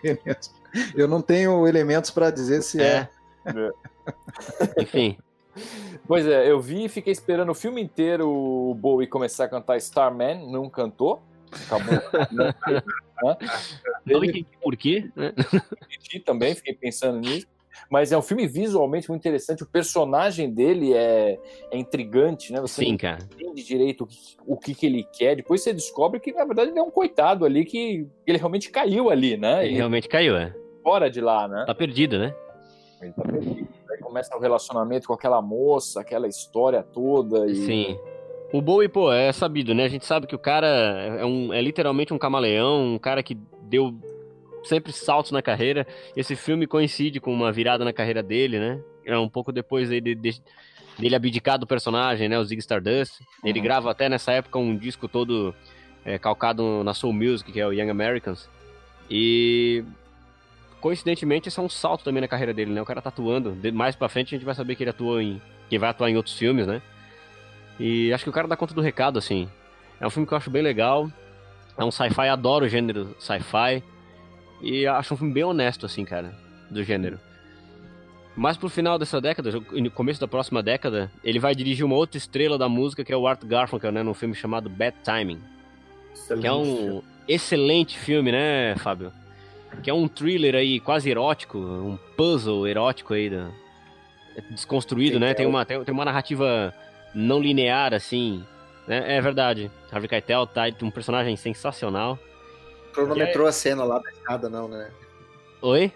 Eu não tenho elementos para dizer se é. é. Enfim. Pois é, eu vi e fiquei esperando o filme inteiro o Bowie começar a cantar Starman, não cantou. Acabou. Ele... Por quê? também, fiquei pensando nisso. Mas é um filme visualmente muito interessante. O personagem dele é, é intrigante, né? Você Sim, cara. entende direito o, que, o que, que, ele quer. Depois você descobre que, na verdade, ele é um coitado ali, que ele realmente caiu ali, né? Ele, ele realmente caiu, é. Fora de lá, né? Tá perdido, né? Ele tá perdido. Aí começa o um relacionamento com aquela moça, aquela história toda. E... Sim. O Bowie, pô, é sabido, né? A gente sabe que o cara é, um, é literalmente um camaleão, um cara que deu sempre saltos na carreira. Esse filme coincide com uma virada na carreira dele, né? É um pouco depois dele, dele abdicar do personagem, né? O Zig Stardust. Ele uhum. grava até nessa época um disco todo é, calcado na Soul Music, que é o Young Americans. E coincidentemente esse é um salto também na carreira dele, né? O cara tá atuando. Mais pra frente a gente vai saber que ele atuou em. que vai atuar em outros filmes, né? E acho que o cara dá conta do recado, assim. É um filme que eu acho bem legal. É um sci-fi, adoro o gênero sci-fi. E acho um filme bem honesto, assim, cara, do gênero. Mas pro final dessa década, no começo da próxima década, ele vai dirigir uma outra estrela da música, que é o Art Garfunkel, né, num filme chamado Bad Timing. Excelente. Que é um excelente filme, né, Fábio? Que é um thriller aí quase erótico, um puzzle erótico aí, da... desconstruído, né? É tem, uma, tem, tem uma narrativa não linear, assim. Né? É verdade. Harvey Keitel tá um personagem sensacional. Cronometrou é... a cena lá da escada, não, né? Oi?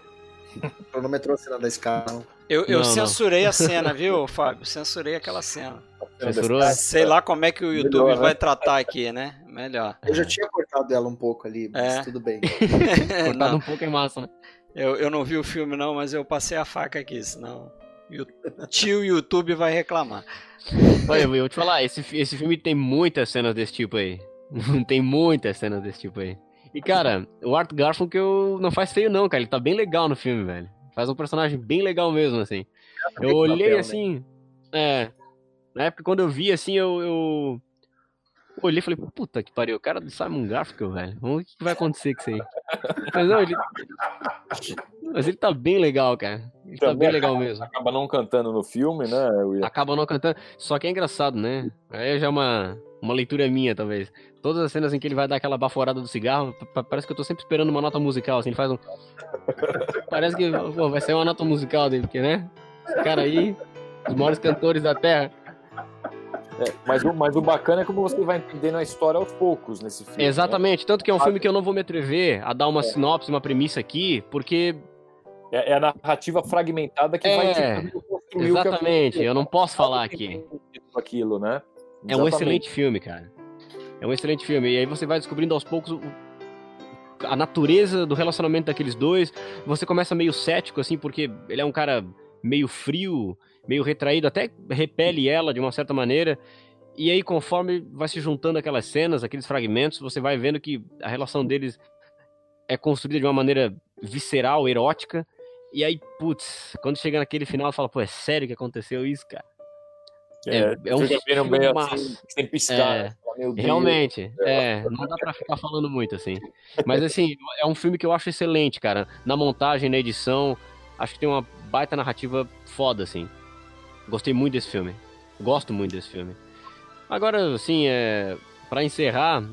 Cronometrou a cena da escada, não. Eu, eu não, censurei não. a cena, viu, Fábio? Censurei aquela cena. Censurou? Sei lá como é que o YouTube Melhor, vai né? tratar aqui, né? Melhor. Eu já tinha cortado ela um pouco ali, mas é. tudo bem. cortado um pouco é massa, né? Eu, eu não vi o filme não, mas eu passei a faca aqui, senão tio YouTube vai reclamar. Olha, eu vou te falar, esse, esse filme tem muitas cenas desse tipo aí. tem muitas cenas desse tipo aí. E, cara, o Art Garfunkel não faz feio não, cara. Ele tá bem legal no filme, velho. Faz um personagem bem legal mesmo, assim. Eu olhei né? assim... É... Na época, quando eu vi, assim, eu... eu... Olhei e falei, puta que pariu, o cara do Simon Garfunkel, velho. O que vai acontecer com isso aí? Mas não, ele. Mas ele tá bem legal, cara. Ele Também tá bem legal mesmo. Acaba não cantando no filme, né? Acaba não cantando. Só que é engraçado, né? Aí já é uma, uma leitura minha, talvez. Todas as cenas em que ele vai dar aquela baforada do cigarro, parece que eu tô sempre esperando uma nota musical, assim, ele faz um. parece que pô, vai ser uma nota musical dele, porque, né? Esse cara aí, os maiores cantores da Terra. É, mas, o, mas o bacana é como você vai entendendo a história aos poucos nesse filme. Né? Exatamente, né? tanto que é um filme que eu não vou me atrever a dar uma é. sinopse, uma premissa aqui, porque. É, é a narrativa fragmentada que é, vai construir Exatamente, eu não posso falar aqui. Aquilo, né? Exatamente. É um excelente filme, cara. É um excelente filme. E aí você vai descobrindo aos poucos o, a natureza do relacionamento daqueles dois. Você começa meio cético, assim, porque ele é um cara meio frio, meio retraído, até repele ela de uma certa maneira. E aí, conforme vai se juntando aquelas cenas, aqueles fragmentos, você vai vendo que a relação deles é construída de uma maneira visceral, erótica. E aí, putz, quando chega naquele final, fala, pô, é sério que aconteceu isso, cara? É, é, é um filme meio assim, sem piscar. É, realmente, é. é, não dá pra ficar falando muito, assim. Mas, assim, é um filme que eu acho excelente, cara. Na montagem, na edição, acho que tem uma baita narrativa foda, assim. Gostei muito desse filme. Gosto muito desse filme. Agora, assim, é, para encerrar,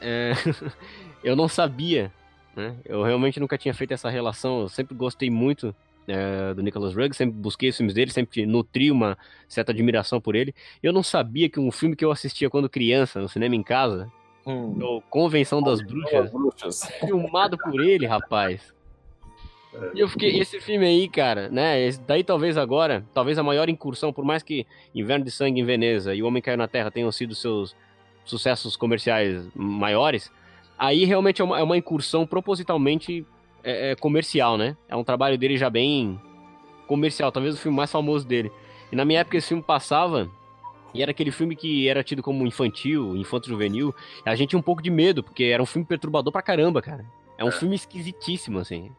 é, eu não sabia, né? Eu realmente nunca tinha feito essa relação. Eu sempre gostei muito é, do Nicholas Rugg, sempre busquei os filmes dele, sempre nutri uma certa admiração por ele. Eu não sabia que um filme que eu assistia quando criança, no cinema em casa, hum. Convenção das Bruxas, Bruxas, filmado por ele, rapaz. E eu fiquei, esse filme aí, cara, né? Daí talvez agora, talvez a maior incursão, por mais que Inverno de Sangue em Veneza e O Homem Caiu na Terra tenham sido seus sucessos comerciais maiores, aí realmente é uma, é uma incursão propositalmente é, é comercial, né? É um trabalho dele já bem comercial, talvez o filme mais famoso dele. E na minha época esse filme passava e era aquele filme que era tido como infantil, infanto-juvenil. A gente tinha um pouco de medo, porque era um filme perturbador pra caramba, cara. É um é. filme esquisitíssimo, assim.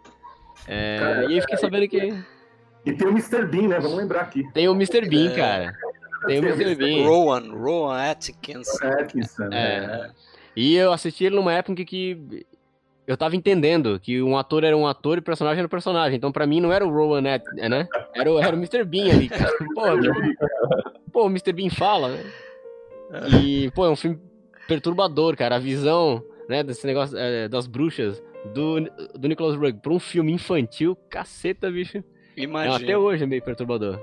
É, cara, e eu fiquei sabendo que. E tem o Mr. Bean, né? Vamos lembrar aqui. Tem o Mr. Bean, é. cara. Tem o Mr. Bean. Rowan, Rowan Atkinson. Atkinson. É. é. E eu assisti ele numa época que eu tava entendendo que um ator era um ator e o personagem era um personagem. Então, pra mim, não era o Rowan, né? Era o, era o Mr. Bean ali, cara. Pô, pô, o Mr. Bean fala, né? E, pô, é um filme perturbador, cara. A visão, né, desse negócio é, das bruxas do, do Nicholas Rugg pra um filme infantil, caceta, bicho. Imagina. até hoje é meio perturbador.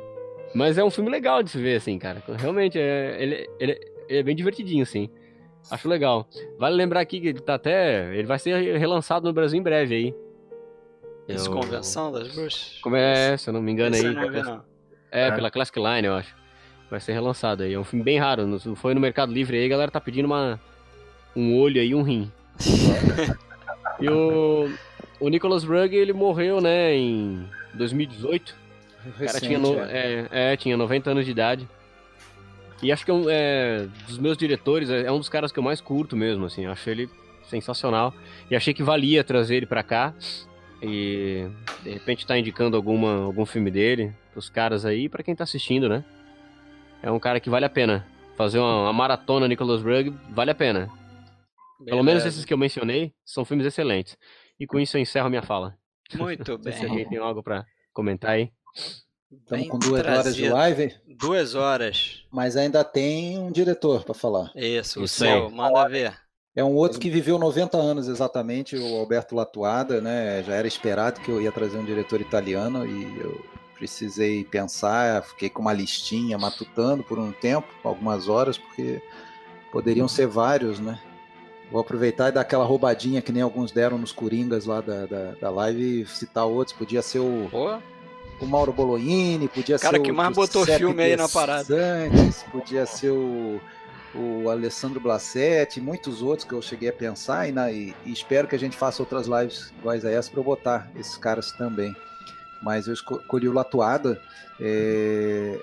Mas é um filme legal de se ver, assim, cara. Realmente, é, ele, ele, ele é bem divertidinho, assim. Acho legal. Vale lembrar aqui que ele tá até. Ele vai ser relançado no Brasil em breve aí. Esse eu... Convenção das Bruxas? Como é, se eu não me engano Esse aí. Não vi, não. É, é, pela Classic Line, eu acho. Vai ser relançado aí. É um filme bem raro. Foi no Mercado Livre aí, a galera tá pedindo uma, um olho aí e um rim. E o, o Nicholas Rugg, ele morreu, né, em 2018. Recente, o cara tinha, no, é. É, é, tinha 90 anos de idade. E acho que é, um, é dos meus diretores, é, é, um dos caras que eu mais curto mesmo, assim. Eu achei ele sensacional. E achei que valia trazer ele pra cá. E de repente tá indicando alguma, algum filme dele pros caras aí, para quem tá assistindo, né? É um cara que vale a pena. Fazer uma, uma maratona Nicholas Rugg vale a pena. Pelo menos esses que eu mencionei são filmes excelentes. E com isso eu encerro minha fala. Muito bem. se alguém tem algo para comentar aí. Estamos com duas trazido. horas de live. Duas horas. Mas ainda tem um diretor para falar. Isso, o seu, manda ver. É um outro que viveu 90 anos exatamente, o Alberto Latuada, né? Já era esperado que eu ia trazer um diretor italiano e eu precisei pensar, fiquei com uma listinha matutando por um tempo, algumas horas, porque poderiam ser vários, né? Vou aproveitar e dar aquela roubadinha que nem alguns deram nos Coringas lá da, da, da live e citar outros. Podia ser o, o Mauro Bolognini, podia Cara ser o. Cara que mais botou filme aí na parada. Santos, podia ser o, o Alessandro Blassetti, muitos outros que eu cheguei a pensar. E, na, e, e espero que a gente faça outras lives iguais a essa para eu botar esses caras também. Mas eu escolhi o Latuada. É,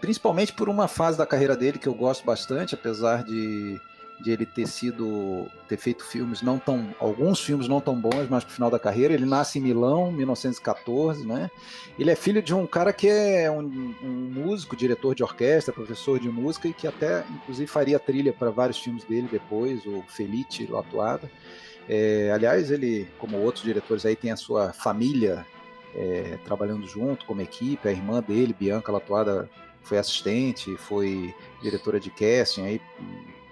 principalmente por uma fase da carreira dele que eu gosto bastante, apesar de de ele ter sido ter feito filmes não tão alguns filmes não tão bons, mas pro final da carreira. Ele nasce em Milão, 1914, né? Ele é filho de um cara que é um, um músico, diretor de orquestra, professor de música e que até inclusive faria trilha para vários filmes dele depois, o Felice Lotuada. É, aliás, ele, como outros diretores aí, tem a sua família é, trabalhando junto como equipe. A irmã dele, Bianca Latuada, foi assistente, foi diretora de casting aí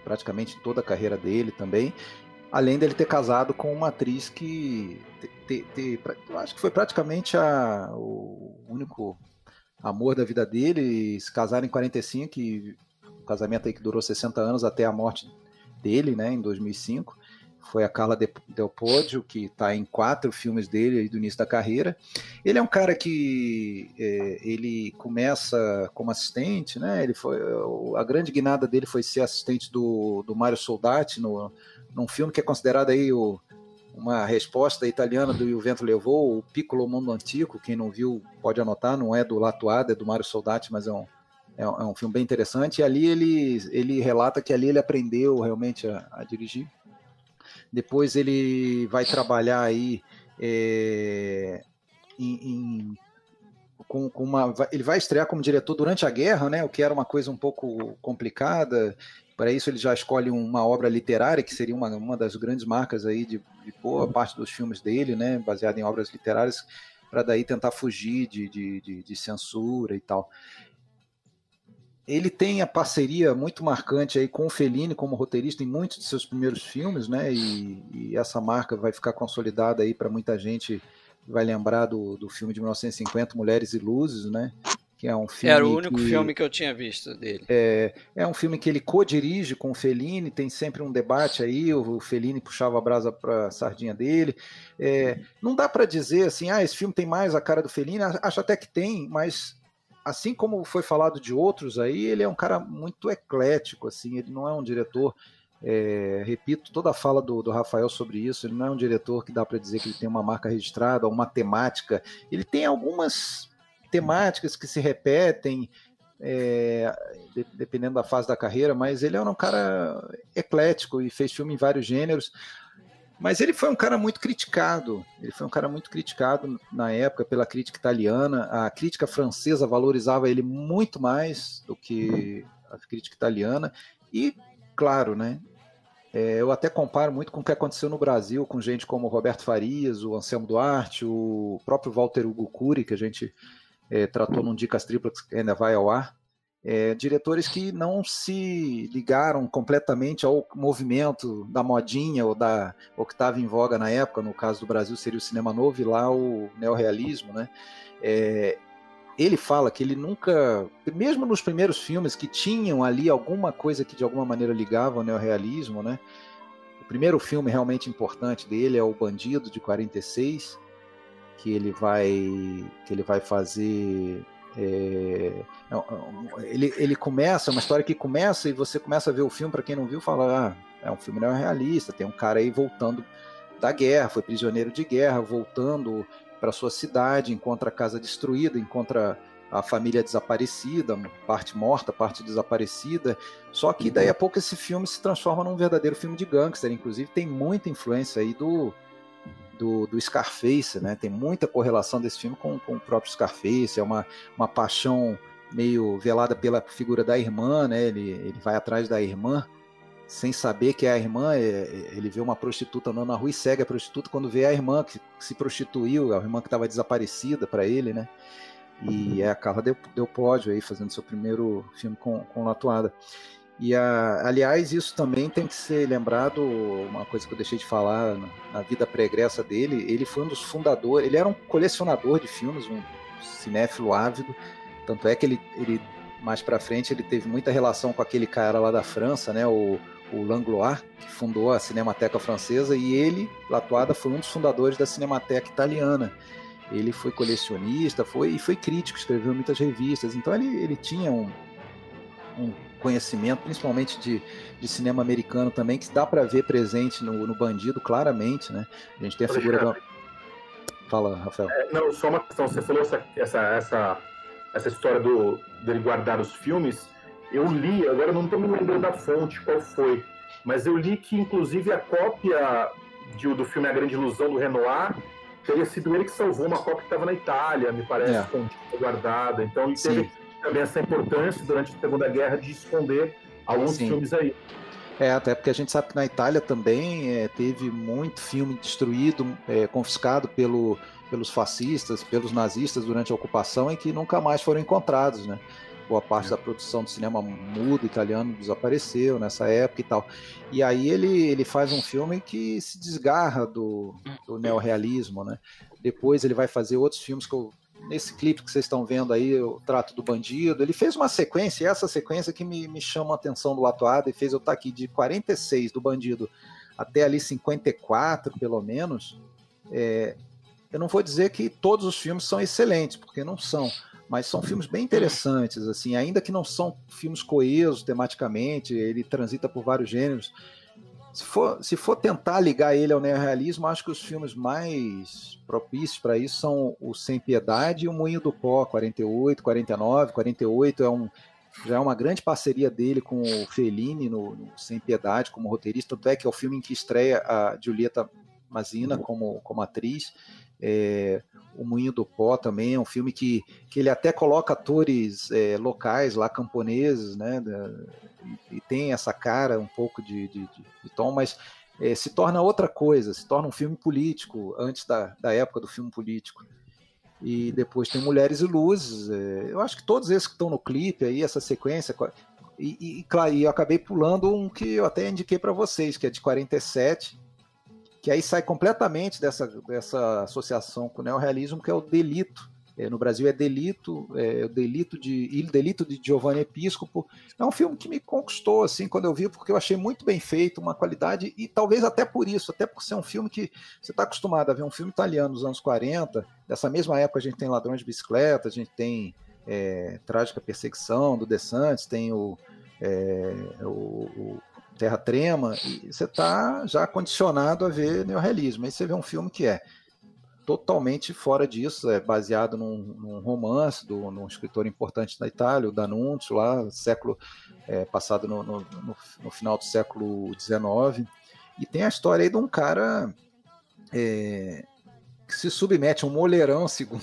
praticamente toda a carreira dele também. Além dele ter casado com uma atriz que te, te, te, eu acho que foi praticamente a, o único amor da vida dele. Se casaram em 45, e, um casamento aí que durou 60 anos até a morte dele, né, em 2005 foi a Carla Del Poggio, que está em quatro filmes dele do início da carreira. Ele é um cara que é, ele começa como assistente, né? Ele foi a grande guinada dele foi ser assistente do, do Mário Soldati no, num filme que é considerado aí o, uma resposta italiana do O Vento Levou, o Piccolo Mundo Antigo. Quem não viu pode anotar, não é do Latuada, é do Mário Soldati, mas é um é é um filme bem interessante. E ali ele, ele relata que ali ele aprendeu realmente a, a dirigir. Depois ele vai trabalhar aí é, em, em com, com, uma, ele vai estrear como diretor durante a guerra, né? O que era uma coisa um pouco complicada. Para isso ele já escolhe uma obra literária que seria uma, uma das grandes marcas aí de, de boa parte dos filmes dele, né? Baseado em obras literárias, para daí tentar fugir de, de, de, de censura e tal ele tem a parceria muito marcante aí com o Fellini como roteirista em muitos de seus primeiros filmes, né? E, e essa marca vai ficar consolidada aí para muita gente vai lembrar do, do filme de 1950 Mulheres e Luzes, né? Que é um filme Era o único que, filme que eu tinha visto dele. É, é um filme que ele co-dirige com o Fellini, tem sempre um debate aí, o, o Fellini puxava a brasa para a sardinha dele. É, não dá para dizer assim, ah, esse filme tem mais a cara do Fellini, acho até que tem, mas assim como foi falado de outros aí, ele é um cara muito eclético, assim, ele não é um diretor. É, repito toda a fala do, do, Rafael sobre isso. Ele não é um diretor que dá para dizer que ele tem uma marca registrada, uma temática. Ele tem algumas temáticas que se repetem, é, de, dependendo da fase da carreira, mas ele é um cara eclético e fez filme em vários gêneros. Mas ele foi um cara muito criticado. Ele foi um cara muito criticado na época pela crítica italiana. A crítica francesa valorizava ele muito mais do que a crítica italiana. E, claro, né? É, eu até comparo muito com o que aconteceu no Brasil, com gente como Roberto Farias, o Anselmo Duarte, o próprio Walter Hugo Cury, que a gente é, tratou num Dicas Triplas que ainda vai ao ar é, diretores que não se ligaram completamente ao movimento da modinha ou da ou que estava em voga na época, no caso do Brasil seria o cinema novo e lá o neorrealismo, né? É, ele fala que ele nunca, mesmo nos primeiros filmes que tinham ali alguma coisa que de alguma maneira ligava ao neorrealismo, né? O primeiro filme realmente importante dele é O Bandido de 46, que ele vai que ele vai fazer é, é ele, ele começa, é uma história que começa e você começa a ver o filme, para quem não viu, fala: ah, é um filme não realista, tem um cara aí voltando da guerra, foi prisioneiro de guerra, voltando para sua cidade, encontra a casa destruída, encontra a família desaparecida, parte morta, parte desaparecida. Só que daí a pouco esse filme se transforma num verdadeiro filme de gangster, inclusive tem muita influência aí do do, do Scarface, né? Tem muita correlação desse filme com, com o próprio Scarface, é uma, uma paixão meio velada pela figura da irmã, né? Ele, ele vai atrás da irmã sem saber que é a irmã, é, é, ele vê uma prostituta andando na rua e segue a prostituta quando vê a irmã que se prostituiu, a irmã que estava desaparecida para ele, né? E é a Carla deu, deu pódio aí, fazendo seu primeiro filme com, com Latuada. E, a, aliás, isso também tem que ser lembrado, uma coisa que eu deixei de falar na, vida pregressa dele, ele foi um dos fundadores, ele era um colecionador de filmes, um cinéfilo ávido, tanto é que ele, ele mais para frente, ele teve muita relação com aquele cara lá da França, né, o, o Langlois, que fundou a Cinemateca Francesa, e ele, Latuada, foi um dos fundadores da Cinemateca Italiana. Ele foi colecionista, foi e foi crítico, escreveu muitas revistas, então ele, ele tinha um, um conhecimento, principalmente de, de cinema americano também, que dá para ver presente no, no, Bandido claramente, né? A gente tem a figura da... Fala, Rafael. É, não, só uma questão, você falou essa, essa, essa, essa história do, dele guardar os filmes, eu li, agora não estou me lembrando da fonte, qual foi, mas eu li que, inclusive, a cópia de, do filme A Grande Ilusão, do Renoir, teria sido ele que salvou uma cópia que estava na Itália, me parece, é. guardada. Então, ele Sim. teve também essa importância durante a Segunda Guerra de esconder alguns Sim. filmes aí. É, até porque a gente sabe que na Itália também é, teve muito filme destruído, é, confiscado pelo, pelos fascistas, pelos nazistas durante a ocupação e que nunca mais foram encontrados, né? Boa parte é. da produção do cinema mudo italiano desapareceu nessa época e tal. E aí ele, ele faz um filme que se desgarra do, do neorrealismo, né? Depois ele vai fazer outros filmes que eu nesse clipe que vocês estão vendo aí, o Trato do Bandido, ele fez uma sequência, e essa sequência que me, me chama a atenção do Atuado, e fez eu estar aqui de 46 do Bandido até ali 54, pelo menos. É, eu não vou dizer que todos os filmes são excelentes, porque não são, mas são filmes bem interessantes, assim, ainda que não são filmes coesos tematicamente, ele transita por vários gêneros, se for, se for tentar ligar ele ao neorrealismo, acho que os filmes mais propícios para isso são o Sem Piedade e o Moinho do Pó, 48, 49. 48 é um, já é uma grande parceria dele com o Fellini no, no Sem Piedade como roteirista, tanto é que é o filme em que estreia a Julieta Mazina como, como atriz. É, o Moinho do Pó também é um filme que, que ele até coloca atores é, locais lá, camponeses, né? E, tem essa cara um pouco de, de, de tom, mas é, se torna outra coisa, se torna um filme político, antes da, da época do filme político. E depois tem Mulheres e Luzes. É, eu acho que todos esses que estão no clipe aí, essa sequência. E, e, claro, eu acabei pulando um que eu até indiquei para vocês, que é de 47, que aí sai completamente dessa, dessa associação com o neorrealismo, que é o delito. É, no Brasil é Delito, é, o Delito de Il Delito de Giovanni Episcopo. É um filme que me conquistou assim quando eu vi, porque eu achei muito bem feito, uma qualidade e talvez até por isso, até por ser um filme que você está acostumado a ver um filme italiano dos anos 40. Dessa mesma época a gente tem Ladrões de Bicicleta, a gente tem é, Trágica Perseguição do De Santos, tem o, é, o Terra Trema, você está já condicionado a ver neorrealismo. Aí você vê um filme que é totalmente fora disso, é baseado num, num romance de um escritor importante da Itália, o D'Annunzio, lá, século é, passado no, no, no, no, final do século XIX. E tem a história aí de um cara é, se submete a um moleirão, segundo,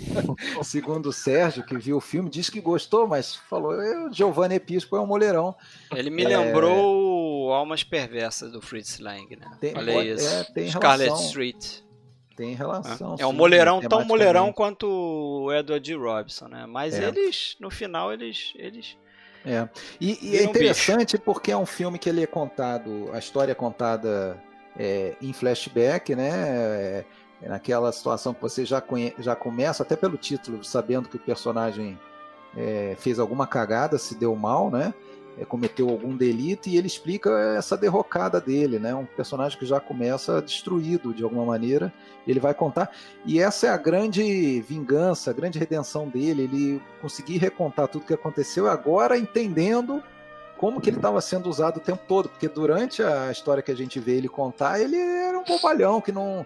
segundo o Sérgio, que viu o filme, disse que gostou, mas falou: Giovanni Epispo é um moleirão. Ele me é... lembrou Almas Perversas do Fritz Lang, né? Tem, Falei isso. É, tem Scarlet relação, Street. Tem relação. É, é um moleirão tão moleirão quanto o Edward Robson, né? Mas é. eles, no final, eles. eles é. E, e é interessante bicho. porque é um filme que ele é contado, a história é contada é, em flashback, né? É, é naquela situação que você já, conhe, já começa, até pelo título, sabendo que o personagem é, fez alguma cagada, se deu mal, né? É, cometeu algum delito e ele explica essa derrocada dele, né? Um personagem que já começa destruído de alguma maneira. Ele vai contar e essa é a grande vingança, a grande redenção dele. Ele conseguir recontar tudo que aconteceu agora entendendo como que ele estava sendo usado o tempo todo, porque durante a história que a gente vê ele contar, ele era um bobalhão que não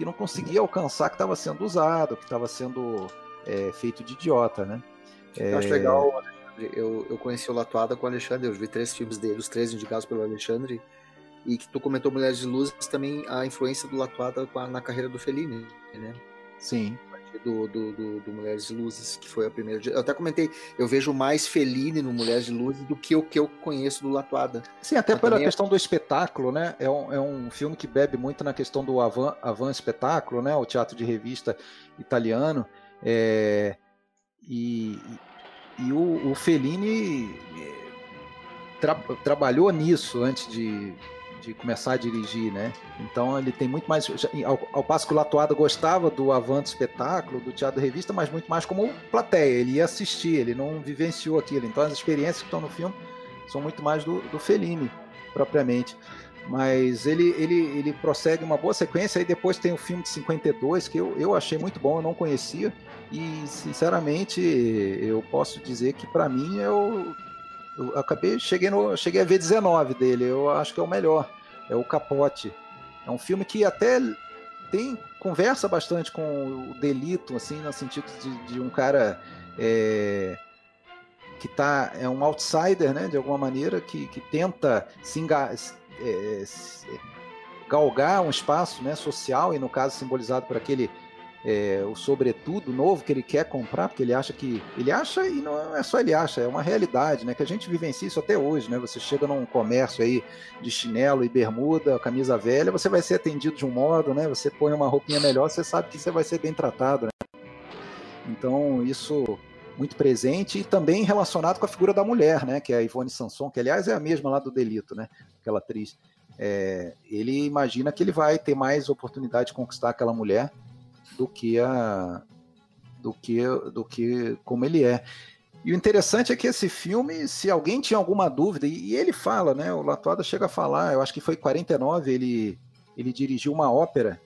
que não conseguia alcançar que estava sendo usado, que estava sendo é, feito de idiota, né? Eu acho legal, eu, eu conheci o Latuada com o Alexandre, eu vi três filmes dele, os três indicados pelo Alexandre, e que tu comentou Mulheres de Luz, também a influência do Latuada na carreira do Fellini, né? Sim. Do, do, do, do, Mulheres de Luzes, que foi a primeira. Eu até comentei, eu vejo mais Fellini no Mulheres de Luzes do que o que eu conheço do Latuada. Sim, até Mas pela também... É questão do espetáculo, né? É um, é um filme que bebe muito na questão do avant, avant espetáculo, né? O teatro de revista italiano. É... E, e o, o Fellini eh, tra, trabalhou nisso antes de, de começar a dirigir, né? Então ele tem muito mais. Ao, ao passo que o Latuada gostava do Avante espetáculo, do teatro revista, mas muito mais como plateia. Ele ia assistir, ele não vivenciou aquilo. Então as experiências que estão no filme são muito mais do, do Fellini, propriamente. Mas ele, ele, ele prossegue uma boa sequência. Aí depois tem o filme de 52, que eu, eu achei muito bom, eu não conhecia. E, sinceramente, eu posso dizer que para mim eu, eu acabei, cheguei, no, cheguei a ver 19 dele. Eu acho que é o melhor. É o Capote. É um filme que até tem conversa bastante com o delito, assim, no sentido de, de um cara. É, que tá, é um outsider, né, de alguma maneira, que, que tenta se, enga, é, se galgar um espaço né, social, e no caso simbolizado por aquele é, o sobretudo novo que ele quer comprar, porque ele acha que. Ele acha, e não é só ele acha, é uma realidade, né? Que a gente vivencia isso até hoje, né? Você chega num comércio aí de chinelo e bermuda, camisa velha, você vai ser atendido de um modo, né? Você põe uma roupinha melhor, você sabe que você vai ser bem tratado, né? Então, isso muito presente e também relacionado com a figura da mulher, né? Que é a Ivone Sanson, que aliás é a mesma lá do Delito, né? Aquela atriz. É, ele imagina que ele vai ter mais oportunidade de conquistar aquela mulher do que a do que do que como ele é. E o interessante é que esse filme, se alguém tinha alguma dúvida, e, ele fala, né? O Latuada chega a falar, eu acho que foi em 49, ele, ele dirigiu uma ópera.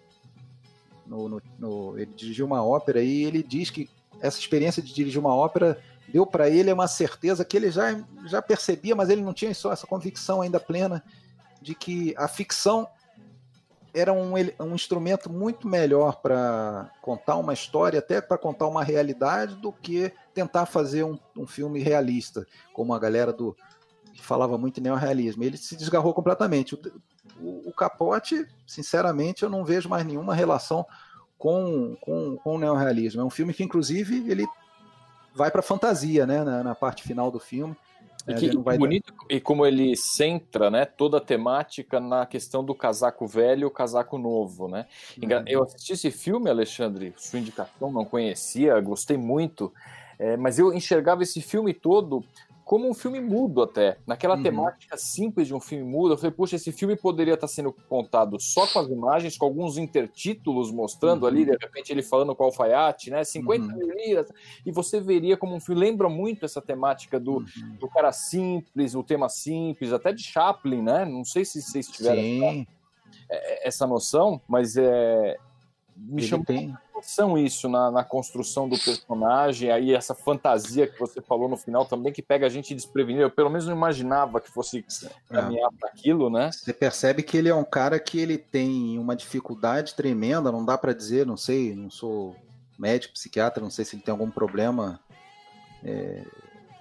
No, no, no, ele dirigiu uma ópera e ele diz que essa experiência de dirigir uma ópera deu para ele uma certeza que ele já, já percebia, mas ele não tinha só essa convicção ainda plena de que a ficção era um, um instrumento muito melhor para contar uma história, até para contar uma realidade, do que tentar fazer um, um filme realista, como a galera do que falava muito em neorrealismo. Ele se desgarrou completamente. O, o, o, Capote, sinceramente, eu não vejo mais nenhuma relação com, com, com o neorrealismo. É um filme que, inclusive, ele vai para fantasia, né, na, na parte final do filme. E, é, que, bonito, dar... e como ele centra né, toda a temática na questão do casaco velho e o casaco novo. Né? Uhum. Eu assisti esse filme, Alexandre, sua indicação, não conhecia, gostei muito, é, mas eu enxergava esse filme todo como um filme mudo até. Naquela uhum. temática simples de um filme mudo, eu falei, puxa, esse filme poderia estar sendo contado só com as imagens, com alguns intertítulos mostrando uhum. ali, de repente ele falando com o alfaiate, né? 50 uhum. mil liras, e você veria como um filme. Lembra muito essa temática do, uhum. do cara simples, o tema simples, até de Chaplin, né? Não sei se vocês tiveram essa, é, essa noção, mas é, me ele chamou tem atenção isso na, na, construção do personagem, aí essa fantasia que você falou no final também, que pega a gente desprevenido. Eu pelo menos não imaginava que fosse caminhar é. para aquilo, né? Você percebe que ele é um cara que ele tem uma dificuldade tremenda, não dá para dizer, não sei, não sou médico, psiquiatra, não sei se ele tem algum problema é,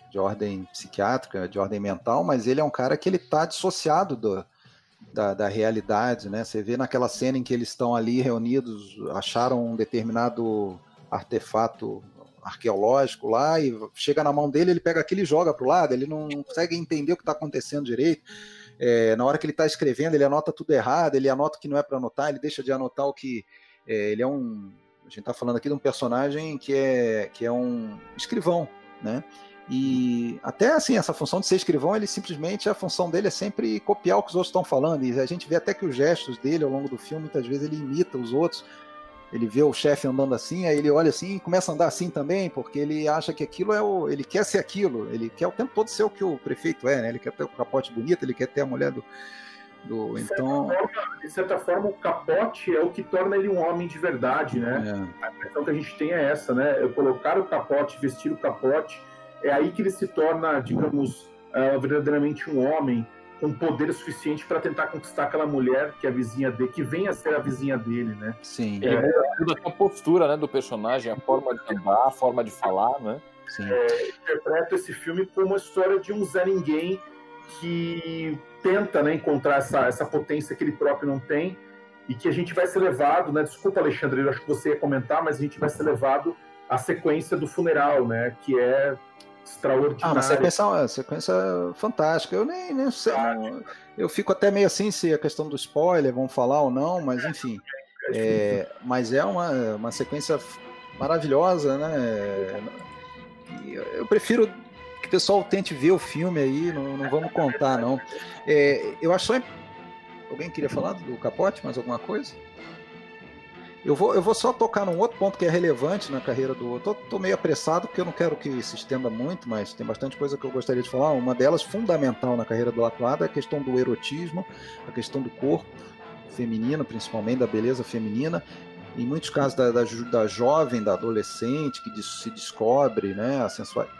de ordem psiquiátrica, de ordem mental, mas ele é um cara que ele tá dissociado do, da, da realidade, né? Você vê naquela cena em que eles estão ali reunidos, acharam um determinado artefato arqueológico lá e chega na mão dele, ele pega aquilo e joga para o lado, ele não consegue entender o que está acontecendo direito. É, na hora que ele está escrevendo, ele anota tudo errado, ele anota o que não é para anotar, ele deixa de anotar o que. É, ele é um. A gente está falando aqui de um personagem que é, que é um escrivão, né? E até assim, essa função de ser escrivão, ele simplesmente, a função dele é sempre copiar o que os outros estão falando. E a gente vê até que os gestos dele ao longo do filme, muitas vezes ele imita os outros. Ele vê o chefe andando assim, aí ele olha assim e começa a andar assim também, porque ele acha que aquilo é o. Ele quer ser aquilo, ele quer o tempo todo ser o que o prefeito é, né? Ele quer ter o capote bonito, ele quer ter a mulher do. do então... De, certa forma, de certa forma, o capote é o que torna ele um homem de verdade, né? É. A impressão que a gente tem é essa, né? Eu colocar o capote, vestir o capote é aí que ele se torna, digamos, uh, verdadeiramente um homem com poder suficiente para tentar conquistar aquela mulher que é a vizinha dele, que vem a ser a vizinha dele, né? Sim. É, muda a postura, né, do personagem, a forma de andar, a forma de falar, né? Sim. É, interpreto esse filme como a história de um Zé Ninguém que tenta né, encontrar essa, essa potência que ele próprio não tem e que a gente vai ser levado, né? Desculpa, Alexandre, eu acho que você ia comentar, mas a gente vai ser levado à sequência do funeral, né? Que é extraordinária. Ah, uma sequência, uma sequência fantástica. Eu nem, nem sei. Não, eu fico até meio assim se a questão do spoiler, vão falar ou não, mas enfim. É, mas é uma, uma sequência maravilhosa, né? Eu prefiro que o pessoal tente ver o filme aí, não, não vamos contar, não. É, eu acho só. Alguém queria falar do capote? Mais alguma coisa? Eu vou, eu vou só tocar num outro ponto que é relevante na carreira do. Tô, tô meio apressado porque eu não quero que se estenda muito, mas tem bastante coisa que eu gostaria de falar. Uma delas, fundamental na carreira do Atuado, é a questão do erotismo, a questão do corpo feminino, principalmente da beleza feminina. Em muitos casos da, da, da jovem, da adolescente que se descobre, né, a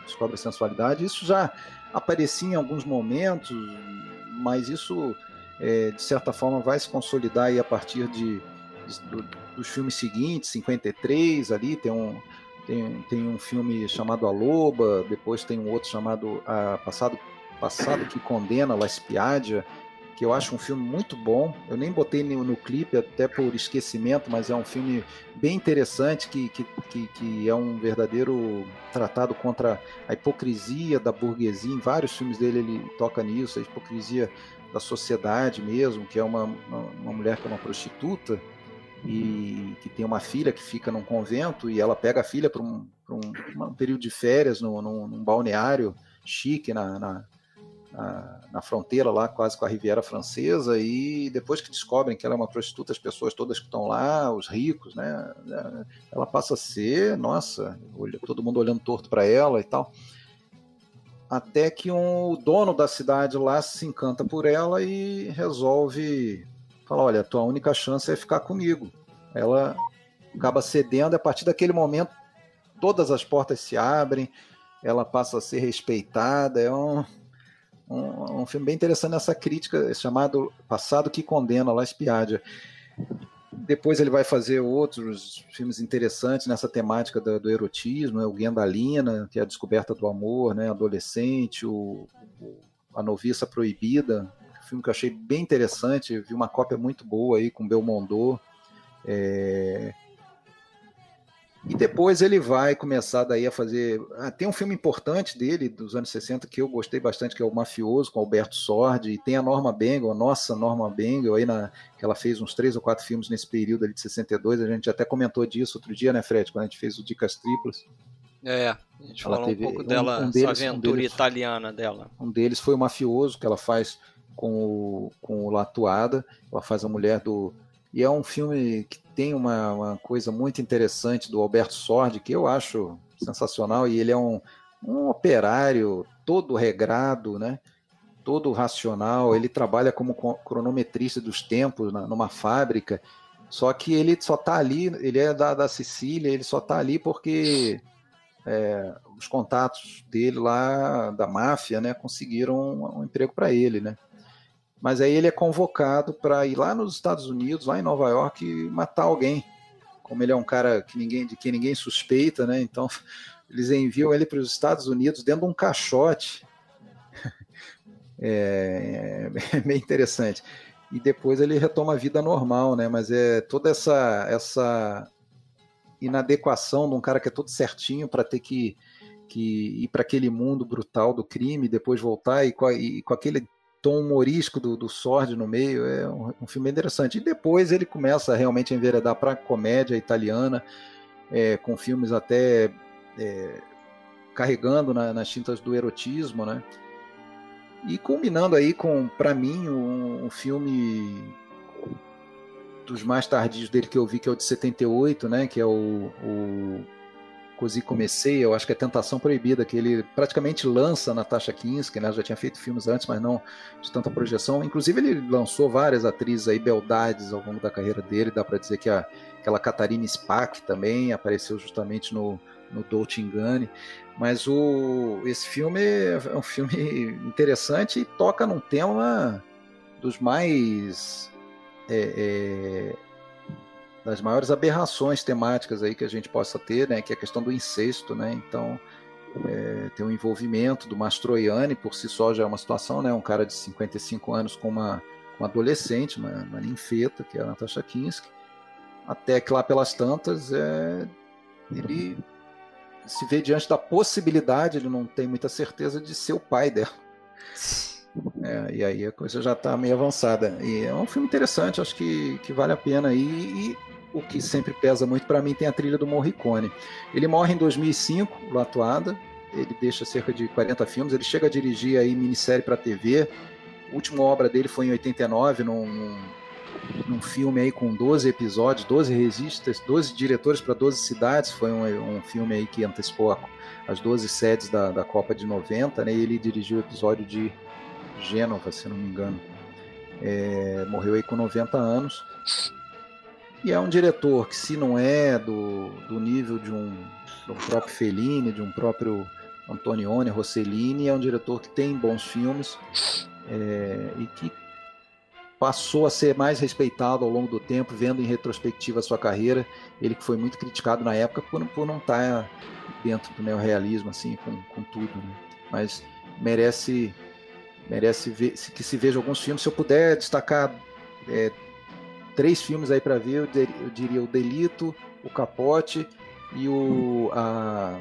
descobre a sensualidade. Isso já aparecia em alguns momentos, mas isso é, de certa forma vai se consolidar aí a partir de, de do, dos filmes seguintes, 53 ali, tem um, Tem, tem um filme chamado A Loba, depois tem um outro chamado a Passado, Passado que Condena, La Espiadia, que eu acho um filme muito bom. Eu nem botei no, no clipe, até por esquecimento, mas é um filme bem interessante, que, que, que, que, é um verdadeiro tratado contra a hipocrisia da burguesia. Em vários filmes dele ele toca nisso, a hipocrisia da sociedade mesmo, que é uma, uma, uma mulher que é uma prostituta, e que tem uma filha que fica num convento e ela pega a filha para um, um, um, período de férias no, num, num balneário chique na, na, na, na, fronteira lá, quase com a Riviera Francesa, e depois que descobrem que ela é uma prostituta, as pessoas todas que estão lá, os ricos, né, ela passa a ser, nossa, todo mundo olhando torto para ela e tal. Até que um, o dono da cidade lá se encanta por ela e resolve fala: olha, tua única chance é ficar comigo. Ela acaba cedendo, a partir daquele momento todas as portas se abrem, ela passa a ser respeitada. É um, um, um filme bem interessante nessa crítica, chamado Passado que Condena, La Espiadia. Depois ele vai fazer outros filmes interessantes nessa temática do, do erotismo, né? o Guendalina, que é a descoberta do amor, né? adolescente, o, o, a noviça proibida, filme que eu achei bem interessante, vi uma cópia muito boa aí com Belmondo. É... E depois ele vai começar daí a fazer. Ah, tem um filme importante dele, dos anos 60, que eu gostei bastante, que é o Mafioso, com Alberto Sordi, e tem a Norma Bengel, a nossa Norma Bengel, aí na, que ela fez uns três ou quatro filmes nesse período ali de 62. A gente até comentou disso outro dia, né, Fred, quando a gente fez o Dicas Triplas. É, a gente ela falou um pouco dela, um, deles, aventura um deles, italiana dela. Um deles foi o Mafioso, que ela faz com o, com o Latuada, ela faz a mulher do. E é um filme que tem uma, uma coisa muito interessante do Alberto Sordi, que eu acho sensacional, e ele é um, um operário todo regrado, né? todo racional, ele trabalha como cronometrista dos tempos na, numa fábrica, só que ele só está ali, ele é da, da Sicília, ele só está ali porque é, os contatos dele lá da máfia, né, conseguiram um, um emprego para ele, né? Mas aí ele é convocado para ir lá nos Estados Unidos, lá em Nova York, e matar alguém. Como ele é um cara que ninguém, de quem ninguém suspeita, né? Então eles enviam ele para os Estados Unidos dentro de um caixote. É, é, bem interessante. E depois ele retoma a vida normal, né? Mas é toda essa essa inadequação de um cara que é todo certinho para ter que, que ir para aquele mundo brutal do crime, depois voltar e com, e com aquele tom humorístico do, do no meio, é um, um, filme interessante. E depois ele começa realmente a enveredar para comédia italiana, é, com filmes até é, carregando na, nas tintas do erotismo, né? E culminando aí com, para mim, um, um, filme dos mais tardios dele que eu vi, que é o de 78, né? Que é o, o Così Comecei, eu acho que é Tentação Proibida, que ele praticamente lança Natasha Kinski, né? Já tinha feito filmes antes, mas não de tanta projeção. Inclusive, ele lançou várias atrizes aí, beldades ao longo da carreira dele. Dá para dizer que a, aquela Catarina Spack também apareceu justamente no, no Dolce Engane. Mas o, esse filme é um filme interessante e toca num tema dos mais. É, é, das maiores aberrações temáticas aí que a gente possa ter, né, que é a questão do incesto, né? Então, é, tem o envolvimento do Mastroianni, por si só já é uma situação, né? Um cara de 55 anos com uma, uma adolescente, uma, uma ninfeta, que é a Natasha Kinski, até que lá pelas tantas é, ele se vê diante da possibilidade, ele não tem muita certeza de ser o pai dela. É, e aí a coisa já está meio avançada. E é um filme interessante, acho que, que vale a pena. E, e o que sempre pesa muito para mim tem a trilha do Morricone. Ele morre em 2005, Latuada. Ele deixa cerca de 40 filmes. Ele chega a dirigir aí minissérie para TV. A última obra dele foi em 89, num, num filme aí com 12 episódios, 12 registas, 12 diretores para 12 cidades. Foi um, um, filme aí que antecipou as 12 sedes da, da Copa de 90, né? Ele dirigiu o episódio de Gênova, se não me engano. É, morreu aí com 90 anos. E é um diretor que, se não é do, do nível de um, do próprio Fellini, de um próprio Antonioni, Rossellini, é um diretor que tem bons filmes é, e que passou a ser mais respeitado ao longo do tempo, vendo em retrospectiva a sua carreira. Ele que foi muito criticado na época por, por não estar dentro do neorrealismo, assim, com, com tudo. Né? Mas merece merece ver, que se veja alguns filmes. Se eu puder destacar é, três filmes aí para ver, eu, diria o Delito, o Capote e o a,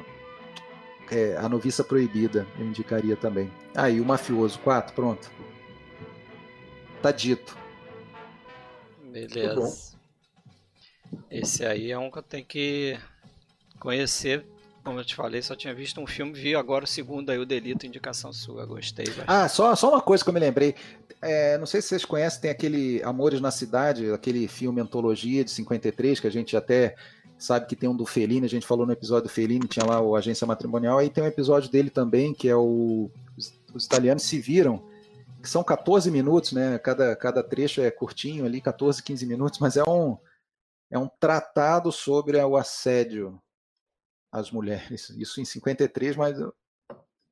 é, a Noviça Proibida, eu indicaria também. Ah, e o Mafioso 4, pronto. Tá dito. Beleza. Esse aí é um que eu tenho que conhecer. Como eu te falei, só tinha visto um filme, vi agora o segundo aí, o Delito, indicação sua. Gostei. Bastante. Ah, só, só uma coisa que eu me lembrei. É, não sei se vocês conhecem, tem aquele Amores na Cidade, aquele filme Antologia de 53, que a gente até sabe que tem um do Fellini, a gente falou no episódio do Fellini, tinha lá o Agência Matrimonial, aí tem um episódio dele também, que é o Os Italianos Se Viram, que são 14 minutos, né? Cada, cada trecho é curtinho ali, 14, 15 minutos, mas é um, é um tratado sobre o assédio às mulheres. Isso em 53, mas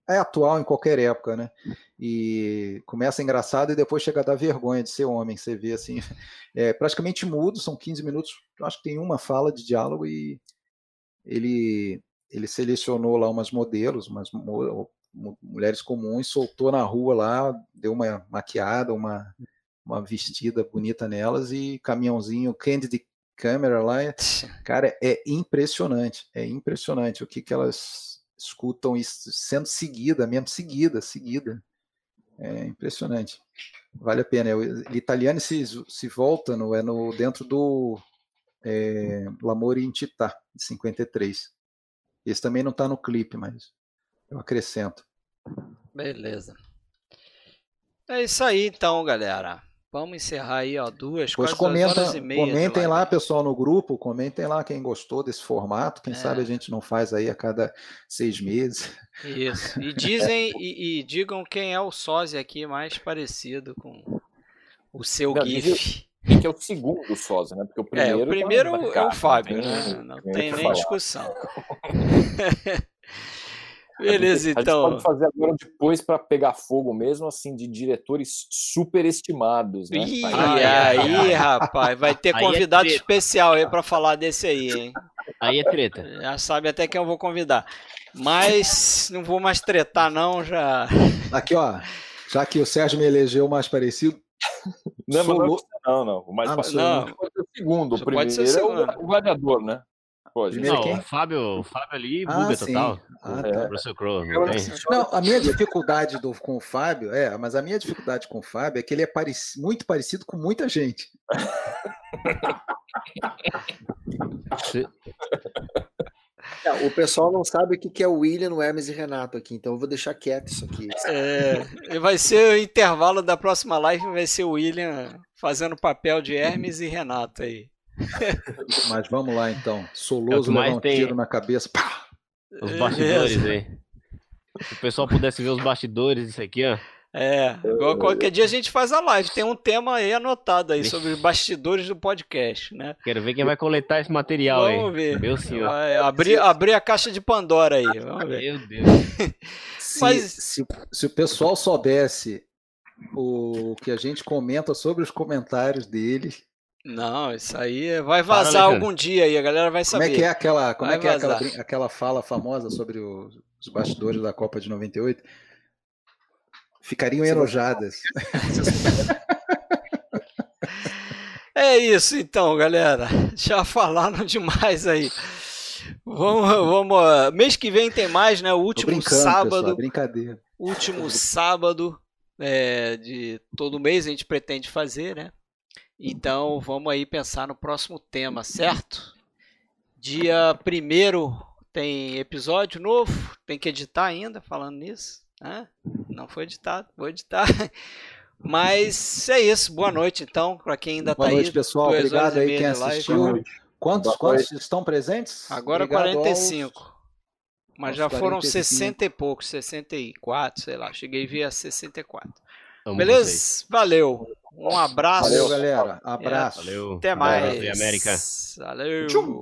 é atual em qualquer época, né? E começa engraçado e depois chega a dar vergonha de ser homem. Você vê assim, é praticamente mudo, são 15 minutos. Acho que tem uma fala de diálogo e ele ele selecionou lá umas modelos, umas mulheres comuns, soltou na rua lá, deu uma maquiada, uma, uma vestida bonita nelas e caminhãozinho Candid Camera lá. Cara, é impressionante, é impressionante o que, que elas escutam isso sendo seguida, mesmo seguida, seguida. É impressionante. Vale a pena. O italiano se, se volta no, é no, dentro do é, L'Amore in Città, de 53. Esse também não está no clipe, mas eu acrescento. Beleza. É isso aí então, galera. Vamos encerrar aí, ó, duas, pois comenta, Comentem lá, pessoal, no grupo, comentem lá quem gostou desse formato. Quem é. sabe a gente não faz aí a cada seis meses. Isso. E dizem e, e digam quem é o sósia aqui mais parecido com o seu não, GIF. Que é o segundo sósia, né? Porque o primeiro. É, o primeiro tá é o Fábio, né? Não tem nem discussão. Beleza, a gente, então. A gente pode fazer agora depois para pegar fogo mesmo, assim, de diretores superestimados, né? Ih, aí, aí, rapaz, vai ter é convidado é especial aí para falar desse aí, hein? Aí é treta. Já sabe até quem eu vou convidar. Mas não vou mais tretar, não, já. Aqui, ó. Já que o Sérgio me elegeu mais parecido. Não, Solo... não, não, O mais ah, parecido não. pode ser o segundo. O primeiro é o, o gladiador, né? Pode. Não, o Fábio, o Fábio ali ah, buga total. Ah, tá. Russell Crowe, não, não, a minha dificuldade do, com o Fábio, é, mas a minha dificuldade com o Fábio é que ele é parec muito parecido com muita gente. Não, o pessoal não sabe o que é o William, o Hermes e Renato aqui, então eu vou deixar quieto isso aqui. É, vai ser o intervalo da próxima live, vai ser o William fazendo o papel de Hermes e Renato aí. Mas vamos lá então. Soloso é um tem... tiro na cabeça. Pá! Os bastidores aí. Se o pessoal pudesse ver os bastidores disso aqui, ó. É, qualquer dia a gente faz a live. Tem um tema aí anotado aí sobre os bastidores do podcast, né? Quero ver quem vai coletar esse material Vamos aí. Vamos ver. Meu senhor. Vai abrir, abrir a caixa de Pandora aí. Vamos ver. Meu Deus. se, Mas... se, se o pessoal soubesse o que a gente comenta sobre os comentários deles, não, isso aí vai vazar Para, algum dia aí, a galera vai saber. Como é que é aquela, como é que é aquela, aquela fala famosa sobre os, os bastidores da Copa de 98? Ficariam enojadas. É isso então, galera. Já falaram demais aí. Vamos, vamos. Mês que vem tem mais, né? O último sábado. Pessoal, brincadeira. Último sábado é, de todo mês a gente pretende fazer, né? Então vamos aí pensar no próximo tema, certo? Dia primeiro tem episódio novo, tem que editar ainda, falando nisso. Né? Não foi editado, vou editar. Mas é isso, boa noite então, para quem ainda está aí. Boa noite, pessoal. Obrigado aí quem assistiu. Quantos, quantos estão presentes? Agora Obrigado 45. Aos... Mas já 45. foram 60 e poucos, 64, sei lá. Cheguei via 64. Amo Beleza? Vocês. Valeu. Um abraço. Valeu, galera. Abraço. Valeu. Até mais. Valeu, América. Valeu. Tchum.